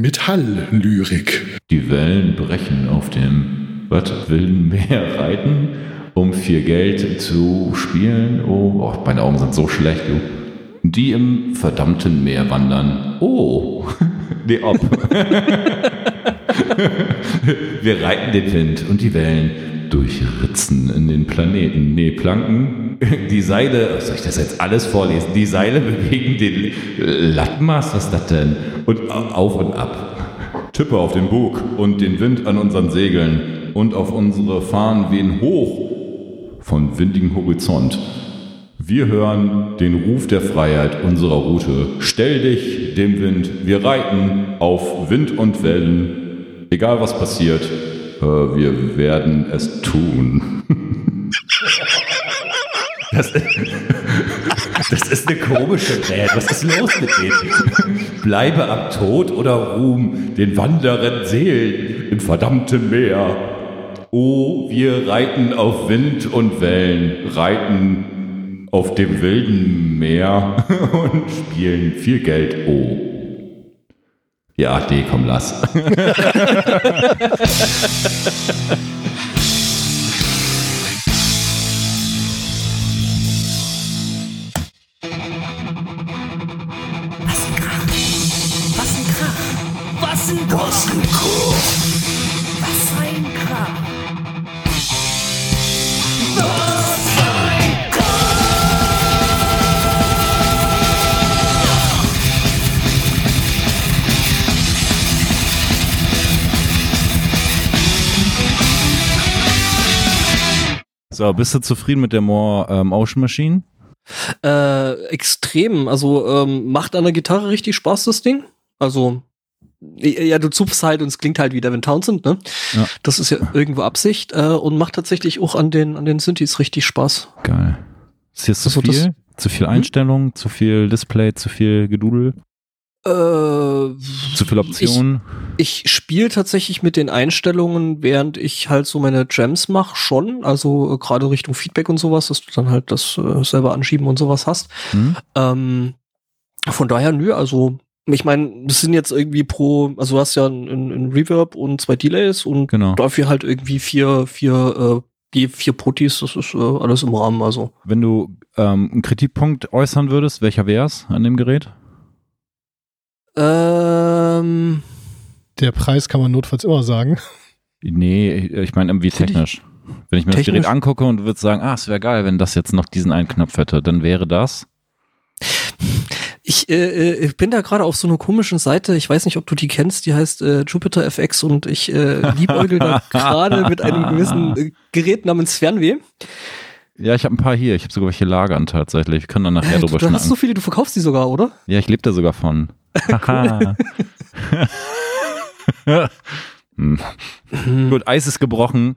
Metalllyrik. Die Wellen brechen auf dem was, wilden Meer reiten, um viel Geld zu spielen. Oh, oh, meine Augen sind so schlecht, du. Die im verdammten Meer wandern. Oh, nee, ob. Wir reiten den Wind und die Wellen durchritzen in den Planeten. Nee, Planken. Die Seile, soll ich das jetzt alles vorlesen? Die Seile bewegen den Lattenmaß, was ist das denn? Und auf und ab. Tippe auf den Bug und den Wind an unseren Segeln und auf unsere Fahnen wehen hoch von windigem Horizont. Wir hören den Ruf der Freiheit unserer Route. Stell dich dem Wind, wir reiten auf Wind und Wellen. Egal was passiert, äh, wir werden es tun. Das, das ist eine komische Band. Was ist los mit denen? Bleibe am Tod oder Ruhm den wandernden Seelen im verdammten Meer. Oh, wir reiten auf Wind und Wellen, reiten auf dem wilden Meer und spielen viel Geld. Oh. Ja, nee, komm, lass. So, bist du zufrieden mit der More ähm, Ocean Machine? Äh, extrem. Also ähm, macht an der Gitarre richtig Spaß, das Ding. Also, ja, du zupfst halt und es klingt halt wie Devin Townsend, ne? Ja. Das ist ja irgendwo Absicht. Äh, und macht tatsächlich auch an den, an den Synthes richtig Spaß. Geil. Ist jetzt zu Also viel? Zu viel Einstellung, zu viel Display, zu viel Gedudel, Äh, zu viel Optionen? Ich spiele tatsächlich mit den Einstellungen, während ich halt so meine Jams mache, schon. Also äh, gerade Richtung Feedback und sowas, dass du dann halt das äh, selber anschieben und sowas hast. Hm? Ähm, von daher, nö, also ich meine, das sind jetzt irgendwie pro, also du hast ja ein, ein Reverb und zwei Delays und Genau. dafür halt irgendwie vier, vier, äh, je vier Putis, das ist äh, alles im Rahmen, also. Wenn du ähm, einen Kritikpunkt äußern würdest, welcher wär's an dem Gerät? Ähm, Der Preis kann man notfalls immer sagen. Nee, ich meine irgendwie technisch. Wenn ich mir das? Gerät angucke und würde sagen, ah, es wäre geil, wenn das jetzt noch diesen einen Knopf hätte, dann wäre das. Ich, äh, äh, ich bin da gerade auf so einer komischen Seite, ich weiß nicht, ob du die kennst, die heißt äh, Jupiter FX und ich äh, liebäugel da gerade mit einem gewissen äh, Gerät namens Fernweh. Ja, ich habe ein paar hier. Ich habe sogar welche lagern tatsächlich. Wir können dann nachher Äh, du, drüber du hast schnacken. so viele, du verkaufst die sogar, oder? ja, ich lebe da sogar von. Haha. Hm. Gut, Eis ist gebrochen.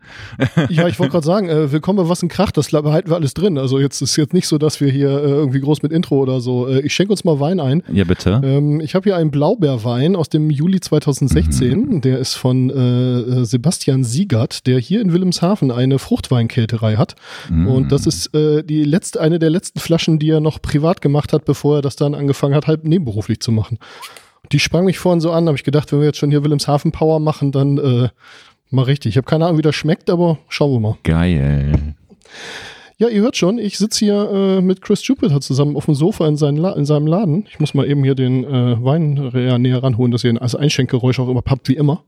Ja, ich wollte gerade sagen, äh, willkommen bei Was ein Krach, das behalten wir alles drin. Also jetzt ist jetzt nicht so, dass wir hier äh, irgendwie groß mit Intro oder so. Äh, ich schenke uns mal Wein ein. Ja, bitte. Ähm, ich habe hier einen Blaubeerwein aus dem Juli 2016. Der ist von äh, Sebastian Siegert, der hier in Wilhelmshaven eine Fruchtweinkälterei hat. Mm. Und das ist äh, die letzte, eine der letzten Flaschen, die er noch privat gemacht hat, bevor er das dann angefangen hat, halb nebenberuflich zu machen. Die sprang mich vorhin so an, habe ich gedacht, wenn wir jetzt schon hier Wilhelmshaven Power machen, dann äh, mal richtig. Ich habe keine Ahnung, wie das schmeckt, aber schauen wir mal. Geil. Ja, ihr hört schon, ich sitze hier äh, mit Chris Jupiter zusammen auf dem Sofa in, seinen La in seinem Laden. Ich muss mal eben hier den äh, Wein näher ranholen, dass ihr den als Einschenkgeräusch auch immer pappt, wie immer.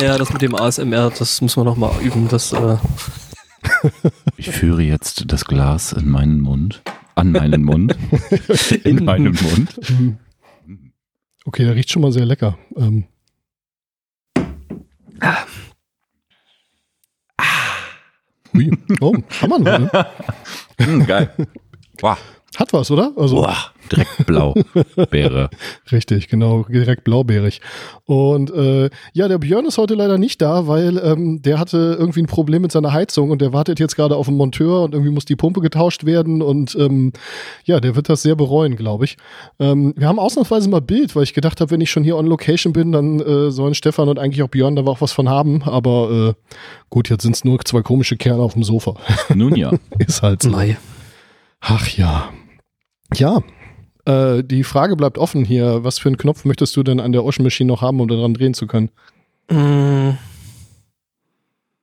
Ja, das mit dem ASMR, das müssen wir noch mal üben. Das, äh, Ich führe jetzt das Glas in meinen Mund. An meinen Mund. In meinen Mund. Okay, der riecht schon mal sehr lecker. Ähm. Ui. Oh, kann man, ne? Hm, geil. Boah. Hat was, oder? Also, Boah. Direkt blau. Beere. Richtig, genau, direkt blaubeerig. Und äh, ja, der Björn ist heute leider nicht da, weil ähm, der hatte irgendwie ein Problem mit seiner Heizung und der wartet jetzt gerade auf einen Monteur und irgendwie muss die Pumpe getauscht werden und ähm, ja, der wird das sehr bereuen, glaube ich. Ähm, wir haben ausnahmsweise mal Bild, weil ich gedacht habe, wenn ich schon hier on Location bin, dann äh, sollen Stefan und eigentlich auch Björn da auch was von haben. Aber äh, gut, jetzt sind es nur zwei komische Kerle auf dem Sofa. Nun ja. ist halt so. Mai. Ach ja. Ja. Äh, die Frage bleibt offen hier. Was für einen Knopf möchtest du denn an der Ocean Machine noch haben, um daran drehen zu können? Mm,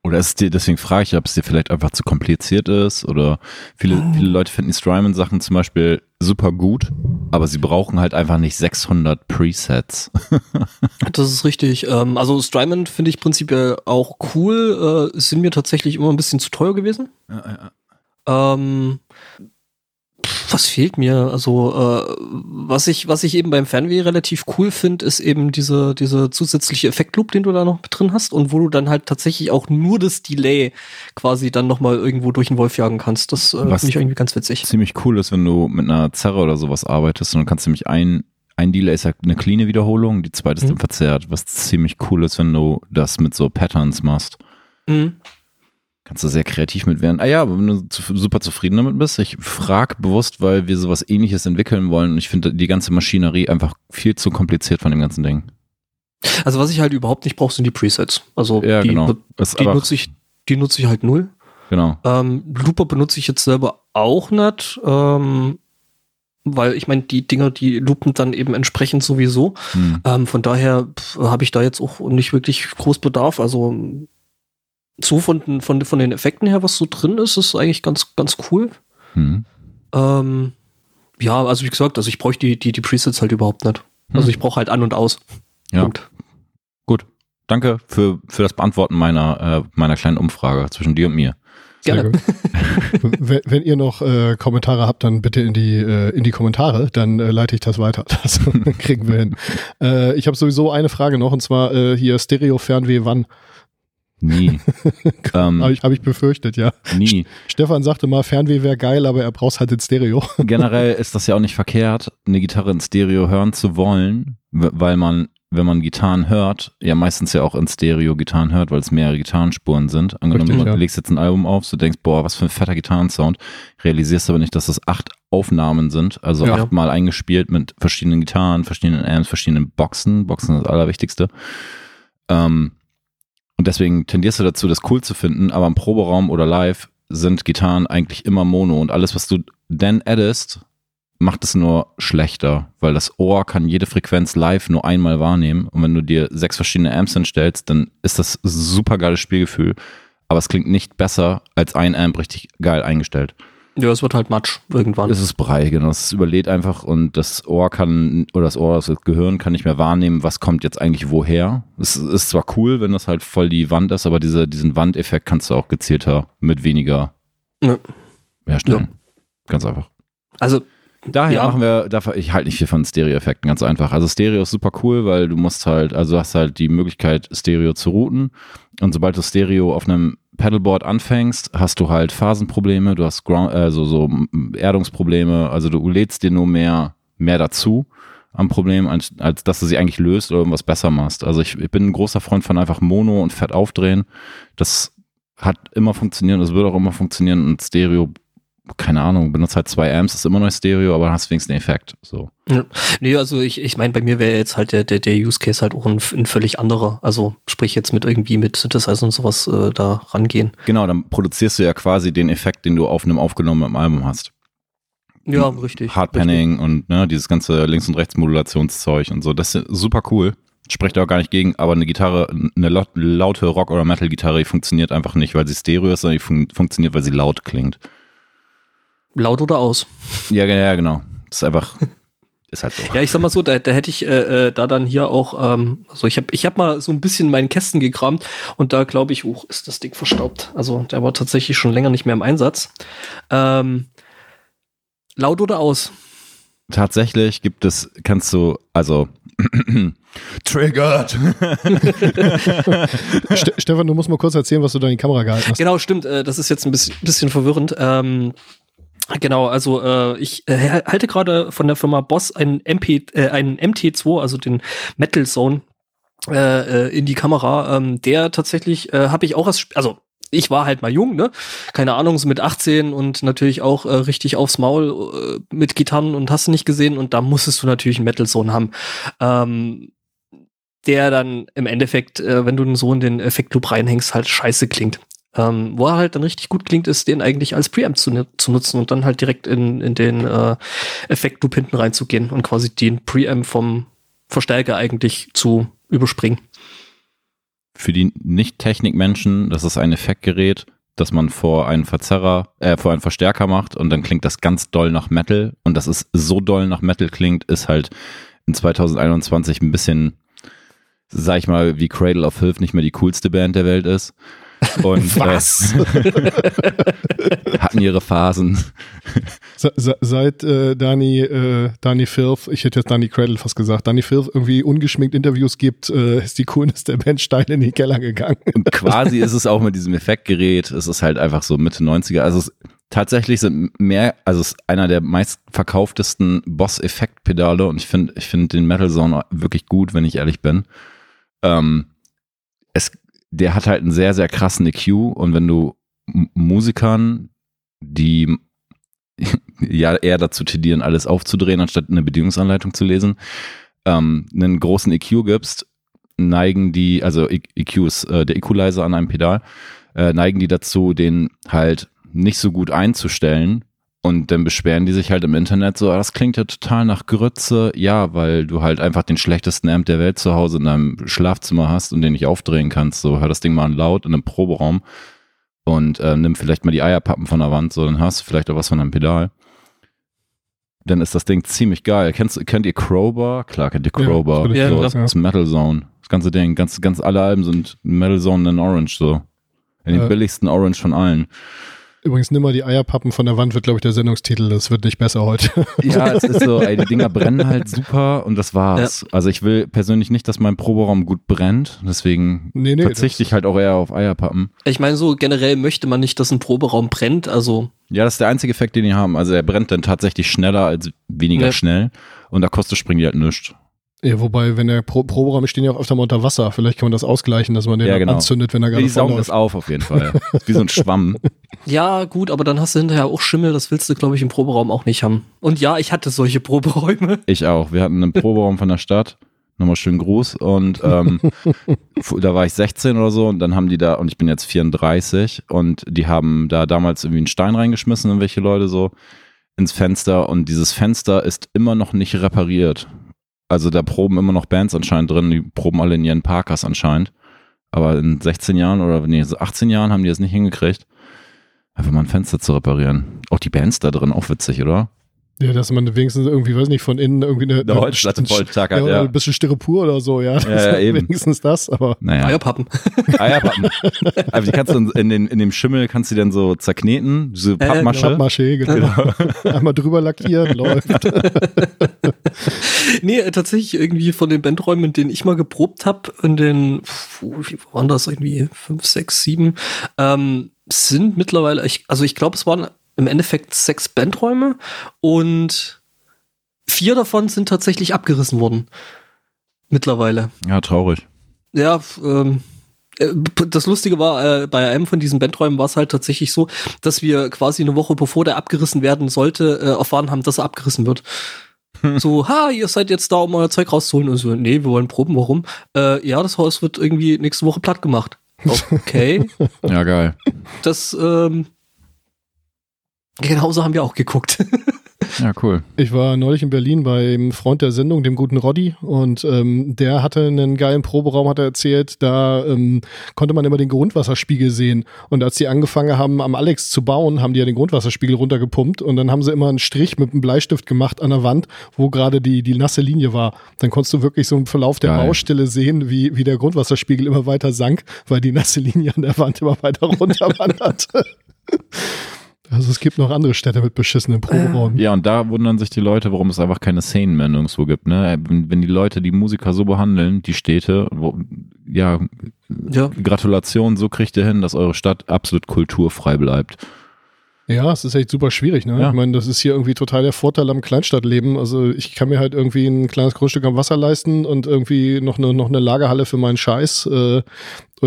Oder ist es dir, deswegen frage ich, ob es dir vielleicht einfach zu kompliziert ist oder viele, viele Leute finden die Strymon-Sachen zum Beispiel super gut, aber sie brauchen halt einfach nicht 600 Presets. Das ist richtig. Ähm, also Strymon finde ich prinzipiell auch cool. Äh, sind mir tatsächlich immer ein bisschen zu teuer gewesen. Ähm, pff, was fehlt mir? Also äh, was ich was ich eben beim Fernweh relativ cool finde, ist eben diese diese zusätzliche Effektloop, den du da noch mit drin hast und wo du dann halt tatsächlich auch nur das Delay quasi dann noch mal irgendwo durch den Wolf jagen kannst. Das äh, finde ich irgendwie ganz witzig. Ziemlich cool ist, wenn du mit einer Zerre oder sowas arbeitest und dann kannst du nämlich ein, ein Delay ist ja eine cleane Wiederholung, die zweite ist Mhm. dann verzerrt, was ziemlich cool ist, wenn du das mit so Patterns machst. Mhm. Kannst du sehr kreativ mit werden. Ah ja, aber wenn du super zufrieden damit bist, ich frag bewusst, weil wir sowas ähnliches entwickeln wollen und ich finde die ganze Maschinerie einfach viel zu kompliziert von dem ganzen Ding. Also was ich halt überhaupt nicht brauche, sind die Presets. Also Ja, die, genau. Die nutze ich die nutze ich halt null. Genau. Ähm, Looper benutze ich jetzt selber auch nicht, ähm, weil ich meine, die Dinger, die loopen dann eben entsprechend sowieso. Hm. Ähm, von daher habe ich da jetzt auch nicht wirklich groß Bedarf. Also so von, den- von, von den Effekten her, was so drin ist, ist eigentlich ganz, ganz cool. Hm. Ähm, ja, also wie gesagt, also ich bräuchte die, die, die Presets halt überhaupt nicht. Also Hm. ich brauche halt an und aus. Ja. Punkt. Gut. Danke für, für das Beantworten meiner, äh, meiner kleinen Umfrage zwischen dir und mir. Gerne. wenn, wenn ihr noch äh, Kommentare habt, dann bitte in die, äh, in die Kommentare, dann äh, leite ich das weiter. Das kriegen wir hin. Äh, ich habe sowieso eine Frage noch, und zwar äh, hier Stereo-Fernweh wann? Nie. ähm, Habe ich, hab ich befürchtet, ja. nie. Stefan sagte mal, Fernweh wäre geil, aber er braucht halt in Stereo. Generell ist das ja auch nicht verkehrt, eine Gitarre in Stereo hören zu wollen, weil man, wenn man Gitarren hört, ja meistens ja auch in Stereo Gitarren hört, weil es mehrere Gitarrenspuren sind. Angenommen, Richtig, du ja. legst jetzt ein Album auf, du denkst, boah, was für ein fetter Gitarrensound, realisierst aber nicht, dass das acht Aufnahmen sind, also Ja. achtmal eingespielt mit verschiedenen Gitarren, verschiedenen Amps, verschiedenen Boxen. Boxen ist das Allerwichtigste. Ähm, und deswegen tendierst du dazu, das cool zu finden, aber im Proberaum oder live sind Gitarren eigentlich immer Mono. Und alles, was du dann addest, macht es nur schlechter, weil das Ohr kann jede Frequenz live nur einmal wahrnehmen. Und wenn du dir sechs verschiedene Amps hinstellst, dann ist das super geiles Spielgefühl, aber es klingt nicht besser als ein Amp richtig geil eingestellt. Ja, es wird halt Matsch irgendwann. Es ist Brei, genau. Es überlädt einfach und das Ohr kann, oder das Ohr, das Gehirn kann nicht mehr wahrnehmen, was kommt jetzt eigentlich woher. Es ist zwar cool, wenn das halt voll die Wand ist, aber diese, diesen Wandeffekt kannst du auch gezielter mit weniger Ja. herstellen. Ganz einfach. Also Daher Ja. machen wir, dafür, ich halte nicht viel von Stereo-Effekten, ganz einfach. Also Stereo ist super cool, weil du musst halt, also du hast halt die Möglichkeit, Stereo zu routen. Und sobald du Stereo auf einem Pedalboard anfängst, hast du halt Phasenprobleme, du hast Ground, also so Erdungsprobleme, also du lädst dir nur mehr, mehr dazu am Problem, als, als dass du sie eigentlich löst oder irgendwas besser machst. Also ich, ich bin ein großer Freund von einfach Mono und Fett aufdrehen. Das hat immer funktioniert, das wird auch immer funktionieren und Stereo keine Ahnung, benutzt halt zwei Amps, ist immer noch Stereo, aber dann hast du wenigstens den Effekt. So. Ja. Nee, also ich, ich meine, bei mir wäre jetzt halt der, der, der Use Case halt auch ein, ein völlig anderer. Also sprich jetzt mit irgendwie mit Synthesizer und sowas äh, da rangehen. Genau, dann produzierst du ja quasi den Effekt, den du auf einem aufgenommenen Album hast. Ja, richtig. Hardpanning und ne, dieses ganze Links- und Rechts-Modulationszeug und so. Das ist super cool. Spricht auch gar nicht gegen, aber eine Gitarre, eine laut, laute Rock- oder Metal-Gitarre, funktioniert einfach nicht, weil sie Stereo ist, sondern die fun funktioniert, weil sie laut klingt. Laut oder aus? Ja, ja, genau. Das ist einfach, ist halt so. Ja, ich sag mal so, da, da hätte ich äh, äh, da dann hier auch, ähm, also ich habe ich hab mal so ein bisschen meinen Kästen gekramt und da glaube ich, uh, ist das Ding verstaubt. Also der war tatsächlich schon länger nicht mehr im Einsatz. Ähm, laut oder aus? Tatsächlich gibt es, kannst du, also Triggered. Ste Stefan, du musst mal kurz erzählen, was du da in die Kamera gehalten hast. Genau, stimmt. Äh, das ist jetzt ein bisschen, bisschen verwirrend. Ähm, genau, also äh, ich äh, halte gerade von der Firma Boss einen MP, äh, einen MT2, also den Metal Zone, äh, äh, in die Kamera. Ähm, der tatsächlich äh, habe ich auch als, also ich war halt mal jung, ne? Keine Ahnung, so mit 18 und natürlich auch äh, richtig aufs Maul äh, mit Gitarren und hast du nicht gesehen und da musstest du natürlich einen Metal Zone haben. Ähm, der dann im Endeffekt, äh, wenn du so in den Effektloop reinhängst, halt scheiße klingt. Ähm, wo er halt dann richtig gut klingt, ist, den eigentlich als Preamp zu, zu nutzen und dann halt direkt in, in den äh, Effektloop hinten reinzugehen und quasi den Preamp vom Verstärker eigentlich zu überspringen. Für die Nicht-Technik-Menschen, das ist ein Effektgerät, das man vor einen Verzerrer, äh, vor einen Verstärker macht und dann klingt das ganz doll nach Metal und dass es so doll nach Metal klingt, ist halt in 2021 ein bisschen, sag ich mal, wie Cradle of Filth nicht mehr die coolste Band der Welt ist. Und, Was? Äh, hatten ihre Phasen. Se- se- Seit äh, Dani, äh, Dani Filth, ich hätte jetzt Dani Cradle fast gesagt, Dani Filth irgendwie ungeschminkt Interviews gibt, äh, ist die Coolness der Band steil in den Keller gegangen. Und quasi ist es auch mit diesem Effektgerät, es ist halt einfach so Mitte 90er. Also es, tatsächlich sind mehr, also es ist einer der meistverkauftesten Boss-Effekt-Pedale und ich finde ich finde den Metal Zone wirklich gut, wenn ich ehrlich bin. Ähm, der hat halt einen sehr, sehr krassen EQ und wenn du Musikern, die ja eher dazu tendieren, alles aufzudrehen, anstatt eine Bedienungsanleitung zu lesen, ähm, einen großen EQ gibst, neigen die, also E- EQ ist äh, der Equalizer an einem Pedal, äh, neigen die dazu, den halt nicht so gut einzustellen. Und dann beschweren die sich halt im Internet so, "Ah, das klingt ja total nach Grütze. Ja, weil du halt einfach den schlechtesten Amp der Welt zu Hause in deinem Schlafzimmer hast und den nicht aufdrehen kannst. So, hör das Ding mal an laut in einem Proberaum und äh, nimm vielleicht mal die Eierpappen von der Wand, so, dann hast du vielleicht auch was von einem Pedal. Dann ist das Ding ziemlich geil. Kennst, kennt ihr Crowbar? Klar, kennt ihr Crowbar. Ja, so, das ist Metal Zone. Das ganze Ding, ganz, ganz alle Alben sind Metal Zone in Orange, so. In den Äh. billigsten Orange von allen. Übrigens, nimm mal die Eierpappen von der Wand, wird, glaube ich, der Sendungstitel. Das wird nicht besser heute. Ja, es ist so, ey, die Dinger brennen halt super und das war's. Also ich will persönlich nicht, dass mein Proberaum gut brennt, deswegen Nee, nee, verzichte ich halt auch eher auf Eierpappen. Ich meine, so generell möchte man nicht, dass ein Proberaum brennt, also Ja, das ist der einzige Effekt, den die haben. Also er brennt dann tatsächlich schneller als weniger Ja. schnell und da kostet springen die halt nichts. Ja, wobei, wenn der Pro Proberaum stehen ja auch öfter mal unter Wasser. Vielleicht kann man das ausgleichen, dass man den Ja, dann genau. anzündet, wenn er gerade Die saugen das auf auf jeden Fall. Wie so ein Schwamm. ja, gut, aber dann hast du hinterher auch Schimmel, das willst du, glaube ich, im Proberaum auch nicht haben. Und ja, ich hatte solche Proberäume. Ich auch. Wir hatten einen Proberaum von der Stadt. Nochmal schönen Gruß. Und ähm, da war ich 16 oder so und dann haben die da, und ich bin jetzt 34 und die haben da damals irgendwie einen Stein reingeschmissen in welche Leute so ins Fenster und dieses Fenster ist immer noch nicht repariert. Also da proben immer noch Bands anscheinend drin, die proben alle in ihren Parkers anscheinend. Aber in 16 Jahren oder nee, so 18 Jahren haben die das nicht hingekriegt, einfach mal ein Fenster zu reparieren. Auch die Bands da drin, auch witzig, oder? Ja, dass man wenigstens irgendwie, weiß nicht, von innen irgendwie eine, Eine Holzplatte voll ja, ja. ein bisschen Styropor oder so, ja. Das Ja, ja, eben. Wenigstens das, aber Naja. Eierpappen. Eierpappen. Also die kannst du in, den, in dem Schimmel kannst du dann so zerkneten, diese Ja, ja, Pappmasche. Pappmaché, genau. Einmal drüber lackieren, läuft. nee, äh, tatsächlich irgendwie von den Bandräumen, in denen ich mal geprobt habe, in den, wie waren das irgendwie, fünf, sechs, sieben, ähm, sind mittlerweile, ich, also ich glaube, es waren im Endeffekt sechs Bandräume und vier davon sind tatsächlich abgerissen worden. Mittlerweile. Ja, traurig. Ja, ähm, äh, das Lustige war, äh, bei einem von diesen Bandräumen war es halt tatsächlich so, dass wir quasi eine Woche bevor der abgerissen werden sollte, äh, erfahren haben, dass er abgerissen wird. So, ha, ihr seid jetzt da, um euer Zeug rauszuholen. Und so, nee, wir wollen proben, warum? Äh, ja, das Haus wird irgendwie nächste Woche platt gemacht. Okay, Ja, geil. das, ähm, genauso haben wir auch geguckt. Ja, cool. Ich war neulich in Berlin beim Freund der Sendung, dem guten Roddy, und ähm, der hatte einen geilen Proberaum, hat er erzählt, da ähm, konnte man immer den Grundwasserspiegel sehen. Und als sie angefangen haben, am Alex zu bauen, haben die ja den Grundwasserspiegel runtergepumpt und dann haben sie immer einen Strich mit einem Bleistift gemacht an der Wand, wo gerade die, die nasse Linie war. Dann konntest du wirklich so im Verlauf der Geil. Baustelle sehen, wie, wie der Grundwasserspiegel immer weiter sank, weil die nasse Linie an der Wand immer weiter runterwanderte. Also es gibt noch andere Städte mit beschissenen Proberäumen. Ja, und da wundern sich die Leute, warum es einfach keine Szenen mehr nirgendwo gibt. Ne? Wenn, wenn die Leute die Musiker so behandeln, die Städte, wo, ja, ja. Gratulation, so kriegt ihr hin, dass eure Stadt absolut kulturfrei bleibt. Ja, es ist echt super schwierig, ne? Ja. Ich meine, das ist hier irgendwie total der Vorteil am Kleinstadtleben. Also ich kann mir halt irgendwie ein kleines Grundstück am Wasser leisten und irgendwie noch eine, noch eine Lagerhalle für meinen Scheiß äh,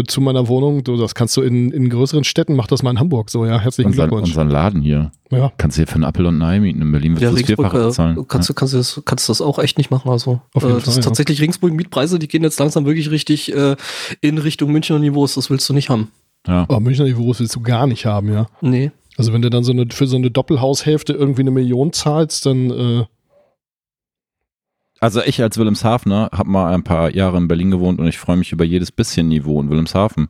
zu meiner Wohnung. Du, das kannst du in, in größeren Städten, mach das mal in Hamburg so, ja. Herzlichen Unser, Glückwunsch. unseren Laden hier. ja. Kannst du hier für einen Apfel und ein Ei mieten. In Berlin Ja, wirst du das Regensburg, Vierfache äh, bezahlen. kannst, du, kannst, du das, kannst du das auch echt nicht machen. Also, Auf äh, jeden das Fall, ist ja. tatsächlich Regensburg Mietpreise, die gehen jetzt langsam wirklich richtig äh, in Richtung Münchner Niveaus. Das willst du nicht haben. Ja. Aber Münchner Niveaus willst du gar nicht haben, ja. Nee. Also wenn du dann so eine, für so eine Doppelhaushälfte irgendwie eine Million zahlst, dann äh, Also ich als Wilhelmshavener habe mal ein paar Jahre in Berlin gewohnt und ich freue mich über jedes bisschen Niveau in Wilhelmshaven.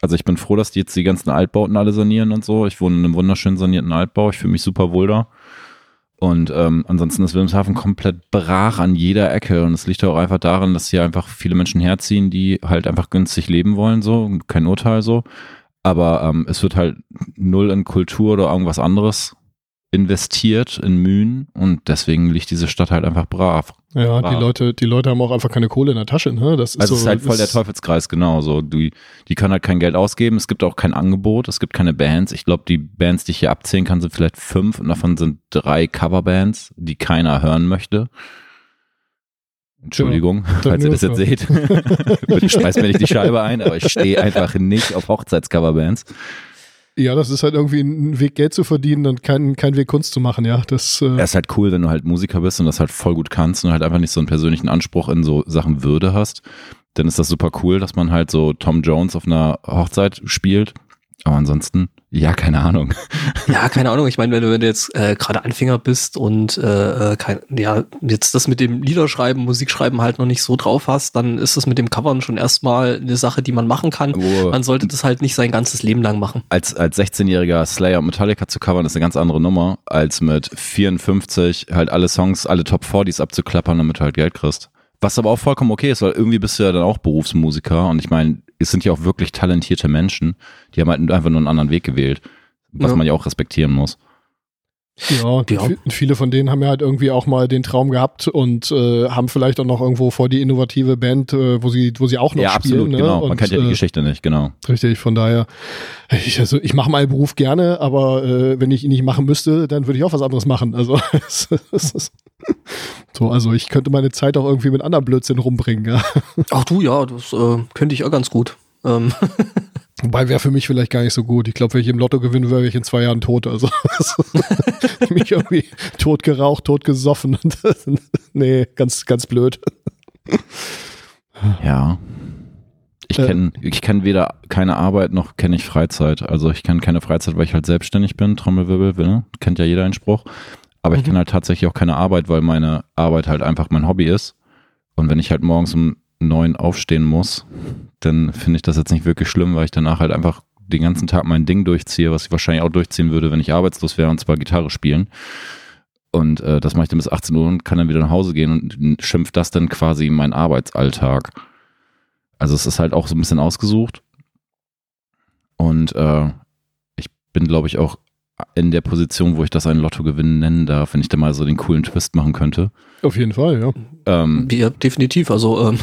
Also ich bin froh, dass die jetzt die ganzen Altbauten alle sanieren und so. Ich wohne in einem wunderschön sanierten Altbau. Ich fühle mich super wohl da. Und ähm, ansonsten ist Wilhelmshaven komplett brach an jeder Ecke. Und es liegt auch einfach daran, dass hier einfach viele Menschen herziehen, die halt einfach günstig leben wollen, so. Kein Urteil so. Aber ähm, es wird halt null in Kultur oder irgendwas anderes investiert, in Mühen. Und deswegen liegt diese Stadt halt einfach brav. ja, die Wow. Leute, die Leute haben auch einfach keine Kohle in der Tasche, ne? Das ist Also so, es ist halt voll der Teufelskreis, genau. So, die, die können halt kein Geld ausgeben, es gibt auch kein Angebot, es gibt keine Bands. Ich glaube, die Bands, die ich hier abzählen kann, sind vielleicht fünf und davon sind drei Coverbands, die keiner hören möchte. Entschuldigung, falls ihr das jetzt ja. seht. Bitte schmeißt mir nicht die Scheibe ein, aber ich stehe einfach nicht auf Hochzeitscoverbands. Ja, das ist halt irgendwie ein Weg, Geld zu verdienen und kein, kein Weg, Kunst zu machen, ja. Das, äh, Es ist halt cool, wenn du halt Musiker bist und das halt voll gut kannst und halt einfach nicht so einen persönlichen Anspruch in so Sachen Würde hast. Dann ist das super cool, dass man halt so Tom Jones auf einer Hochzeit spielt. Aber ansonsten, ja, keine Ahnung. Ja, keine Ahnung. Ich meine, wenn du, wenn du jetzt äh, gerade Anfänger bist und äh, äh, kein, ja, jetzt das mit dem Liederschreiben, Musikschreiben halt noch nicht so drauf hast, dann ist das mit dem Covern schon erstmal eine Sache, die man machen kann. Wo- Man sollte das halt nicht sein ganzes Leben lang machen. als, als 16-jähriger Slayer und Metallica zu covern, ist eine ganz andere Nummer, als mit 54 halt alle Songs, alle Top 40s abzuklappern, damit du halt Geld kriegst. Was aber auch vollkommen okay ist, weil irgendwie bist du ja dann auch Berufsmusiker und ich meine, es sind ja auch wirklich talentierte Menschen, die haben halt einfach nur einen anderen Weg gewählt, was Ja. man ja auch respektieren muss. Ja, Ja. vi- viele von denen haben ja halt irgendwie auch mal den Traum gehabt und äh, haben vielleicht auch noch irgendwo vor die innovative Band, äh, wo sie, wo sie auch noch ja, spielen. absolut, ne? genau. Man und, kennt ja die äh, Geschichte nicht, genau. Richtig, von daher, ich, also ich mache meinen Beruf gerne, aber äh, wenn ich ihn nicht machen müsste, dann würde ich auch was anderes machen. Also so, also ich könnte meine Zeit auch irgendwie mit anderem Blödsinn rumbringen, ja. Ach du, ja, das äh, könnte ich auch ganz gut. Ähm, Wobei wäre für mich vielleicht gar nicht so gut. Ich glaube, wenn ich im Lotto gewinne, wäre ich in zwei Jahren tot. Also mich irgendwie tot geraucht, tot gesoffen. Nee, ganz, ganz blöd. Ja. Ich Äh. kenne ich kenn weder keine Arbeit noch kenne ich Freizeit. Also ich kenne keine Freizeit, weil ich halt selbstständig bin, Trommelwirbel, ne? kennt ja jeder einen Spruch. Aber ich Mhm. kenne halt tatsächlich auch keine Arbeit, weil meine Arbeit halt einfach mein Hobby ist. Und wenn ich halt morgens um neun aufstehen muss, dann finde ich das jetzt nicht wirklich schlimm, weil ich danach halt einfach den ganzen Tag mein Ding durchziehe, was ich wahrscheinlich auch durchziehen würde, wenn ich arbeitslos wäre, und zwar Gitarre spielen. Und äh, das mache ich dann bis 18 Uhr und kann dann wieder nach Hause gehen und schimpft das dann quasi mein Arbeitsalltag. Also es ist halt auch so ein bisschen ausgesucht. Und äh, ich bin, glaube ich, auch in der Position, wo ich das ein Lottogewinn nennen darf, wenn ich da mal so den coolen Twist machen könnte. Auf jeden Fall, ja. Ähm, ja, definitiv. Also ähm,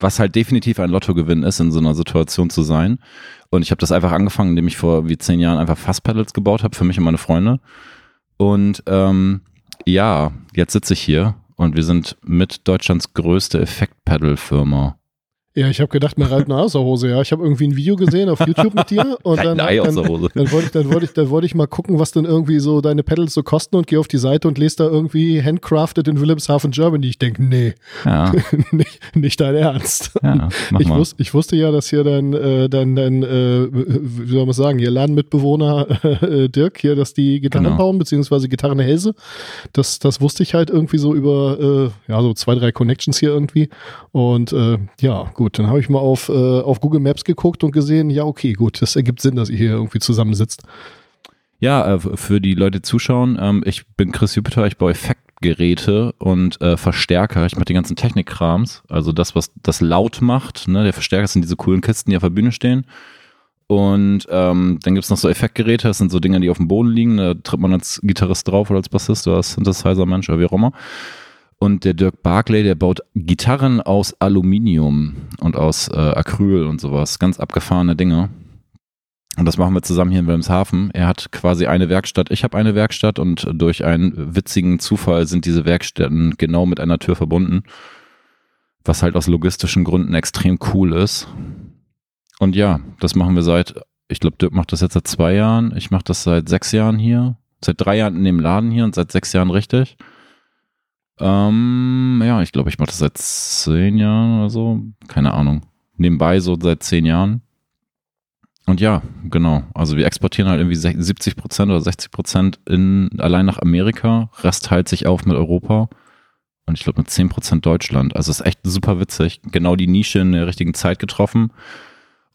was halt definitiv ein Lottogewinn ist, in so einer Situation zu sein. Und ich habe das einfach angefangen, indem ich vor wie zehn Jahren einfach Fasspedals gebaut habe für mich und meine Freunde. Und ähm, ja, jetzt sitze ich hier und wir sind mit Deutschlands größte Effekt-Pedal-Firma. Ja, ich habe gedacht, mir reibt eine Außerhose, ja. Ich habe irgendwie ein Video gesehen auf YouTube mit dir und dann, Ei dann, Hose. dann wollte ich, dann wollte ich, dann wollte ich mal gucken, was denn irgendwie so deine Pedals so kosten und gehe auf die Seite und lese da irgendwie handcrafted in Wilhelmshaven, Germany. Ich denke, nee, Ja, nicht, nicht dein Ernst. ja, mach Ich, mal. wus, ich wusste ja, dass hier dein, äh, dein, dein äh, wie soll man sagen, hier Ladenmitbewohner äh, Dirk hier, dass die Gitarren Genau. bauen, beziehungsweise Gitarrenhälse. Das, das wusste ich halt irgendwie so über, äh, ja, so zwei, drei Connections hier irgendwie. Und äh, ja, gut, dann habe ich mal auf, äh, auf Google Maps geguckt und gesehen, ja, okay, gut, das ergibt Sinn, dass ihr hier irgendwie zusammensitzt. Ja, äh, für die Leute zuschauen, ähm, ich bin Chris Jupiter, ich baue Effektgeräte und äh, Verstärker. Ich mache die ganzen Technikkrams, also das, was das laut macht. Ne? Der Verstärker sind diese coolen Kisten, die auf der Bühne stehen. Und ähm, dann gibt's noch so Effektgeräte, das sind so Dinge, die auf dem Boden liegen. Da tritt man als Gitarrist drauf oder als Bassist oder als Synthesizer-Mensch oder wie auch immer. Und der Dirk Barclay, der baut Gitarren aus Aluminium und aus äh, Acryl und sowas. Ganz abgefahrene Dinge. Und das machen wir zusammen hier in Wilhelmshaven. Er hat quasi eine Werkstatt, ich habe eine Werkstatt und durch einen witzigen Zufall sind diese Werkstätten genau mit einer Tür verbunden, was halt aus logistischen Gründen extrem cool ist. Und ja, das machen wir seit, ich glaube, Dirk macht das jetzt seit zwei Jahren, ich mache das seit sechs Jahren hier, seit drei Jahren in dem Laden hier und seit sechs Jahren richtig. Ähm, ja, ich glaube, ich mache das seit zehn Jahren oder so, keine Ahnung. Nebenbei so seit zehn Jahren. Und ja, genau. Also wir exportieren halt irgendwie 70 Prozent oder 60 Prozent in, allein nach Amerika. Rest teilt sich auf mit Europa. Und ich glaube mit 10 Prozent Deutschland. Also ist echt super witzig. Genau die Nische in der richtigen Zeit getroffen.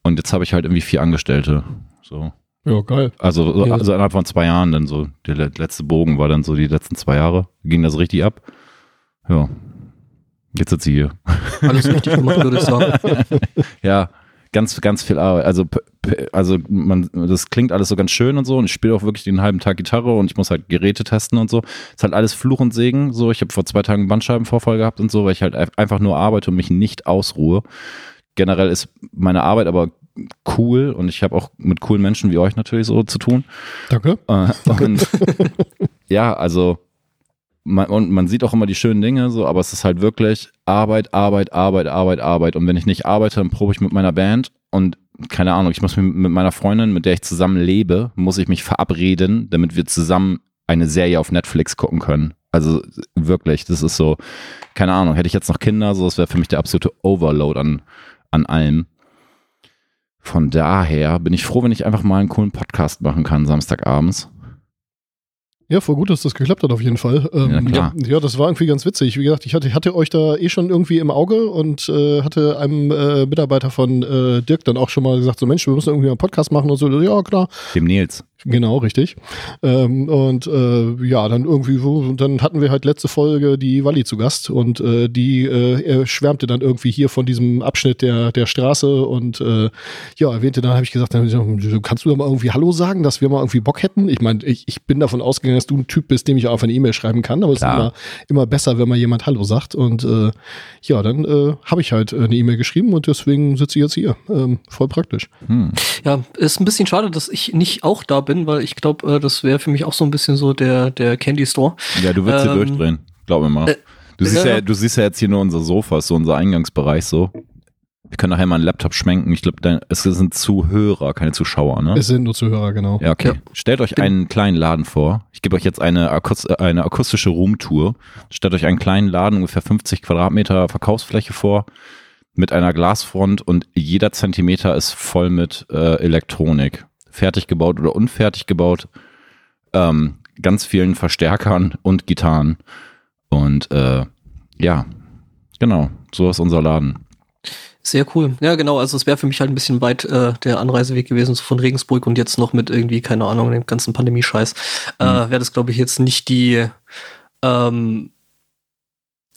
Und jetzt habe ich halt irgendwie vier Angestellte. So. Ja, geil. Also, also innerhalb von zwei Jahren dann so. Der le- letzte Bogen war dann so die letzten zwei Jahre. Ging das richtig ab. Ja. Jetzt sitzt sie hier. Alles richtig gemacht, würde ich sagen. Ja, ganz, ganz viel Arbeit. Also, also man, das klingt alles so ganz schön und so. Und ich spiele auch wirklich den halben Tag Gitarre und ich muss halt Geräte testen und so. Ist halt alles Fluch und Segen. So, ich habe vor zwei Tagen einen Bandscheibenvorfall gehabt und so, weil ich halt einfach nur arbeite und mich nicht ausruhe. Generell ist meine Arbeit aber cool und ich habe auch mit coolen Menschen wie euch natürlich so zu tun. Danke. Äh, und ja, also man, und man sieht auch immer die schönen Dinge, so, aber es ist halt wirklich Arbeit, Arbeit, Arbeit, Arbeit, Arbeit. Und wenn ich nicht arbeite, dann probe ich mit meiner Band und keine Ahnung, ich muss mich mit meiner Freundin, mit der ich zusammen lebe, muss ich mich verabreden, damit wir zusammen eine Serie auf Netflix gucken können. Also wirklich, das ist so, keine Ahnung, hätte ich jetzt noch Kinder, so, das wäre für mich der absolute Overload an, an allem. Von daher bin ich froh, wenn ich einfach mal einen coolen Podcast machen kann, Samstagabends. Ja, voll gut, dass das geklappt hat auf jeden Fall. Ähm, Ja. Ja, das war irgendwie ganz witzig. Wie gesagt, ich hatte, hatte euch da eh schon irgendwie im Auge und äh, hatte einem äh, Mitarbeiter von äh, Dirk dann auch schon mal gesagt, so Mensch, wir müssen irgendwie einen Podcast machen und so. Ja, klar. Dem Nils. Genau, richtig. Ähm, und äh, ja, dann irgendwie, so- und dann hatten wir halt letzte Folge die Walli zu Gast und äh, die äh, er schwärmte dann irgendwie hier von diesem Abschnitt der, der Straße und äh, ja, erwähnte dann, habe ich gesagt, dann, kannst du da mal irgendwie Hallo sagen, dass wir mal irgendwie Bock hätten? Ich meine, ich, ich bin davon ausgegangen, dass du ein Typ bist, dem ich auch eine E-Mail schreiben kann, aber es ist immer, immer besser, wenn mal jemand Hallo sagt. Und äh, ja, dann äh, habe ich halt eine E-Mail geschrieben und deswegen sitze ich jetzt hier. Ähm, voll praktisch. Hm. Ja, ist ein bisschen schade, dass ich nicht auch da bin, weil ich glaube, äh, das wäre für mich auch so ein bisschen so der, der Candy Store. Ja, du wirst hier Ähm, durchdrehen. Glaub mir mal. äh, Du siehst, ja, ja. du siehst ja jetzt hier nur unser Sofa, so unser Eingangsbereich so. Wir können nachher mal einen Laptop schwenken. Ich glaube, es sind Zuhörer, keine Zuschauer, ne? Es sind nur Zuhörer, genau. Ja, okay. Ja. Stellt euch einen kleinen Laden vor. Ich gebe euch jetzt eine, äh, eine akustische Roomtour. Stellt euch einen kleinen Laden, ungefähr 50 Quadratmeter Verkaufsfläche vor, mit einer Glasfront und jeder Zentimeter ist voll mit äh, Elektronik. Fertig gebaut oder unfertig gebaut. Ähm, ganz vielen Verstärkern und Gitarren. Und äh, ja, genau, so ist unser Laden. Sehr cool. Ja, genau. Also es wäre für mich halt ein bisschen weit äh, der Anreiseweg gewesen so von Regensburg und jetzt noch mit irgendwie, keine Ahnung, dem ganzen Pandemie-Scheiß. Äh, wäre das, glaube ich, jetzt nicht die ähm,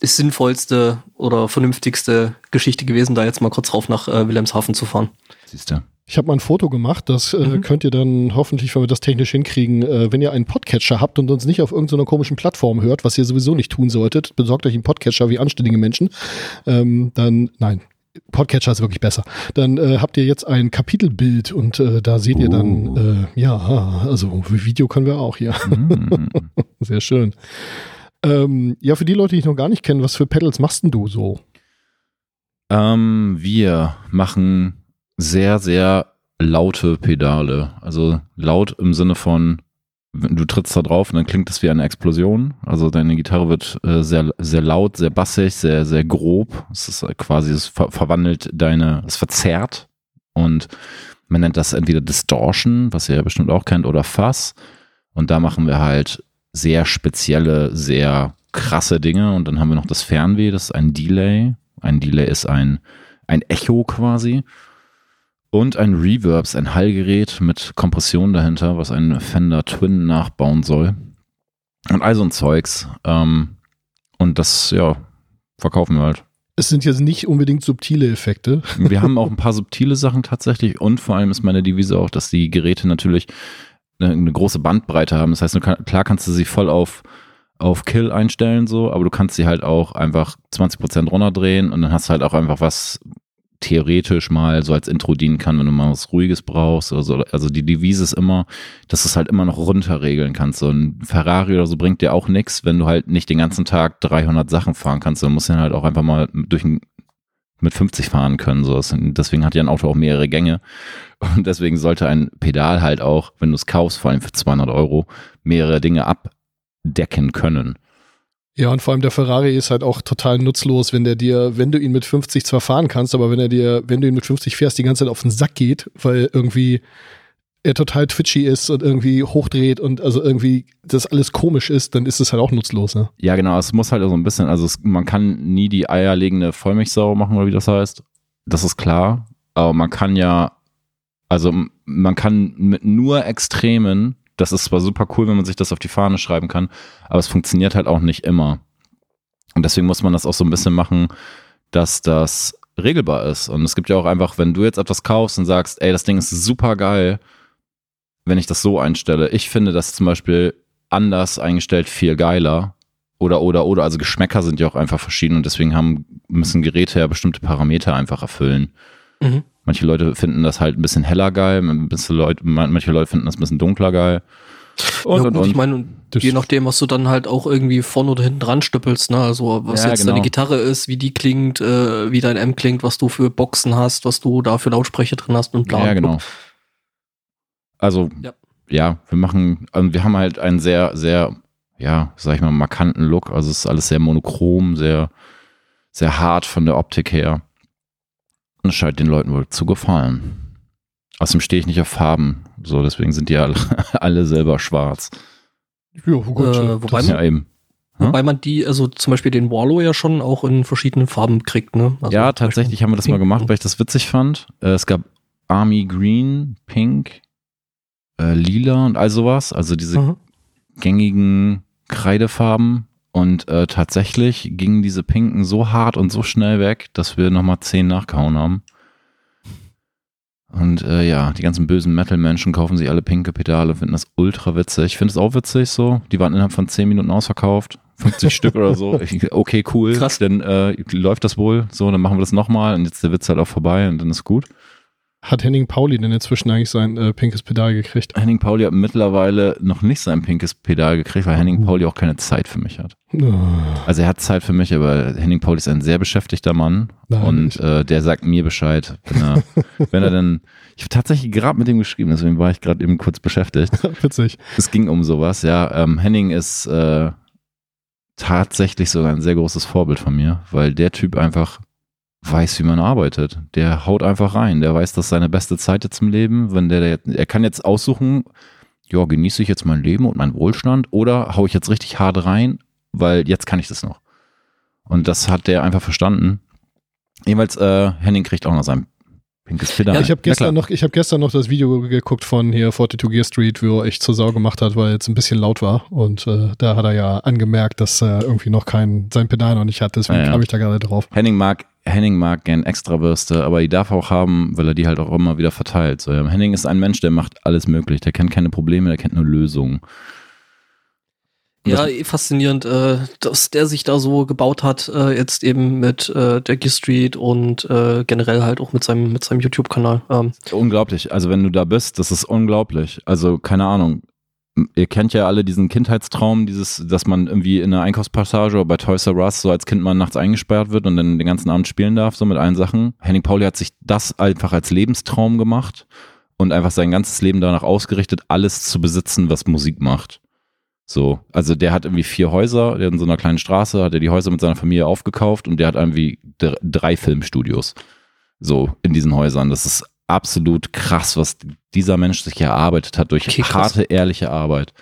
sinnvollste oder vernünftigste Geschichte gewesen, da jetzt mal kurz rauf nach äh, Wilhelmshaven zu fahren. Siehst du? Ich habe mal ein Foto gemacht, das äh, Mhm. könnt ihr dann hoffentlich, wenn wir das technisch hinkriegen, äh, wenn ihr einen Podcatcher habt und uns nicht auf irgendeiner komischen Plattform hört, was ihr sowieso nicht tun solltet, besorgt euch einen Podcatcher wie anständige Menschen, ähm, dann, nein, Podcatcher ist wirklich besser. Dann äh, habt ihr jetzt ein Kapitelbild und äh, da seht ihr dann, Oh. äh, ja, also Video können wir auch hier. Mm. Sehr schön. Ähm, ja, für die Leute, die ich noch gar nicht kenne, was für Pedals machst denn du so? Ähm, wir machen sehr, sehr laute Pedale. Also laut im Sinne von, du trittst da drauf und dann klingt es wie eine Explosion. Also deine Gitarre wird äh, sehr, sehr laut, sehr bassig, sehr, sehr grob. Es ist äh, quasi, es ver verwandelt deine, es verzerrt. Und man nennt das entweder Distortion, was ihr ja bestimmt auch kennt, oder Fuzz. Und da machen wir halt sehr spezielle, sehr krasse Dinge. Und dann haben wir noch das Fernweh, das ist ein Delay. Ein Delay ist ein, ein Echo quasi. Und ein Reverbs, ein Hallgerät mit Kompression dahinter, was ein Fender Twin nachbauen soll. Und all so ein Zeugs. Ähm, und das, ja, verkaufen wir halt. Es sind jetzt nicht unbedingt subtile Effekte. Wir haben auch ein paar subtile Sachen tatsächlich und vor allem ist meine Devise auch, dass die Geräte natürlich eine, eine große Bandbreite haben. Das heißt, du kann, klar kannst du sie voll auf, auf Kill einstellen, so, aber du kannst sie halt auch einfach 20% runterdrehen und dann hast du halt auch einfach was theoretisch mal so als Intro dienen kann, wenn du mal was Ruhiges brauchst oder so. Also die Devise ist immer, dass du es halt immer noch runterregeln kannst. So ein Ferrari oder so bringt dir auch nichts, wenn du halt nicht den ganzen Tag 300 Sachen fahren kannst. Du musst dann halt auch einfach mal durch ein mit 50 fahren können. So. Deswegen hat ja ein Auto auch mehrere Gänge. Und deswegen sollte ein Pedal halt auch, wenn du es kaufst, vor allem für 200 Euro, mehrere Dinge abdecken können. Ja, und vor allem der Ferrari ist halt auch total nutzlos, wenn der dir, wenn du ihn mit 50 zwar fahren kannst, aber wenn er dir, wenn du ihn mit 50 fährst, die ganze Zeit auf den Sack geht, weil irgendwie er total twitchy ist und irgendwie hochdreht und also irgendwie das alles komisch ist, dann ist es halt auch nutzlos, ne? Ja, genau. Es muss halt so ein bisschen, also es, man kann nie die eierlegende Vollmilchsau machen, oder wie das heißt. Das ist klar. Aber man kann ja, also man kann mit nur Extremen, das ist zwar super cool, wenn man sich das auf die Fahne schreiben kann, aber es funktioniert halt auch nicht immer. Und deswegen muss man das auch so ein bisschen machen, dass das regelbar ist. Und es gibt ja auch einfach, wenn du jetzt etwas kaufst und sagst, ey, das Ding ist super geil, wenn ich das so einstelle. Ich finde das zum Beispiel anders eingestellt viel geiler. Oder, oder, oder. Also Geschmäcker sind ja auch einfach verschieden und deswegen haben, müssen Geräte ja bestimmte Parameter einfach erfüllen. Mhm. Manche Leute finden das halt ein bisschen heller geil, ein bisschen Leute, manche Leute finden das ein bisschen dunkler geil. Und, ja, und, gut, und. ich meine, und je nachdem, was du dann halt auch irgendwie vorne oder hinten dran stüppelst, ne? Also was Ja, jetzt genau. deine Gitarre ist, wie die klingt, äh, wie dein M klingt, was du für Boxen hast, was du da für Lautsprecher drin hast und bla. Ja, genau. Also, ja, Ja. wir machen, also wir haben halt einen sehr, sehr, ja, sag ich mal, markanten Look. Also es ist alles sehr monochrom, sehr, sehr hart von der Optik her. Es scheint den Leuten wohl zu gefallen. Außerdem stehe ich nicht auf Farben. So, deswegen sind die alle, alle selber schwarz. Ja, gut. Äh, wobei Ja, eben. Hm? Wobei man die, also zum Beispiel den Warlow ja schon auch in verschiedenen Farben kriegt, ne? Also ja, Beispiel tatsächlich haben wir das mal gemacht, weil ich das witzig fand. Äh, es gab Army Green, Pink, äh, Lila und all sowas. Also diese Mhm. gängigen Kreidefarben. Und äh, tatsächlich gingen diese Pinken so hart und so schnell weg, dass wir nochmal zehn nachgehauen haben. Und äh, ja, die ganzen bösen Metal-Menschen kaufen sich alle pinke Pedale, finden das ultra witzig. Ich finde es auch witzig so. Die waren innerhalb von 10 Minuten ausverkauft. 50 Stück oder so. Ich, okay, cool. Krass. Dann äh, läuft das wohl. So, dann machen wir das nochmal und jetzt ist der Witz halt auch vorbei und dann ist gut. Hat Henning Pauli denn inzwischen eigentlich sein äh, pinkes Pedal gekriegt? Henning Pauli hat mittlerweile noch nicht sein pinkes Pedal gekriegt, weil Henning Uh. Pauli auch keine Zeit für mich hat. Oh, Also er hat Zeit für mich, aber Henning Pauli ist ein sehr beschäftigter Mann Nein, und äh, der sagt mir Bescheid, wenn er, wenn er dann, ich habe tatsächlich gerade mit ihm geschrieben, deswegen war ich gerade eben kurz beschäftigt. witzig. Es ging um sowas, ja. Ähm, Henning ist äh, tatsächlich sogar ein sehr großes Vorbild von mir, weil der Typ einfach weiß, wie man arbeitet. Der haut einfach rein. Der weiß, das ist seine beste Zeit jetzt im Leben. Wenn der, der er kann jetzt aussuchen, ja, genieße ich jetzt mein Leben und meinen Wohlstand oder hau ich jetzt richtig hart rein, weil jetzt kann ich das noch. Und das hat der einfach verstanden. Jedenfalls, äh, Henning kriegt auch noch sein pinkes Pedal. Ja, ich habe gestern noch, ich habe gestern noch das Video geguckt von hier 42 Gear Street, wo er echt zur Sau gemacht hat, weil es ein bisschen laut war. Und äh, da hat er ja angemerkt, dass er irgendwie noch kein, sein Pedal noch nicht hat. Deswegen Ja, ja. kam ich da gerade drauf. Henning mag, Henning mag gern Extrabürste, aber die darf er auch haben, weil er die halt auch immer wieder verteilt. So, ja, Henning ist ein Mensch, der macht alles möglich. Der kennt keine Probleme, der kennt nur Lösungen. Und Ja, eh faszinierend, äh, dass der sich da so gebaut hat, äh, jetzt eben mit äh, der Gear Street und äh, generell halt auch mit seinem, mit seinem YouTube-Kanal. Ähm, Unglaublich. Also wenn du da bist, das ist unglaublich. Also keine Ahnung. Ihr kennt ja alle diesen Kindheitstraum, dieses, dass man irgendwie in einer Einkaufspassage oder bei Toys R Us so als Kind mal nachts eingesperrt wird und dann den ganzen Abend spielen darf, so mit allen Sachen. Henning Pauli hat sich das einfach als Lebenstraum gemacht und einfach sein ganzes Leben danach ausgerichtet, alles zu besitzen, was Musik macht. So, also der hat irgendwie vier Häuser, der in so einer kleinen Straße, hat er die Häuser mit seiner Familie aufgekauft und der hat irgendwie dr- drei Filmstudios. So, in diesen Häusern. Das ist absolut krass, was dieser Mensch sich erarbeitet hat durch Okay, harte, ehrliche Arbeit.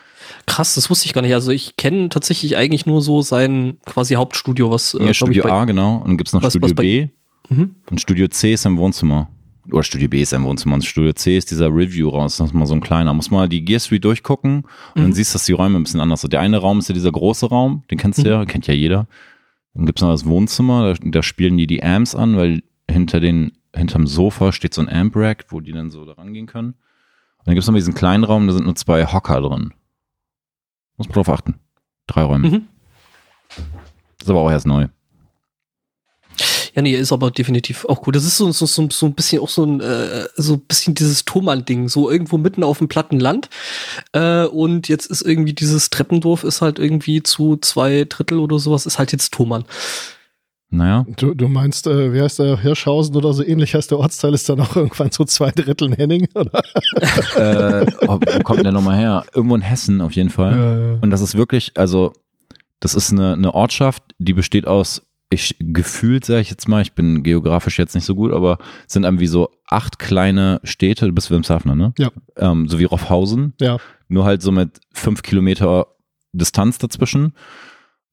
krass, das wusste ich gar nicht. Also ich kenne tatsächlich eigentlich nur so sein quasi Hauptstudio, was äh, Ja, Studio ich, bei, A, genau. Und dann gibt's noch Was- Studio was bei- B. Mhm. Und Studio C ist im Wohnzimmer. Oder Studio B ist im Wohnzimmer. Und Studio C ist dieser Review raus. Das ist mal so ein kleiner. Muss mal die Gear Street durchgucken und dann Mhm. siehst du, dass die Räume ein bisschen anders sind. Der eine Raum ist ja dieser große Raum, den kennst du ja, kennt ja jeder. Dann gibt's noch das Wohnzimmer, da, da spielen die die Amps an, weil hinter den, hinterm Sofa steht so ein Amp-Rack, wo die dann so da rangehen können. Und dann gibt's noch diesen kleinen Raum, da sind nur zwei Hocker drin. Muss man drauf achten. Drei Räume. Mhm. ist aber auch erst neu. Ja, nee, ist aber definitiv auch gut. Das ist so, so, so, so ein bisschen auch so ein, äh, so ein bisschen dieses Thomann-Ding, so irgendwo mitten auf dem platten Land. Äh, und jetzt ist irgendwie dieses Treppendorf ist halt irgendwie zu zwei Drittel oder sowas, ist halt jetzt Thomann. Naja. Du, du meinst, äh, wie heißt der Hirschhausen oder so ähnlich heißt der Ortsteil, ist dann auch irgendwann so zwei Drittel Henning? Oder? äh, oh, wo kommt der nochmal her? Irgendwo in Hessen auf jeden Fall. Ja, ja. Und das ist wirklich, also Das ist eine, eine Ortschaft, die besteht aus, ich gefühlt, sage ich jetzt mal, ich bin geografisch jetzt nicht so gut, aber es sind irgendwie so acht kleine Städte, du bist Wilmshafner, ne? Ja. Ähm, so wie Roffhausen, Ja. nur halt so mit fünf Kilometer Distanz dazwischen.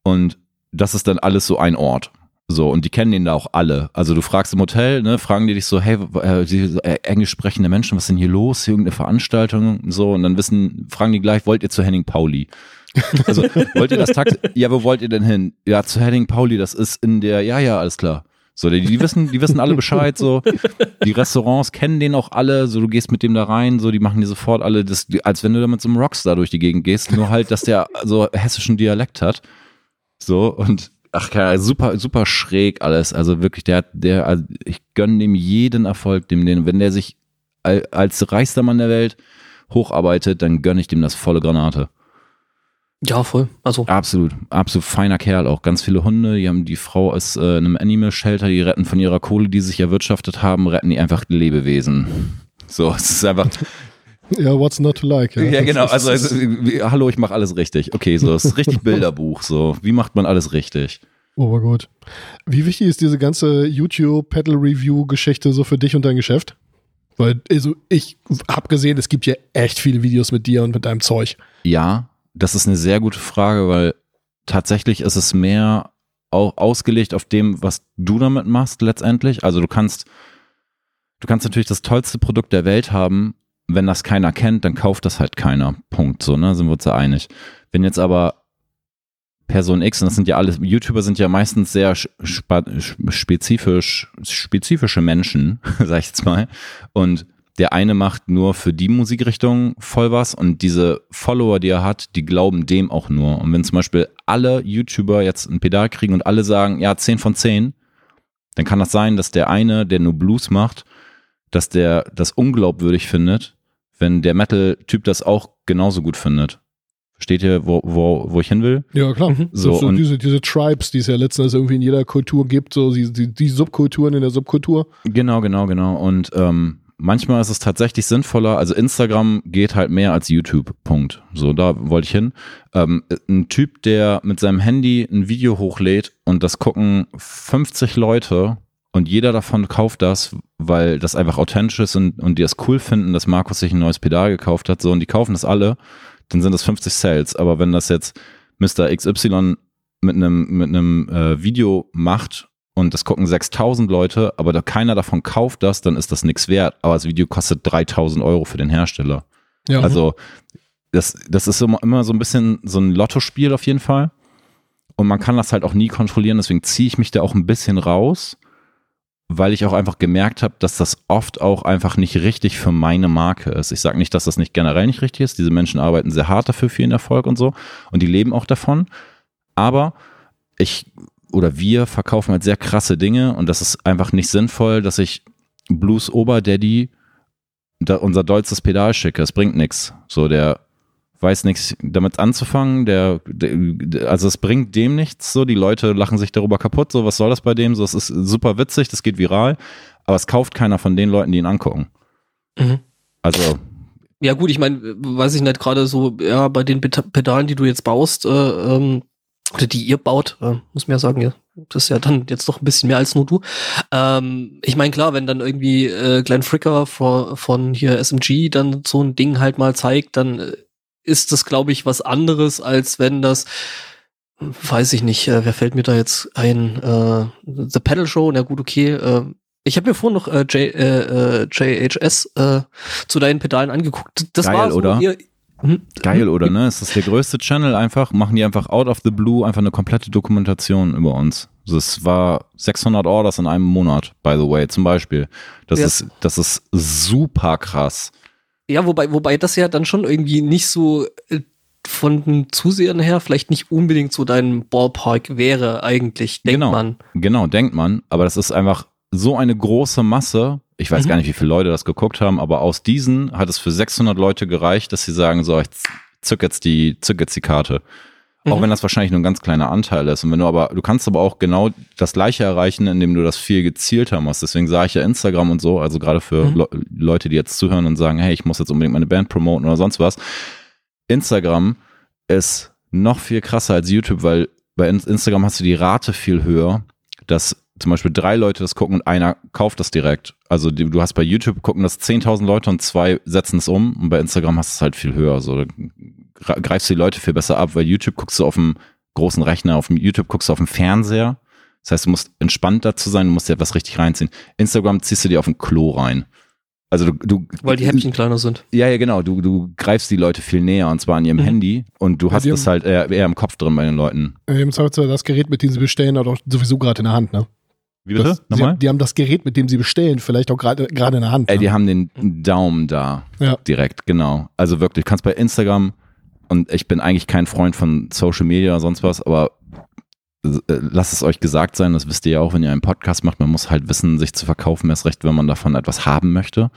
Und das ist dann alles so ein Ort. So, und die kennen den da auch alle. Also du fragst im Hotel, ne, fragen die dich so, hey, äh, die, äh, englisch sprechende Menschen, was ist denn hier los? Irgendeine Veranstaltung? So, und dann wissen, fragen die gleich, wollt ihr zu Henning Pauli? Also, wollt ihr das Taxi? Ja, wo wollt ihr denn hin? Ja, zu Henning Pauli, das ist in der, ja, ja, alles klar. So, die, die wissen, die wissen alle Bescheid, so. Die Restaurants kennen den auch alle, so, du gehst mit dem da rein, so, die machen dir sofort alle, das, als wenn du da mit so einem Rockstar durch die Gegend gehst, nur halt, dass der so hessischen Dialekt hat. So, und, ach, keine Ahnung, super, super schräg alles. Also wirklich, der, hat- der, also ich gönne dem jeden Erfolg, dem, den, wenn der sich al- als reichster Mann der Welt hocharbeitet, dann gönne ich dem das volle Granate. Ja, voll. Also, Absolut, absolut feiner Kerl auch. Ganz viele Hunde, die haben die Frau aus äh, einem Animal Shelter, die retten von ihrer Kohle, die sie sich erwirtschaftet haben, retten die einfach Lebewesen. So, es ist einfach, Ja, what's not to like? ja, Das genau, also, also wie- hallo, ich mache alles richtig. Okay, so, es ist richtig Bilderbuch, so, wie macht man alles richtig? Oh gut. Wie wichtig ist diese ganze YouTube-Pedal-Review-Geschichte so für dich und dein Geschäft? Weil, also, ich habe gesehen, es gibt ja echt viele Videos mit dir und mit deinem Zeug. Ja, das ist eine sehr gute Frage, weil tatsächlich ist es mehr au- ausgelegt auf dem, was du damit machst letztendlich. Also du kannst, du kannst natürlich das tollste Produkt der Welt haben. Wenn das keiner kennt, dann kauft das halt keiner. Punkt. So, ne? Sind wir uns ja einig. Wenn jetzt aber Person X, und das sind ja alles, YouTuber sind ja meistens sehr spezifisch, spezifische Menschen, sag ich jetzt mal. Und der eine macht nur für die Musikrichtung voll was und diese Follower, die er hat, die glauben dem auch nur. Und wenn zum Beispiel alle YouTuber jetzt ein Pedal kriegen und alle sagen, ja, 10 von 10, dann kann das sein, dass der eine, der nur Blues macht, dass der das unglaubwürdig findet, wenn der Metal-Typ das auch genauso gut findet. Versteht ihr, wo, wo, wo ich hin will? Ja, klar. Mhm. So, So, diese, diese Tribes, die es ja letzten Endes irgendwie in jeder Kultur gibt, so die, die, die Subkulturen in der Subkultur. Genau, genau, genau. Und ähm, manchmal ist es tatsächlich sinnvoller, also Instagram geht halt mehr als YouTube, Punkt. So, da wollte ich hin. Ähm, ein Typ, der mit seinem Handy ein Video hochlädt und das gucken 50 Leute und jeder davon kauft das, weil das einfach authentisch ist und, und die es cool finden, dass Markus sich ein neues Pedal gekauft hat, so, und die kaufen das alle, dann sind das 50 Sales. Aber wenn das jetzt Mr. XY mit einem, mit einem äh, Video macht und das gucken 6000 Leute, aber da keiner davon kauft das, dann ist das nichts wert. Aber das Video kostet 3000 Euro für den Hersteller. Ja. Also das, das ist immer, immer so ein bisschen so ein Lottospiel auf jeden Fall. Und man kann das halt auch nie kontrollieren, deswegen ziehe ich mich da auch ein bisschen raus, weil ich auch einfach gemerkt habe, dass das oft auch einfach nicht richtig für meine Marke ist. Ich sage nicht, dass das nicht generell nicht richtig ist. Diese Menschen arbeiten sehr hart dafür für ihren Erfolg und so und die leben auch davon. Aber ich oder wir verkaufen halt sehr krasse Dinge und das ist einfach nicht sinnvoll, dass ich Blues Oberdaddy da unser dollstes Pedal schicke. Es bringt nichts. So, der weiß nichts damit anzufangen. Der, der, also es bringt dem nichts. So, die Leute lachen sich darüber kaputt. So, was soll das bei dem? So, es ist super witzig, das geht viral, aber es kauft keiner von den Leuten, die ihn angucken. Mhm. Also, Ja gut, ich meine, weiß ich nicht, gerade so, ja, bei den Ped- Pedalen, die du jetzt baust, äh, ähm, oder die ihr baut, äh, muss man ja sagen, ja, das ist ja dann jetzt doch ein bisschen mehr als nur du. Ähm, ich meine, klar, wenn dann irgendwie äh, Glenn Fricker von, von hier SMG dann so ein Ding halt mal zeigt, dann äh, ist das, glaube ich, was anderes, als wenn das weiß ich nicht, äh, wer fällt mir da jetzt ein? Äh, The Pedal Show, na gut, okay. Äh, ich habe mir vorhin noch äh, J, äh, äh, JHS äh, zu deinen Pedalen angeguckt. Das Geil, war so oder? Ihr, hm, geil, oder ne? Es ist der größte Channel einfach, machen die einfach out of the blue einfach eine komplette Dokumentation über uns. Das war 600 Orders in einem Monat, by the way, zum Beispiel. Das Ja. ist, das ist super krass. Ja, wobei, wobei das ja dann schon irgendwie nicht so äh, von den Zusehern her vielleicht nicht unbedingt so dein Ballpark wäre eigentlich, denkt Genau. man. Genau, denkt man. Aber das ist einfach so eine große Masse. Ich weiß Mhm. gar nicht, wie viele Leute das geguckt haben, aber aus diesen hat es für 600 Leute gereicht, dass sie sagen, so, ich zück jetzt die, zück jetzt die Karte. Auch Mhm. wenn das wahrscheinlich nur ein ganz kleiner Anteil ist. Und wenn du aber, du kannst aber auch genau das Gleiche erreichen, indem du das viel gezielter machst. Deswegen sage ich ja Instagram und so, also gerade für Mhm. Le Leute, die jetzt zuhören und sagen, hey, ich muss jetzt unbedingt meine Band promoten oder sonst was. Instagram ist noch viel krasser als YouTube, weil bei In- Instagram hast du die Rate viel höher, dass zum Beispiel drei Leute das gucken und einer kauft das direkt. Also du hast bei YouTube gucken das 10.000 Leute und zwei setzen es um und bei Instagram hast du es halt viel höher. So, greifst du die Leute viel besser ab, weil YouTube guckst du auf dem großen Rechner, auf dem YouTube guckst du auf dem Fernseher. Das heißt, du musst entspannt dazu sein, du musst dir etwas richtig reinziehen. Instagram ziehst du dir auf dem Klo rein. Also du, du Weil die Häppchen kleiner sind. ja, ja, genau. Du, du greifst die Leute viel näher und zwar an ihrem Mhm. Handy und du Ja, hast die das haben- halt eher, eher im Kopf drin bei den Leuten. Im Zweifelsfall das Gerät, mit dem sie bestellen, hat auch sowieso gerade in der Hand, ne? Wie Das, sie, haben- die haben das Gerät, mit dem sie bestellen, vielleicht auch gerade gerade in der Hand. Ey, Ne? die haben den Daumen da. Ja. Direkt, genau. Also wirklich, du kannst bei Instagram, und ich bin eigentlich kein Freund von Social Media oder sonst was, aber äh, lasst es euch gesagt sein, das wisst ihr ja auch, wenn ihr einen Podcast macht, man muss halt wissen, sich zu verkaufen, erst recht, wenn man davon etwas haben möchte.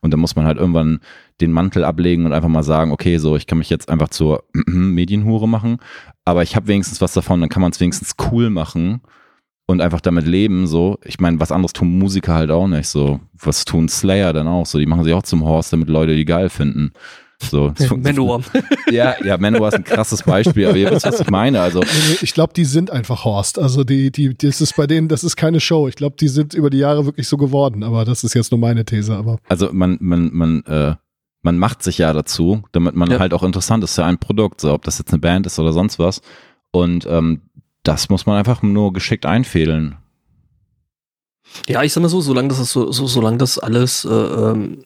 Und dann muss man halt irgendwann den Mantel ablegen und einfach mal sagen, okay, so, ich kann mich jetzt einfach zur Medienhure machen, aber ich habe wenigstens was davon, dann kann man es wenigstens cool machen und einfach damit leben, so. Ich meine, was anderes tun Musiker halt auch nicht, so. Was tun Slayer dann auch, so. Die machen sich auch zum Horst, damit Leute die geil finden. So. Manowar. Ja, ja, Manowar ist ein krasses Beispiel, aber ihr wisst, was ich meine. Also, Ich glaube, die sind einfach Horst. Also die, die, das ist bei denen, das ist keine Show. Ich glaube, die sind über die Jahre wirklich so geworden. Aber das ist jetzt nur meine These. Aber also man, man, man, äh, man macht sich ja dazu, damit man Ja. halt auch interessant ist, ja ein Produkt, so, ob das jetzt eine Band ist oder sonst was. Und ähm, das muss man einfach nur geschickt einfädeln. Ja, ich sag mal so, solange das so, so solange das alles äh, ähm,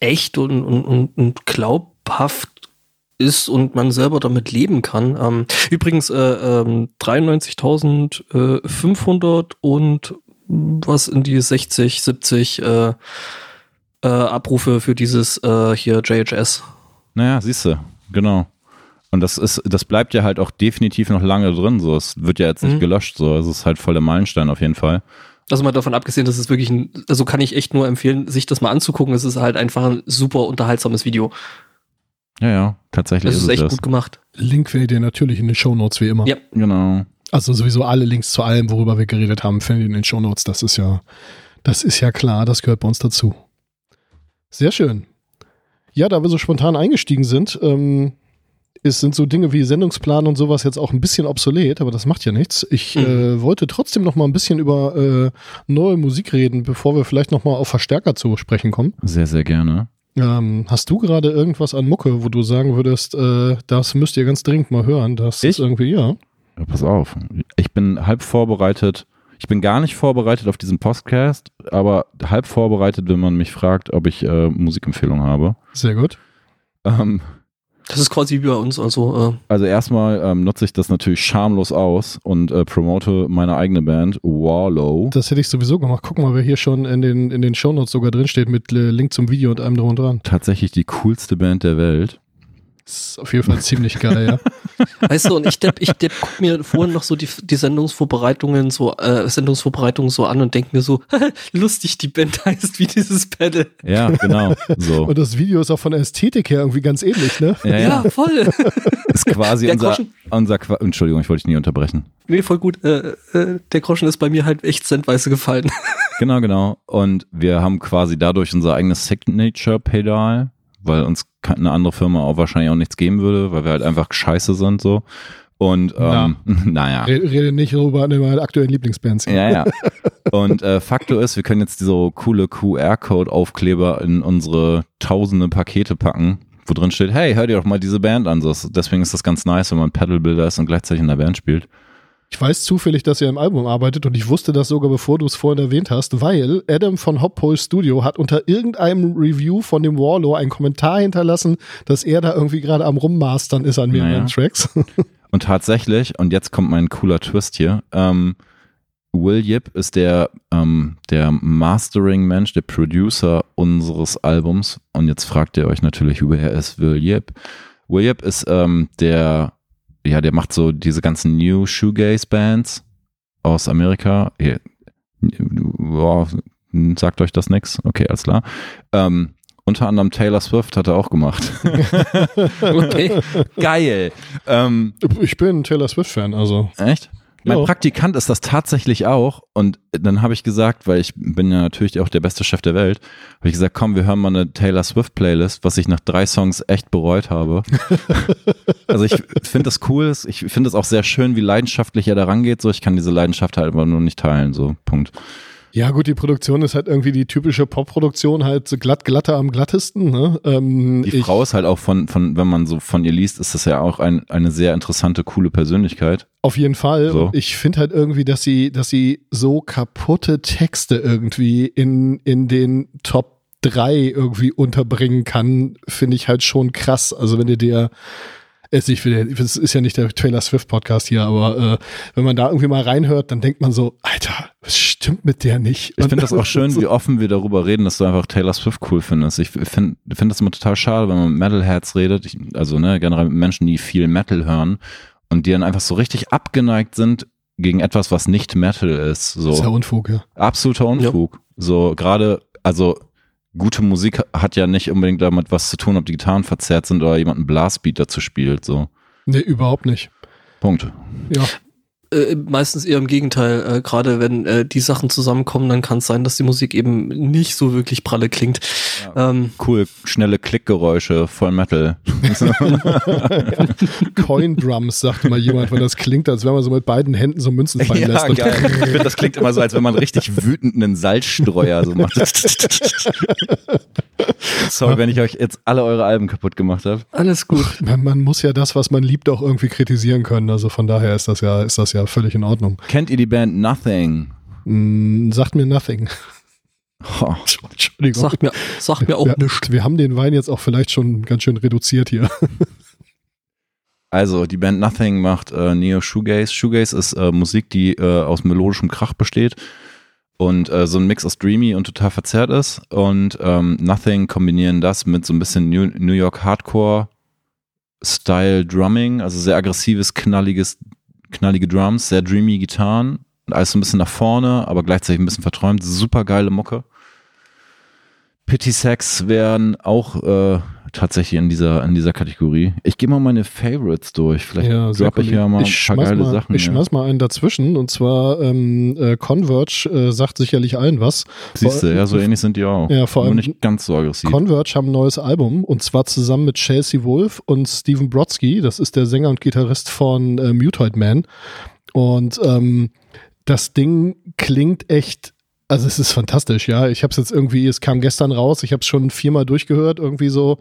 echt und, und, und, glaubhaft ist und man selber damit leben kann. Ähm, übrigens äh, ähm, 93.500 und was in die 60, 70 äh, äh, Abrufe für dieses äh, hier JHS. Naja, siehst du, genau. Und das ist, das bleibt ja halt auch definitiv noch lange drin. So, es wird ja jetzt nicht Mhm. gelöscht. So, es ist halt voll der Meilenstein auf jeden Fall. Also mal davon abgesehen, dass es wirklich ein, also kann ich echt nur empfehlen, sich das mal anzugucken. Es ist halt einfach ein super unterhaltsames Video. Ja, ja, tatsächlich Das ist ist es echt das. gut gemacht. Link findet ihr natürlich in den Shownotes wie immer. Ja. Genau. Also sowieso alle Links zu allem, worüber wir geredet haben, findet ihr in den Shownotes. Das ist ja, das ist ja klar. Das gehört bei uns dazu. Sehr schön. Ja, da wir so spontan eingestiegen sind, ähm, es sind so Dinge wie Sendungsplan und sowas jetzt auch ein bisschen obsolet, aber das macht ja nichts. Ich Mhm. äh, wollte trotzdem noch mal ein bisschen über äh, neue Musik reden, bevor wir vielleicht noch mal auf Verstärker zu sprechen kommen. Sehr, sehr gerne. Ähm, hast du gerade irgendwas an Mucke, wo du sagen würdest, äh, das müsst ihr ganz dringend mal hören? Das Ich? ist irgendwie, ja. Ja, pass auf. Ich bin halb vorbereitet. Ich bin gar nicht vorbereitet auf diesen Podcast, aber halb vorbereitet, wenn man mich fragt, ob ich äh, Musikempfehlungen habe. Sehr gut. Ähm, Das ist quasi wie bei uns, also also erstmal ähm, nutze ich das natürlich schamlos aus und äh, promote meine eigene Band, Wallow. Das hätte ich sowieso gemacht. Guck mal, wer hier schon in den, in den Shownotes sogar drinsteht mit äh, Link zum Video und allem drum und dran. Tatsächlich die coolste Band der Welt. Das ist auf jeden Fall ziemlich geil, ja. weißt du, und ich depp, ich depp, guck mir vorhin noch so die, die Sendungsvorbereitungen so, äh, Sendungsvorbereitungen so an und denk mir so, lustig, die Band heißt wie dieses Pedal. Ja, genau. So. Und das Video ist auch von der Ästhetik her irgendwie ganz ähnlich, ne? Ja, ja. voll. Ist quasi Der unser, Groschen- unser Qua Entschuldigung, ich wollte dich nie unterbrechen. nee, voll gut. Äh, äh, der Groschen ist bei mir halt echt centweise gefallen. Genau, genau. Und wir haben quasi dadurch unser eigenes Signature-Pedal, weil uns eine andere Firma auch wahrscheinlich auch nichts geben würde, weil wir halt einfach scheiße sind so. Und ähm, naja. Rede, rede nicht über meine aktuellen Lieblingsbands. Ja, ja. Und äh, Faktor ist, wir können jetzt so coole QR-Code-Aufkleber in unsere tausende Pakete packen, wo drin steht, hey, hör dir doch mal diese Band an. So, deswegen ist das ganz nice, wenn man Pedalbilder ist und gleichzeitig in der Band spielt. Ich weiß zufällig, dass ihr im Album arbeitet und ich wusste das sogar, bevor du es vorhin erwähnt hast, weil Adam von Hoppole Studio hat unter irgendeinem Review von dem Warlow einen Kommentar hinterlassen, dass er da irgendwie gerade am Rummastern ist an mehreren Naja. Tracks. Und tatsächlich, und jetzt kommt mein cooler Twist hier, ähm, Will Yip ist der, ähm, der Mastering-Mensch, der Producer unseres Albums. Und jetzt fragt ihr euch natürlich, wer ist Will Yip? Will Yip ist ähm, der, ja, der macht so diese ganzen New Shoegaze-Bands aus Amerika. Hier, boah, sagt euch das nix? Okay, alles klar. Ähm, unter anderem Taylor Swift hat er auch gemacht. Okay. Geil. Ähm, Ich bin Taylor Swift-Fan, also. echt? Mein Ja. Praktikant ist das tatsächlich auch. Und dann habe ich gesagt, weil ich bin ja natürlich auch der beste Chef der Welt, habe ich gesagt, komm, wir hören mal eine Taylor Swift Playlist, was ich nach drei Songs echt bereut habe. also ich finde das cool. Ich finde es auch sehr schön, wie leidenschaftlich er da rangeht. So, ich kann diese Leidenschaft halt aber nur nicht teilen. So, Punkt. Ja, gut, die Produktion ist halt irgendwie die typische Pop-Produktion, halt so glatt, glatter am glattesten. Ne? Ähm, Die ich, Frau ist halt auch von, von, wenn man so von ihr liest, ist das ja auch ein, eine sehr interessante, coole Persönlichkeit. Auf jeden Fall. So. Ich finde halt irgendwie, dass sie, dass sie so kaputte Texte irgendwie in, in den Top 3 irgendwie unterbringen kann, finde ich halt schon krass. Also wenn du dir es ich will, es ist ja nicht der Taylor Swift Podcast hier, aber äh, wenn man da irgendwie mal reinhört, dann denkt man so, Alter, was stimmt mit der nicht? Ich finde das auch schön, so, wie offen wir darüber reden, dass du einfach Taylor Swift cool findest. Ich finde find das immer total schade, wenn man mit Metalheads redet, ich, also ne, generell mit Menschen, die viel Metal hören und die dann einfach so richtig abgeneigt sind gegen etwas, was nicht Metal ist. So Das ist ja Unfug, ja. absoluter Unfug. So gerade, also gute Musik hat ja nicht unbedingt damit was zu tun, ob die Gitarren verzerrt sind oder jemand einen Blastbeat dazu spielt. So Nee, überhaupt nicht. Punkt. Ja. Äh, meistens eher im Gegenteil. Äh, Gerade wenn äh, die Sachen zusammenkommen, dann kann es sein, dass die Musik eben nicht so wirklich pralle klingt. Ähm, Cool, schnelle Klickgeräusche, voll Metal. Coin Drums, sagt mal jemand, weil das klingt, als wenn man so mit beiden Händen so Münzen fallen lässt. Und geil. Ich finde, das klingt immer so, als wenn man richtig wütend einen Salzstreuer so macht. Sorry, wenn ich euch jetzt alle eure Alben kaputt gemacht habe. alles gut. Man, man muss ja das, was man liebt, auch irgendwie kritisieren können. Also von daher ist das ja, ist das ja völlig in Ordnung. Kennt ihr die Band Nothing? Mm, sagt mir nothing. Oh, Entschuldigung. Sagt mir, sagt mir auch wir, nichts. wir haben den Wein jetzt auch vielleicht schon ganz schön reduziert hier. Also, die Band Nothing macht äh, Neo Shoegaze. Shoegaze ist äh, Musik, die äh, aus melodischem Krach besteht und äh, so ein Mix aus Dreamy und total verzerrt ist. Und ähm, Nothing kombinieren das mit so ein bisschen New, New York Hardcore Style Drumming, also sehr aggressives, knalliges, knallige Drums, sehr dreamy Gitarren und alles so ein bisschen nach vorne, aber gleichzeitig ein bisschen verträumt. Super geile Mucke. Pity Sex wären auch äh, tatsächlich in dieser, in dieser Kategorie. Ich gehe mal meine Favorites durch. Vielleicht sehr droppe ich ja mal ein ich paar schmeiß geile mal, Sachen. Ich ja. schmeiß mal einen dazwischen und zwar ähm, äh, Converge äh, sagt sicherlich allen was. Siehst du, ja, so ähnlich sind die auch. Ja, vor Nur allem- nicht ganz so aggressiv. Converge haben ein neues Album und zwar zusammen mit Chelsea Wolf und Steven Brodsky. Das ist der Sänger und Gitarrist von äh, Mutoid Man. Und ähm, das Ding klingt echt, also es ist fantastisch, ja. Ich habe es jetzt irgendwie, es kam gestern raus, ich habe es schon viermal durchgehört, irgendwie so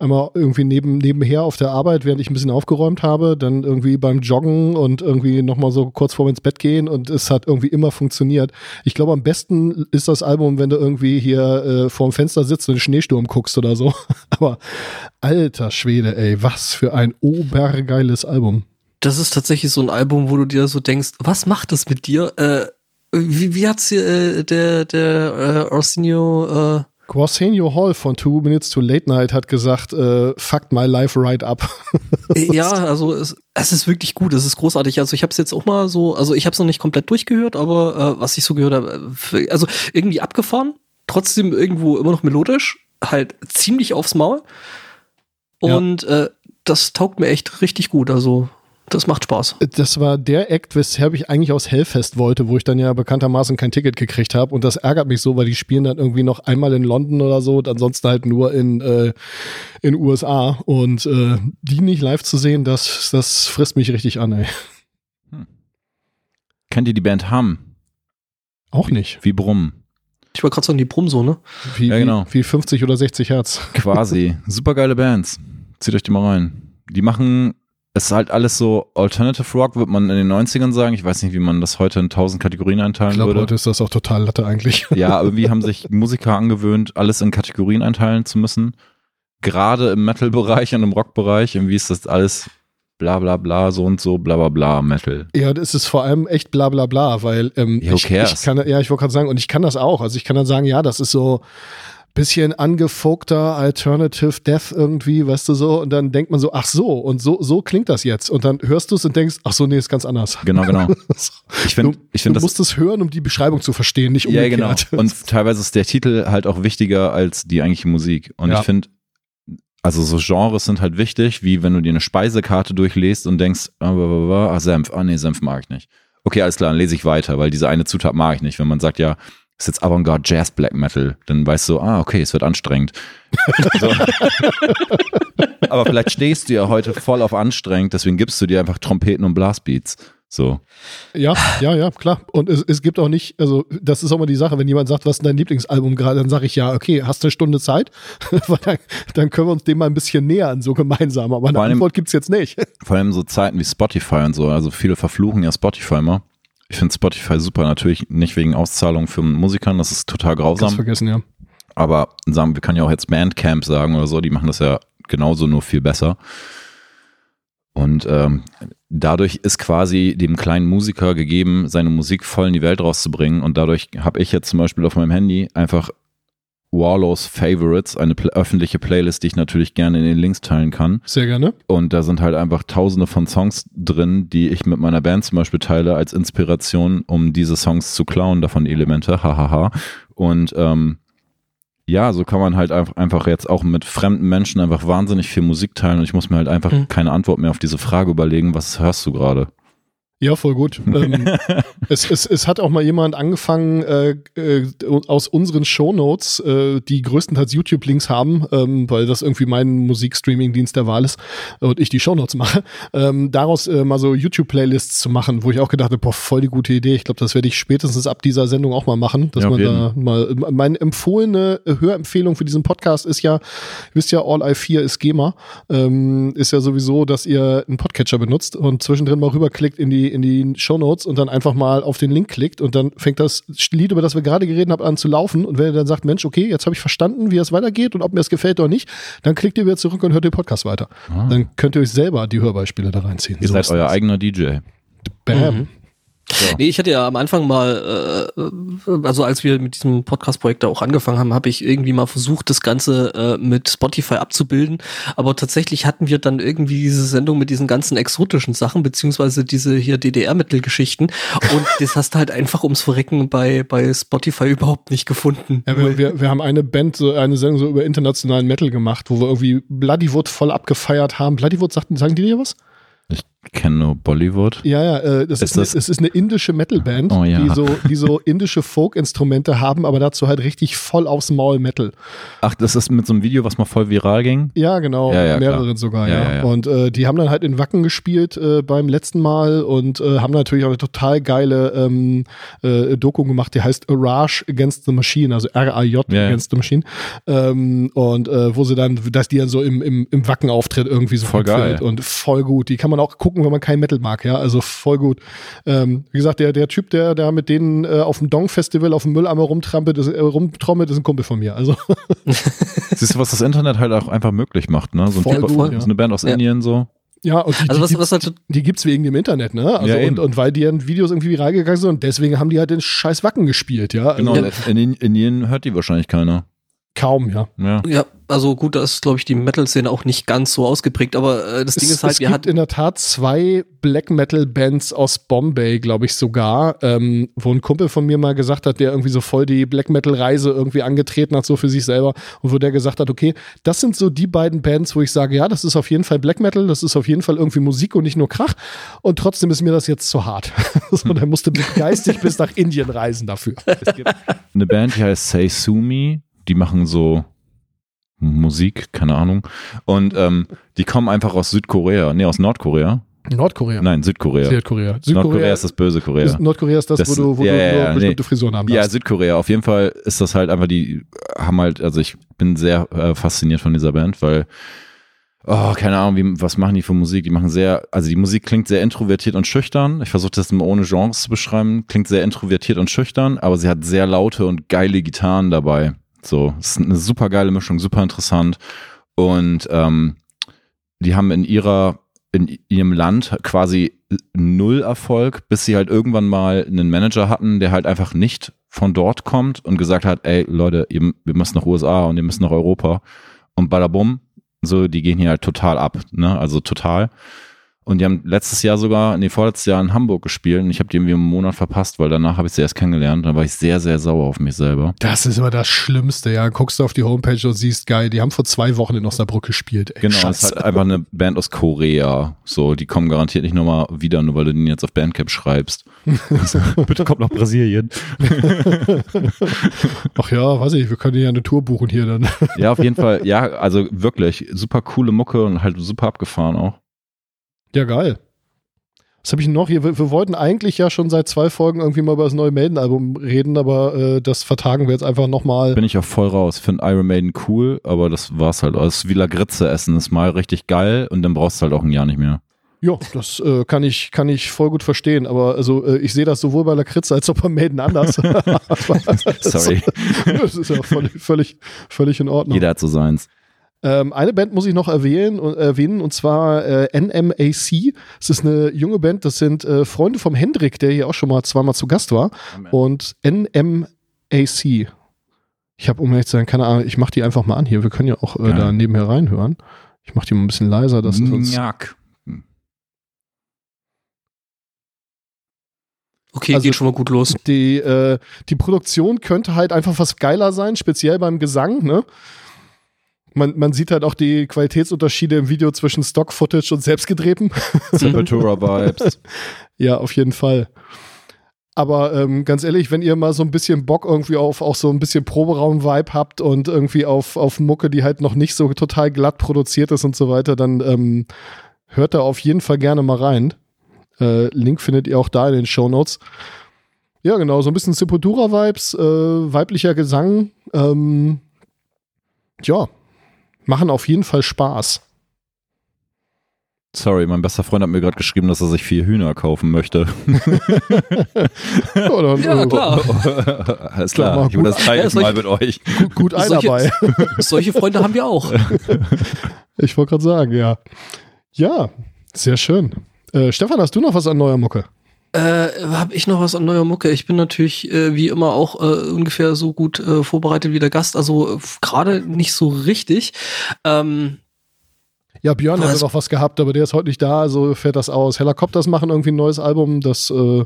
einmal irgendwie neben, nebenher auf der Arbeit, während ich ein bisschen aufgeräumt habe, dann irgendwie beim Joggen und irgendwie nochmal so kurz vorm ins Bett gehen und es hat irgendwie immer funktioniert. Ich glaube, am besten ist das Album, wenn du irgendwie hier äh, vorm Fenster sitzt und den Schneesturm guckst oder so. Aber alter Schwede, ey, was für ein obergeiles Album. Das ist tatsächlich so ein Album, wo du dir so denkst, was macht das mit dir? Äh, wie, wie hat's hier äh, der, der äh, Arsenio äh, Arsenio Hall von Two Minutes to Late Night hat gesagt, äh, fucked my life right up. ja, also es, es ist wirklich gut, es ist großartig. Also ich habe es jetzt auch mal so, also ich habe es noch nicht komplett durchgehört, aber äh, was ich so gehört habe, äh, also irgendwie abgefahren, trotzdem irgendwo immer noch melodisch, halt ziemlich aufs Maul. Ja. Und äh, das taugt mir echt richtig gut. Also das macht Spaß. Das war der Act, weshalb ich eigentlich aus Hellfest wollte, wo ich dann ja bekanntermaßen kein Ticket gekriegt habe. Und das ärgert mich so, weil die spielen dann irgendwie noch einmal in London oder so und ansonsten halt nur in äh, in USA. Und äh, die nicht live zu sehen, das, das frisst mich richtig an, ey. Kennt ihr die Band Hum? Auch nicht. Wie Brummen. Ich wollte gerade sagen, die Brumm so, ne? Wie, Ja, genau. wie, wie 50 oder 60 Hertz. Quasi. Supergeile Bands. Zieht euch die mal rein. Die machen, es ist halt alles so Alternative Rock, wird man in den 90ern sagen. Ich weiß nicht, wie man das heute in tausend Kategorien Ich einteilen glaube, würde. heute ist das auch total Latte eigentlich. Ja, irgendwie haben sich Musiker angewöhnt, alles in Kategorien einteilen zu müssen. Gerade im Metal-Bereich und im Rock-Bereich. Irgendwie ist das alles bla bla bla, so und so, bla bla bla, Metal. Ja, das ist vor allem echt bla bla bla, weil ähm, ich, ich kann, ja, ich wollte gerade sagen, und ich kann das auch. Also ich kann dann sagen, ja, das ist so bisschen angefokter Alternative Death irgendwie, weißt du so, und dann denkt man so, ach so, und so, so klingt das jetzt. Und dann hörst du es und denkst, ach so, nee, ist ganz anders. Genau, genau. Ich Du, finde, ich finde du das. musst es hören, um die Beschreibung zu verstehen, nicht Ja, umgekehrt. genau. Und teilweise ist der Titel halt auch wichtiger als die eigentliche Musik. Und Ja. ich finde, also so Genres sind halt wichtig, wie wenn du dir eine Speisekarte durchliest und denkst, ah, ah Senf, ah nee, Senf mag ich nicht. okay, alles klar, dann lese ich weiter, weil diese eine Zutat mag ich nicht. Wenn man sagt, ja, ist jetzt Avantgarde Jazz Black Metal, dann weißt du, ah, okay, es wird anstrengend. so. Aber vielleicht stehst du ja heute voll auf anstrengend, deswegen gibst du dir einfach Trompeten und Blastbeats. So. Ja, ja, ja, klar. Und es, es gibt auch nicht, also das ist auch mal die Sache, wenn jemand sagt, was ist dein Lieblingsalbum gerade, dann sage ich ja, okay, hast du eine Stunde Zeit? Dann, dann können wir uns dem mal ein bisschen nähern, so gemeinsam. Aber eine allem- Antwort gibt's jetzt nicht. Vor allem so Zeiten wie Spotify und so. Also viele verfluchen ja Spotify immer. Ich finde Spotify super, natürlich nicht wegen Auszahlungen für Musikern, das ist total grausam. vergessen, ja. Aber sagen, wir können ja auch jetzt Bandcamp sagen oder so, die machen das ja genauso, nur viel besser. Und ähm, dadurch ist quasi dem kleinen Musiker gegeben, seine Musik voll in die Welt rauszubringen. Und dadurch habe ich jetzt zum Beispiel auf meinem Handy einfach Warlows Favorites, eine pl öffentliche Playlist, die ich natürlich gerne in den Links teilen kann. Sehr gerne. Und da sind halt einfach tausende von Songs drin, die ich mit meiner Band zum Beispiel teile als Inspiration, um diese Songs zu klauen, davon Elemente, hahaha. Und ähm, ja, so kann man halt einfach, jetzt auch mit fremden Menschen einfach wahnsinnig viel Musik teilen und ich muss mir halt einfach Mhm. keine Antwort mehr auf diese Frage überlegen, was hörst du gerade? Ja, voll gut. ähm, es, es, es hat auch mal jemand angefangen, äh, äh, aus unseren Shownotes, äh, die größtenteils YouTube-Links haben, ähm, weil das irgendwie mein Musikstreaming-Dienst der Wahl ist und ich die Shownotes mache, ähm, daraus äh, mal so YouTube-Playlists zu machen, wo ich auch gedacht habe, boah, voll die gute Idee. Ich glaube, das werde ich spätestens ab dieser Sendung auch mal machen, dass Ja, man da mal, meine empfohlene Hörempfehlung für diesen Podcast ist ja, ihr wisst ja, All I4 ist GEMA, ähm, ist ja sowieso, dass ihr einen Podcatcher benutzt und zwischendrin mal rüberklickt in die, in die Shownotes und dann einfach mal auf den Link klickt und dann fängt das Lied, über das wir gerade geredet haben, an zu laufen und wenn ihr dann sagt, Mensch, okay, jetzt habe ich verstanden, wie es weitergeht und ob mir es gefällt oder nicht, dann klickt ihr wieder zurück und hört den Podcast weiter. Dann könnt ihr euch selber die Hörbeispiele da reinziehen. Ihr So seid euer das. eigener DJ. Bam. Mhm. Nee, ich hatte ja am Anfang mal, äh, also als wir mit diesem Podcast-Projekt da auch angefangen haben, habe ich irgendwie mal versucht, das Ganze äh, mit Spotify abzubilden. Aber tatsächlich hatten wir dann irgendwie diese Sendung mit diesen ganzen exotischen Sachen, beziehungsweise diese hier DDR-Mittelgeschichten. Und das hast du halt einfach ums Verrecken bei, bei Spotify überhaupt nicht gefunden. Ja, wir, wir, wir haben eine Band, so eine Sendung so über internationalen Metal gemacht, wo wir irgendwie Bloodywood voll abgefeiert haben. Bloodywood, sagten, sagen die dir was? Ich kenne nur Bollywood. Ja, ja, äh, das Ist ist, eine, das- es ist eine indische Metalband, Oh, ja. die, so, die so indische Folk-Instrumente haben, aber dazu halt richtig voll aufs Maul Metal. Ach, das ist mit so einem Video, was mal voll viral ging. Ja, genau, Ja, ja, mehreren sogar, Ja. Und äh, die haben dann halt in Wacken gespielt äh, beim letzten Mal und äh, haben natürlich auch eine total geile ähm, äh, Doku gemacht, die heißt Rage Against the Machine, also R-A-J. Against the Machine. Ähm, und äh, wo sie dann, dass die dann so im, im, im Wacken-Auftritt irgendwie so Voll geil. und voll gut. Die kann man auch gucken, wenn man kein Metal mag, ja, also voll gut. Ähm, wie gesagt, der, der Typ, der da mit denen äh, auf dem Dong-Festival auf dem Mülleimer rumtrampelt, ist, äh, rumtrommelt, ist ein Kumpel von mir. Also Siehst du, was das Internet halt auch einfach möglich macht, ne? So, ein Voll Typ, gut, so ja. eine Band aus Ja. Indien so. Ja, und die, Also die, was, gibt's, was halt die gibt's wegen dem Internet, ne? Also Ja, und, eben. und weil deren Videos irgendwie viral gegangen sind und deswegen haben die halt den scheiß Wacken gespielt, ja? Also Genau, in, in Indien hört die wahrscheinlich keiner. Kaum, ja. Ja. Ja, also gut, da ist, glaube ich, die Metal-Szene auch nicht ganz so ausgeprägt, aber äh, das Ding es, ist halt, es wir gibt hatten. in der Tat zwei Black Metal Bands aus Bombay, glaube ich sogar, ähm, wo ein Kumpel von mir mal gesagt hat, der irgendwie so voll die Black Metal Reise irgendwie angetreten hat, so für sich selber, und wo der gesagt hat, okay, das sind so die beiden Bands, wo ich sage, ja, das ist auf jeden Fall Black Metal, das ist auf jeden Fall irgendwie Musik und nicht nur Krach, und trotzdem ist mir das jetzt zu hart. so, der musste geistig bis nach Indien reisen dafür. Es gibt eine Band, die heißt Say Sumi. Die machen so Musik, keine Ahnung. Und ähm, die kommen einfach aus Südkorea. Nee, aus Nordkorea. Nordkorea. Nein, Südkorea. Südkorea. Nordkorea ist das böse Korea. ist, Nordkorea ist das, Das- wo du, wo ja, du ja, ja, bestimmte nee. Frisuren haben Ja, darfst. Südkorea. Auf jeden Fall ist das halt einfach, die haben halt, also ich bin sehr äh, fasziniert von dieser Band, weil, oh, keine Ahnung, wie, was machen die für Musik? Die machen sehr, also die Musik klingt sehr introvertiert und schüchtern. Ich versuche das mal ohne Genres zu beschreiben. Klingt sehr introvertiert und schüchtern, aber sie hat sehr laute und geile Gitarren dabei. So, es ist eine super geile Mischung, super interessant. Und ähm, die haben in ihrer, in ihrem Land quasi null Erfolg, bis sie halt irgendwann mal einen Manager hatten, der halt einfach nicht von dort kommt und gesagt hat, ey Leute, ihr, wir müssen nach USA und ihr müsst nach Europa. Und badabum, so, die gehen hier halt total ab, ne? Also total. Und die haben letztes Jahr sogar, nee, vorletztes Jahr in Hamburg gespielt und ich habe die irgendwie einen Monat verpasst, weil danach habe ich sie erst kennengelernt. Da war ich sehr, sehr sauer auf mich selber. Das ist immer das Schlimmste, ja. Guckst du auf die Homepage und siehst, geil, die haben vor zwei Wochen in Osnabrück gespielt. Ey, Genau, es ist Scheiße. halt einfach eine Band aus Korea. So, die kommen garantiert nicht nochmal wieder, nur weil du den jetzt auf Bandcamp schreibst. Bitte kommt nach Brasilien. Ach ja, weiß ich, wir können ja eine Tour buchen hier dann. ja, auf jeden Fall. Ja, also wirklich super coole Mucke und halt super abgefahren auch. Ja, geil. Was habe ich noch hier? Wir, wir, wollten eigentlich ja schon seit zwei Folgen irgendwie mal über das neue Maiden-Album reden, aber äh, das vertagen wir jetzt einfach nochmal. Bin ich auch voll raus. Finde Iron Maiden cool, aber das war's halt. Das ist wie Lagritze essen. Ist mal richtig geil und dann brauchst du halt auch ein Jahr nicht mehr. Ja, das äh, kann, ich, kann ich voll gut verstehen, aber also äh, ich sehe das sowohl bei Lakritze als auch bei Maiden anders. Sorry. das ist ja völlig, völlig, völlig in Ordnung. Jeder hat so seins. Ähm, eine Band muss ich noch erwähnen, erwähnen und zwar äh, NMAC. Es ist eine junge Band, das sind äh, Freunde vom Hendrik, der hier auch schon mal zweimal zu Gast war. Amen. Und NMAC. Ich habe, um ehrlich zu sein, keine Ahnung, ich mache die einfach mal an hier. Wir können ja auch äh, da nebenher reinhören. Ich mache die mal ein bisschen leiser. Das ist uns Okay, also geht schon mal gut los. Die, äh, die Produktion könnte halt einfach was geiler sein, speziell beim Gesang, ne? Man, man sieht halt auch die Qualitätsunterschiede im Video zwischen Stock-Footage und selbstgedrehtem. Sepultura-Vibes. ja, auf jeden Fall. Aber ähm, ganz ehrlich, wenn ihr mal so ein bisschen Bock irgendwie auf auch so ein bisschen Proberaum-Vibe habt und irgendwie auf, auf Mucke, die halt noch nicht so total glatt produziert ist und so weiter, dann ähm, hört da auf jeden Fall gerne mal rein. Äh, Link findet ihr auch da in den Show Notes. Ja, genau, so ein bisschen Sepultura-Vibes, äh, weiblicher Gesang. Ähm, ja, machen auf jeden Fall Spaß. Sorry, mein bester Freund hat mir gerade geschrieben, dass er sich vier Hühner kaufen möchte. ja, dann, ja, klar. Alles klar, klar ich will das teile ja, mal mit euch. Gut, gut ein solche, dabei. solche Freunde haben wir auch. Ich wollte gerade sagen, ja. Ja, sehr schön. Äh, Stefan, hast du noch was an neuer Mucke? Äh, habe ich noch was an neuer Mucke? Ich bin natürlich äh, wie immer auch äh, ungefähr so gut äh, vorbereitet wie der Gast, also äh, gerade nicht so richtig. Ähm, ja, Björn hat noch was gehabt, aber der ist heute nicht da, also fährt das aus. Helicopters machen irgendwie ein neues Album, das äh,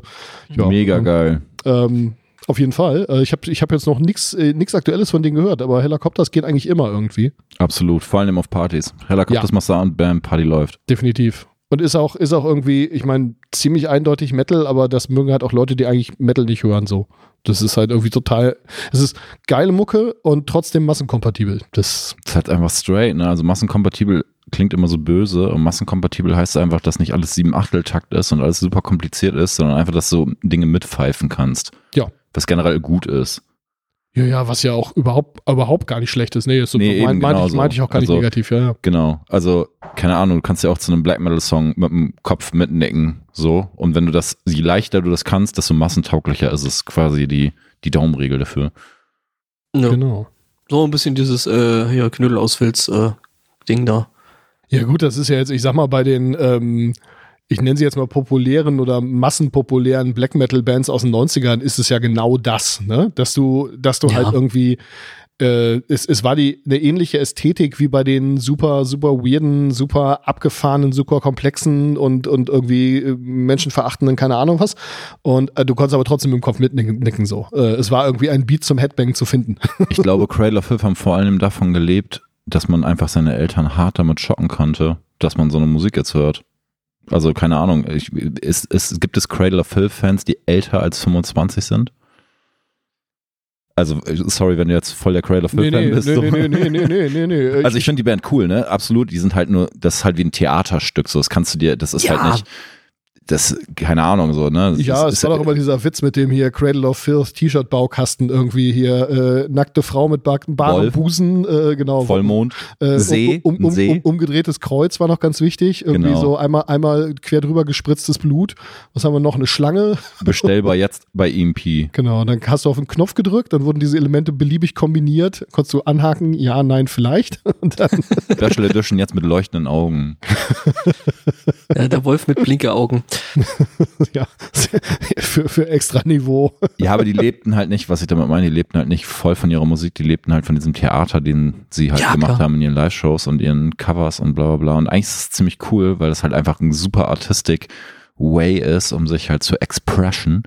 ja, mega geil. Ähm, auf jeden Fall. Äh, ich habe ich hab jetzt noch nichts äh, Aktuelles von denen gehört, aber Helicopters geht eigentlich immer irgendwie. Absolut, vor allem auf Partys. Helicopters ja. machst du an, bam, Party läuft. Definitiv. Und ist auch, ist auch irgendwie, ich meine, ziemlich eindeutig Metal, aber das mögen halt auch Leute, die eigentlich Metal nicht hören, so. Das ist halt irgendwie total, es ist geile Mucke und trotzdem massenkompatibel. Das, das ist halt einfach straight, ne? Also massenkompatibel klingt immer so böse und massenkompatibel heißt einfach, dass nicht alles sieben Achtel Takt ist und alles super kompliziert ist, sondern einfach, dass du Dinge mitpfeifen kannst. Ja. Was generell gut ist. Ja, ja, was ja auch überhaupt, überhaupt gar nicht schlecht ist. Nee, ist so, nee, mein, meinte, ich, meinte ich auch gar also, nicht negativ, ja, ja. Genau. Also, keine Ahnung, du kannst ja auch zu einem Black Metal-Song mit dem Kopf mitnicken, so. Und wenn du das, je leichter du das kannst, desto massentauglicher ist es quasi die, die Daumenregel dafür. Ja. Genau. So ein bisschen dieses, äh, hier, Knödel aus Filz, äh, Ding da. Ja, gut, das ist ja jetzt, ich sag mal, bei den, ähm, ich nenne sie jetzt mal populären oder massenpopulären Black Metal Bands aus den 90ern ist es ja genau das, ne? Dass du, dass du ja. halt irgendwie äh, es, es war die eine ähnliche Ästhetik wie bei den super, super weirden, super abgefahrenen, super komplexen und, und irgendwie äh, menschenverachtenden, keine Ahnung was. Und äh, du konntest aber trotzdem im Kopf mitnicken so. Äh, es war irgendwie ein Beat zum Headbang zu finden. ich glaube, Cradle of Filth haben vor allem davon gelebt, dass man einfach seine Eltern hart damit schocken konnte, dass man so eine Musik jetzt hört. Also keine Ahnung, ich, es, es, gibt es Cradle of Filth Fans, die älter als 25 sind? Also, sorry, wenn du jetzt voll der Cradle of Filth Fan nee, bist. Nee, so. nee, nee, nee, nee, nee, nee. Also ich finde die Band cool, ne? Absolut. Die sind halt nur, das ist halt wie ein Theaterstück. So, das kannst du dir, das ist ja. halt nicht das, keine Ahnung, so, ne? Das ja, ist, es war doch immer dieser Witz mit dem hier Cradle of Filth T-Shirt-Baukasten irgendwie hier, äh, nackte Frau mit barem Busen, äh, genau. Vollmond, äh, See, um, um, um, See. umgedrehtes Kreuz war noch ganz wichtig, irgendwie genau. so einmal, einmal quer drüber gespritztes Blut. Was haben wir noch? Eine Schlange. Bestellbar jetzt bei EMP. Genau, dann hast du auf den Knopf gedrückt, dann wurden diese Elemente beliebig kombiniert, konntest du anhaken, ja, nein, vielleicht. Und dann Special Edition jetzt mit leuchtenden Augen. ja, der Wolf mit Blinkeraugen. ja, für, für extra Niveau. Ja, aber die lebten halt nicht, was ich damit meine, die lebten halt nicht voll von ihrer Musik, die lebten halt von diesem Theater, den sie halt ja, gemacht klar. haben in ihren Live-Shows und ihren Covers und bla bla bla. Und eigentlich ist es ziemlich cool, weil das halt einfach ein super artistic Way ist, um sich halt zu expressen.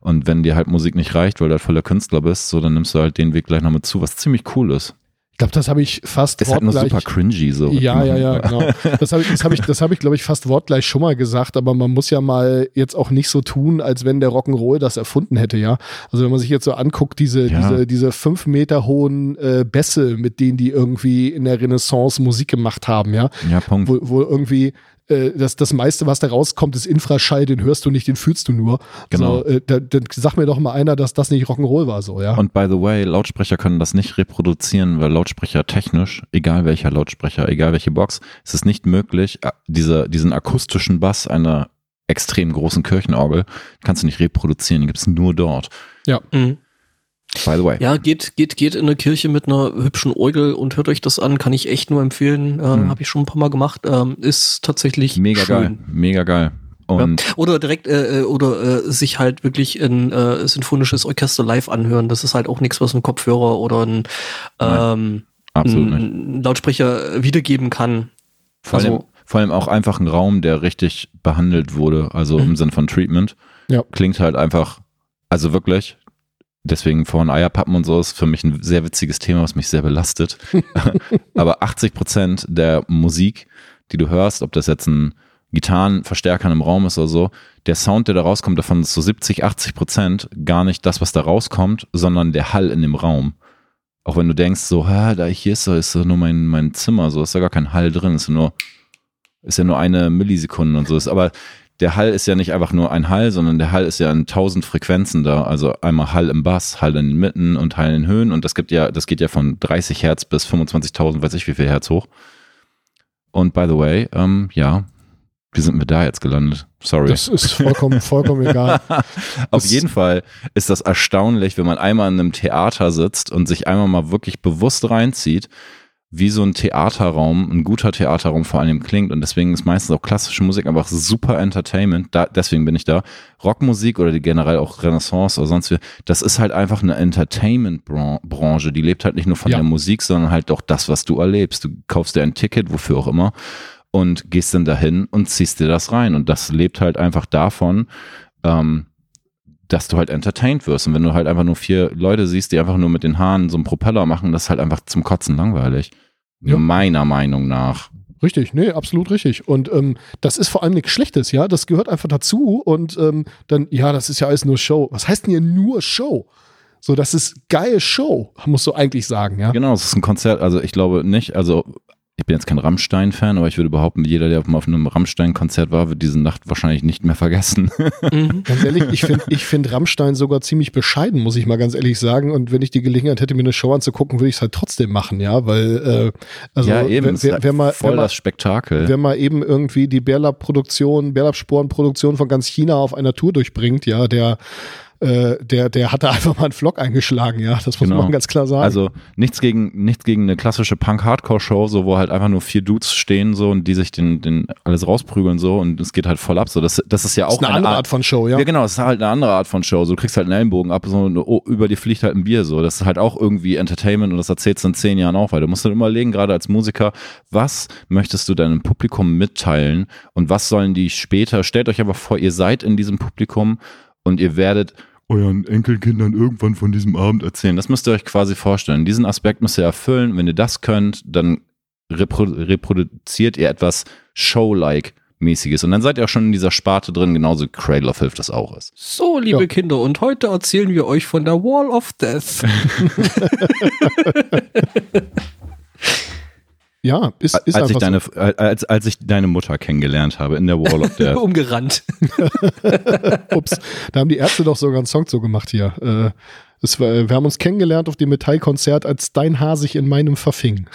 Und wenn dir halt Musik nicht reicht, weil du halt voller Künstler bist, so dann nimmst du halt den Weg gleich noch mit zu, was ziemlich cool ist. Ich glaube, das habe ich fast Ist halt nur wortgleich. super cringy so. Ja, ja, ja, genau. Das habe ich, das habe ich, das habe ich, glaube ich, fast wortgleich schon mal gesagt, aber man muss ja mal jetzt auch nicht so tun, als wenn der Rock'n'Roll das erfunden hätte, ja. Also wenn man sich jetzt so anguckt, diese, Ja. diese, diese fünf Meter hohen äh, Bässe, mit denen die irgendwie in der Renaissance Musik gemacht haben, ja, Ja, Punkt. wo, wo irgendwie äh, das, das meiste, was da rauskommt, ist Infraschall, den hörst du nicht, den fühlst du nur. Genau. So, äh, da, dann sag mir doch mal einer, dass das nicht Rock'n'Roll war, so, ja. Und by the way, Lautsprecher können das nicht reproduzieren, weil Lautsprecher technisch, egal welcher Lautsprecher, egal welche Box, es ist nicht möglich, äh, diese, diesen akustischen Bass einer extrem großen Kirchenorgel kannst du nicht reproduzieren, den gibt es nur dort. Mhm. By the way. Ja, geht, geht, geht in eine Kirche mit einer hübschen Orgel und hört euch das an, kann ich echt nur empfehlen. Äh, Mhm. Habe ich schon ein paar Mal gemacht. Ähm, ist tatsächlich Mega schön. geil, mega geil. Und ja. Oder direkt, äh, äh, oder äh, sich halt wirklich ein äh, sinfonisches Orchester live anhören. Das ist halt auch nichts, was ein Kopfhörer oder ein, ähm, absolut nicht. ein Lautsprecher wiedergeben kann. Vor allem, also- vor allem auch einfach ein Raum, der richtig behandelt wurde, also im Sinn von Treatment. Ja. Klingt halt einfach, also wirklich, deswegen vorhin Eierpappen und so ist für mich ein sehr witziges Thema, was mich sehr belastet. Aber 80 Prozent der Musik, die du hörst, ob das jetzt ein Gitarrenverstärker im Raum ist oder so, der Sound, der da rauskommt, davon ist so 70, 80 Prozent gar nicht das, was da rauskommt, sondern der Hall in dem Raum. Auch wenn du denkst, so, ha, da hier ist so, ist so nur mein, mein Zimmer, so ist da gar kein Hall drin, ist nur, ist ja nur eine Millisekunde und so ist. Aber der Hall ist ja nicht einfach nur ein Hall, sondern der Hall ist ja in tausend Frequenzen da. Also einmal Hall im Bass, Hall in den Mitten und Hall in den Höhen. Und das gibt ja, das geht ja von 30 Hertz bis 25.000, weiß ich wie viel Hertz hoch. Und by the way, ähm, ja, wie sind wir da jetzt gelandet? Sorry. Das ist vollkommen, vollkommen egal. Auf jeden Fall ist das erstaunlich, wenn man einmal in einem Theater sitzt und sich einmal mal wirklich bewusst reinzieht, wie so ein Theaterraum, ein guter Theaterraum vor allem klingt. Und deswegen ist meistens auch klassische Musik einfach super Entertainment. Da, deswegen bin ich da. Rockmusik oder die generell auch Renaissance oder sonst wie, das ist halt einfach eine Entertainment-Branche. Die lebt halt nicht nur von Ja. der Musik, sondern halt auch das, was du erlebst. Du kaufst dir ein Ticket, wofür auch immer, und gehst dann dahin und ziehst dir das rein. Und das lebt halt einfach davon, ähm, dass du halt entertained wirst. Und wenn du halt einfach nur vier Leute siehst, die einfach nur mit den Haaren so einen Propeller machen, das ist halt einfach zum Kotzen langweilig. Ja. Meiner Meinung nach. Richtig, nee, absolut richtig. Und ähm, das ist vor allem nichts Schlechtes, ja. Das gehört einfach dazu. Und ähm, dann, ja, das ist ja alles nur Show. Was heißt denn hier nur Show? So, das ist geile Show, musst du eigentlich sagen, ja. Genau, es ist ein Konzert, also ich glaube nicht, also ich bin jetzt kein Rammstein-Fan, aber ich würde behaupten, jeder, der mal auf einem Rammstein-Konzert war, wird diese Nacht wahrscheinlich nicht mehr vergessen. Mhm. Ganz ehrlich, ich finde ich find Rammstein sogar ziemlich bescheiden, muss ich mal ganz ehrlich sagen. Und wenn ich die Gelegenheit hätte, mir eine Show anzugucken, würde ich es halt trotzdem machen, ja, weil, äh, also, ja, eben, wer, wer, wer, mal, voll wer, mal, das Spektakel. wer mal eben irgendwie die Bärlab-Produktion, Bärlab-Sporen-Produktion von ganz China auf einer Tour durchbringt, ja, der, äh, der, der hat da einfach mal einen Vlog eingeschlagen, ja, das muss Genau. man ganz klar sagen. Also nichts gegen, nichts gegen eine klassische Punk-Hardcore-Show, so wo halt einfach nur vier Dudes stehen so und die sich den, den alles rausprügeln so und es geht halt voll ab. So, das, das ist ja auch ist eine andere Art von Show, ja. Ja, genau, es ist halt eine andere Art von Show. So, du kriegst halt einen Ellenbogen ab, so und, oh, über dir fliegt halt ein Bier. So, das ist halt auch irgendwie Entertainment und das erzählst du in zehn Jahren auch weiter. Du musst dann überlegen, gerade als Musiker, was möchtest du deinem Publikum mitteilen und was sollen die später? Stellt euch aber vor, ihr seid in diesem Publikum und ihr werdet euren Enkelkindern irgendwann von diesem Abend erzählen. Das müsst ihr euch quasi vorstellen. Diesen Aspekt müsst ihr erfüllen. Wenn ihr das könnt, dann repro reproduziert ihr etwas Show-like mäßiges. Und dann seid ihr auch schon in dieser Sparte drin, genauso wie Cradle of Filth das auch ist. So, liebe Ja. Kinder, und heute erzählen wir euch von der Wall of Death. Ja, ist, ist als, ich deine, als, als ich deine Mutter kennengelernt habe in der Wall of Death. Umgerannt. so. Ups, da haben die Ärzte doch sogar einen Song so gemacht hier. Äh, es war, wir haben uns kennengelernt auf dem Metallkonzert, als dein Haar sich in meinem verfing.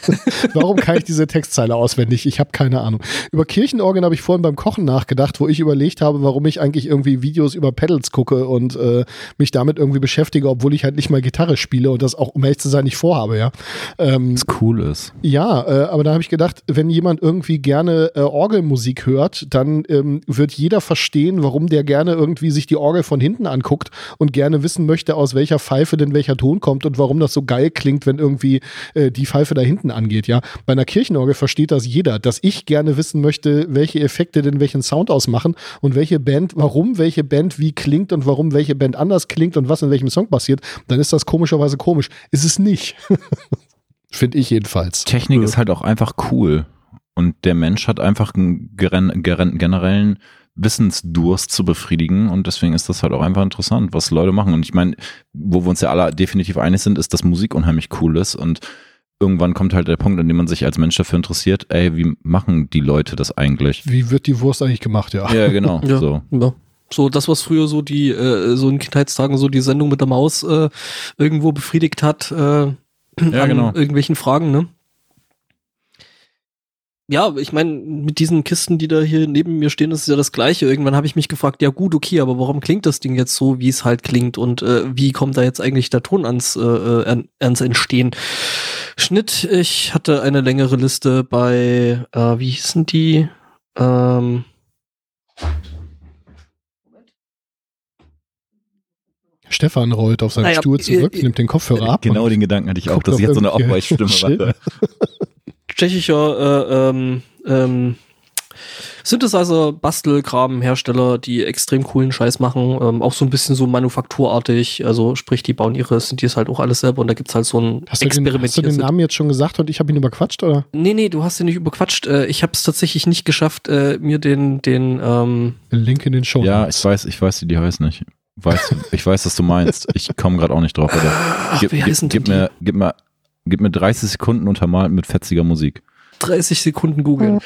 Warum kann ich diese Textzeile auswendig? Ich habe keine Ahnung. Über Kirchenorgeln habe ich vorhin beim Kochen nachgedacht, wo ich überlegt habe, warum ich eigentlich irgendwie Videos über Pedals gucke und äh, mich damit irgendwie beschäftige, obwohl ich halt nicht mal Gitarre spiele und das auch, um ehrlich zu sein, nicht vorhabe, ja. Ähm, Was cool ist. ja, äh, aber da habe ich gedacht, wenn jemand irgendwie gerne äh, Orgelmusik hört, dann ähm, wird jeder verstehen, warum der gerne irgendwie sich die Orgel von hinten anguckt und gerne wissen möchte, aus welcher Pfeife denn welcher Ton kommt und warum das so geil klingt, wenn irgendwie äh, die Pfeife da hinten angeht. Ja, bei einer Kirchenorgel versteht das jeder, dass ich gerne wissen möchte, welche Effekte denn welchen Sound ausmachen und welche Band, warum welche Band wie klingt und warum welche Band anders klingt und was in welchem Song passiert. Dann ist das komischerweise komisch. Ist es nicht. Finde ich jedenfalls. Technik Ja. ist halt auch einfach cool. Und der Mensch hat einfach einen generellen Wissensdurst zu befriedigen. Und deswegen ist das halt auch einfach interessant, was Leute machen. Und ich meine, wo wir uns ja alle definitiv einig sind, ist, dass Musik unheimlich cool ist. Und irgendwann kommt halt der Punkt, an dem man sich als Mensch dafür interessiert, ey, wie machen die Leute das eigentlich? Wie wird die Wurst eigentlich gemacht, ja? Ja, genau. Ja. So. Ja. So, das, was früher so die, äh, so in Kindheitstagen so die Sendung mit der Maus äh, irgendwo befriedigt hat, äh, Ja, an genau. irgendwelchen Fragen, ne? Ja, ich meine, mit diesen Kisten, die da hier neben mir stehen, ist es ja das Gleiche. Irgendwann habe ich mich gefragt, ja gut, okay, aber warum klingt das Ding jetzt so, wie es halt klingt und äh, wie kommt da jetzt eigentlich der Ton ans, äh, äh, an- ans Entstehen? Schnitt, ich hatte eine längere Liste bei, äh, wie hießen die? Ähm, Stefan rollt auf seinen Naja, Stuhl zurück, äh, nimmt den Kopfhörer ab. Genau den Gedanken hatte ich auch, dass ich jetzt so eine Abweichstimme mache. Tschechischer äh, ähm, ähm, Synthesizer, Bastelkram, Hersteller, die extrem coolen Scheiß machen, ähm, auch so ein bisschen so manufakturartig, also sprich, die bauen ihre Synthes halt auch alles selber und da gibt's halt so ein Hast du, den, hast du den Experimentier- Namen jetzt schon gesagt und ich habe ihn überquatscht, oder? Nee, nee, du hast den nicht überquatscht. Äh, ich habe es tatsächlich nicht geschafft, äh, mir den, den, ähm, Link in den Show. Ja, ich weiß, ich weiß, wie die heißt nicht. Weiß, ich weiß, was du meinst. Ich komme gerade auch nicht drauf. Aber ach, gib, wie heißen gib, denn gib, mir, gib, mir, gib mir 30 Sekunden untermalt mit fetziger Musik. die? 30 Sekunden googeln.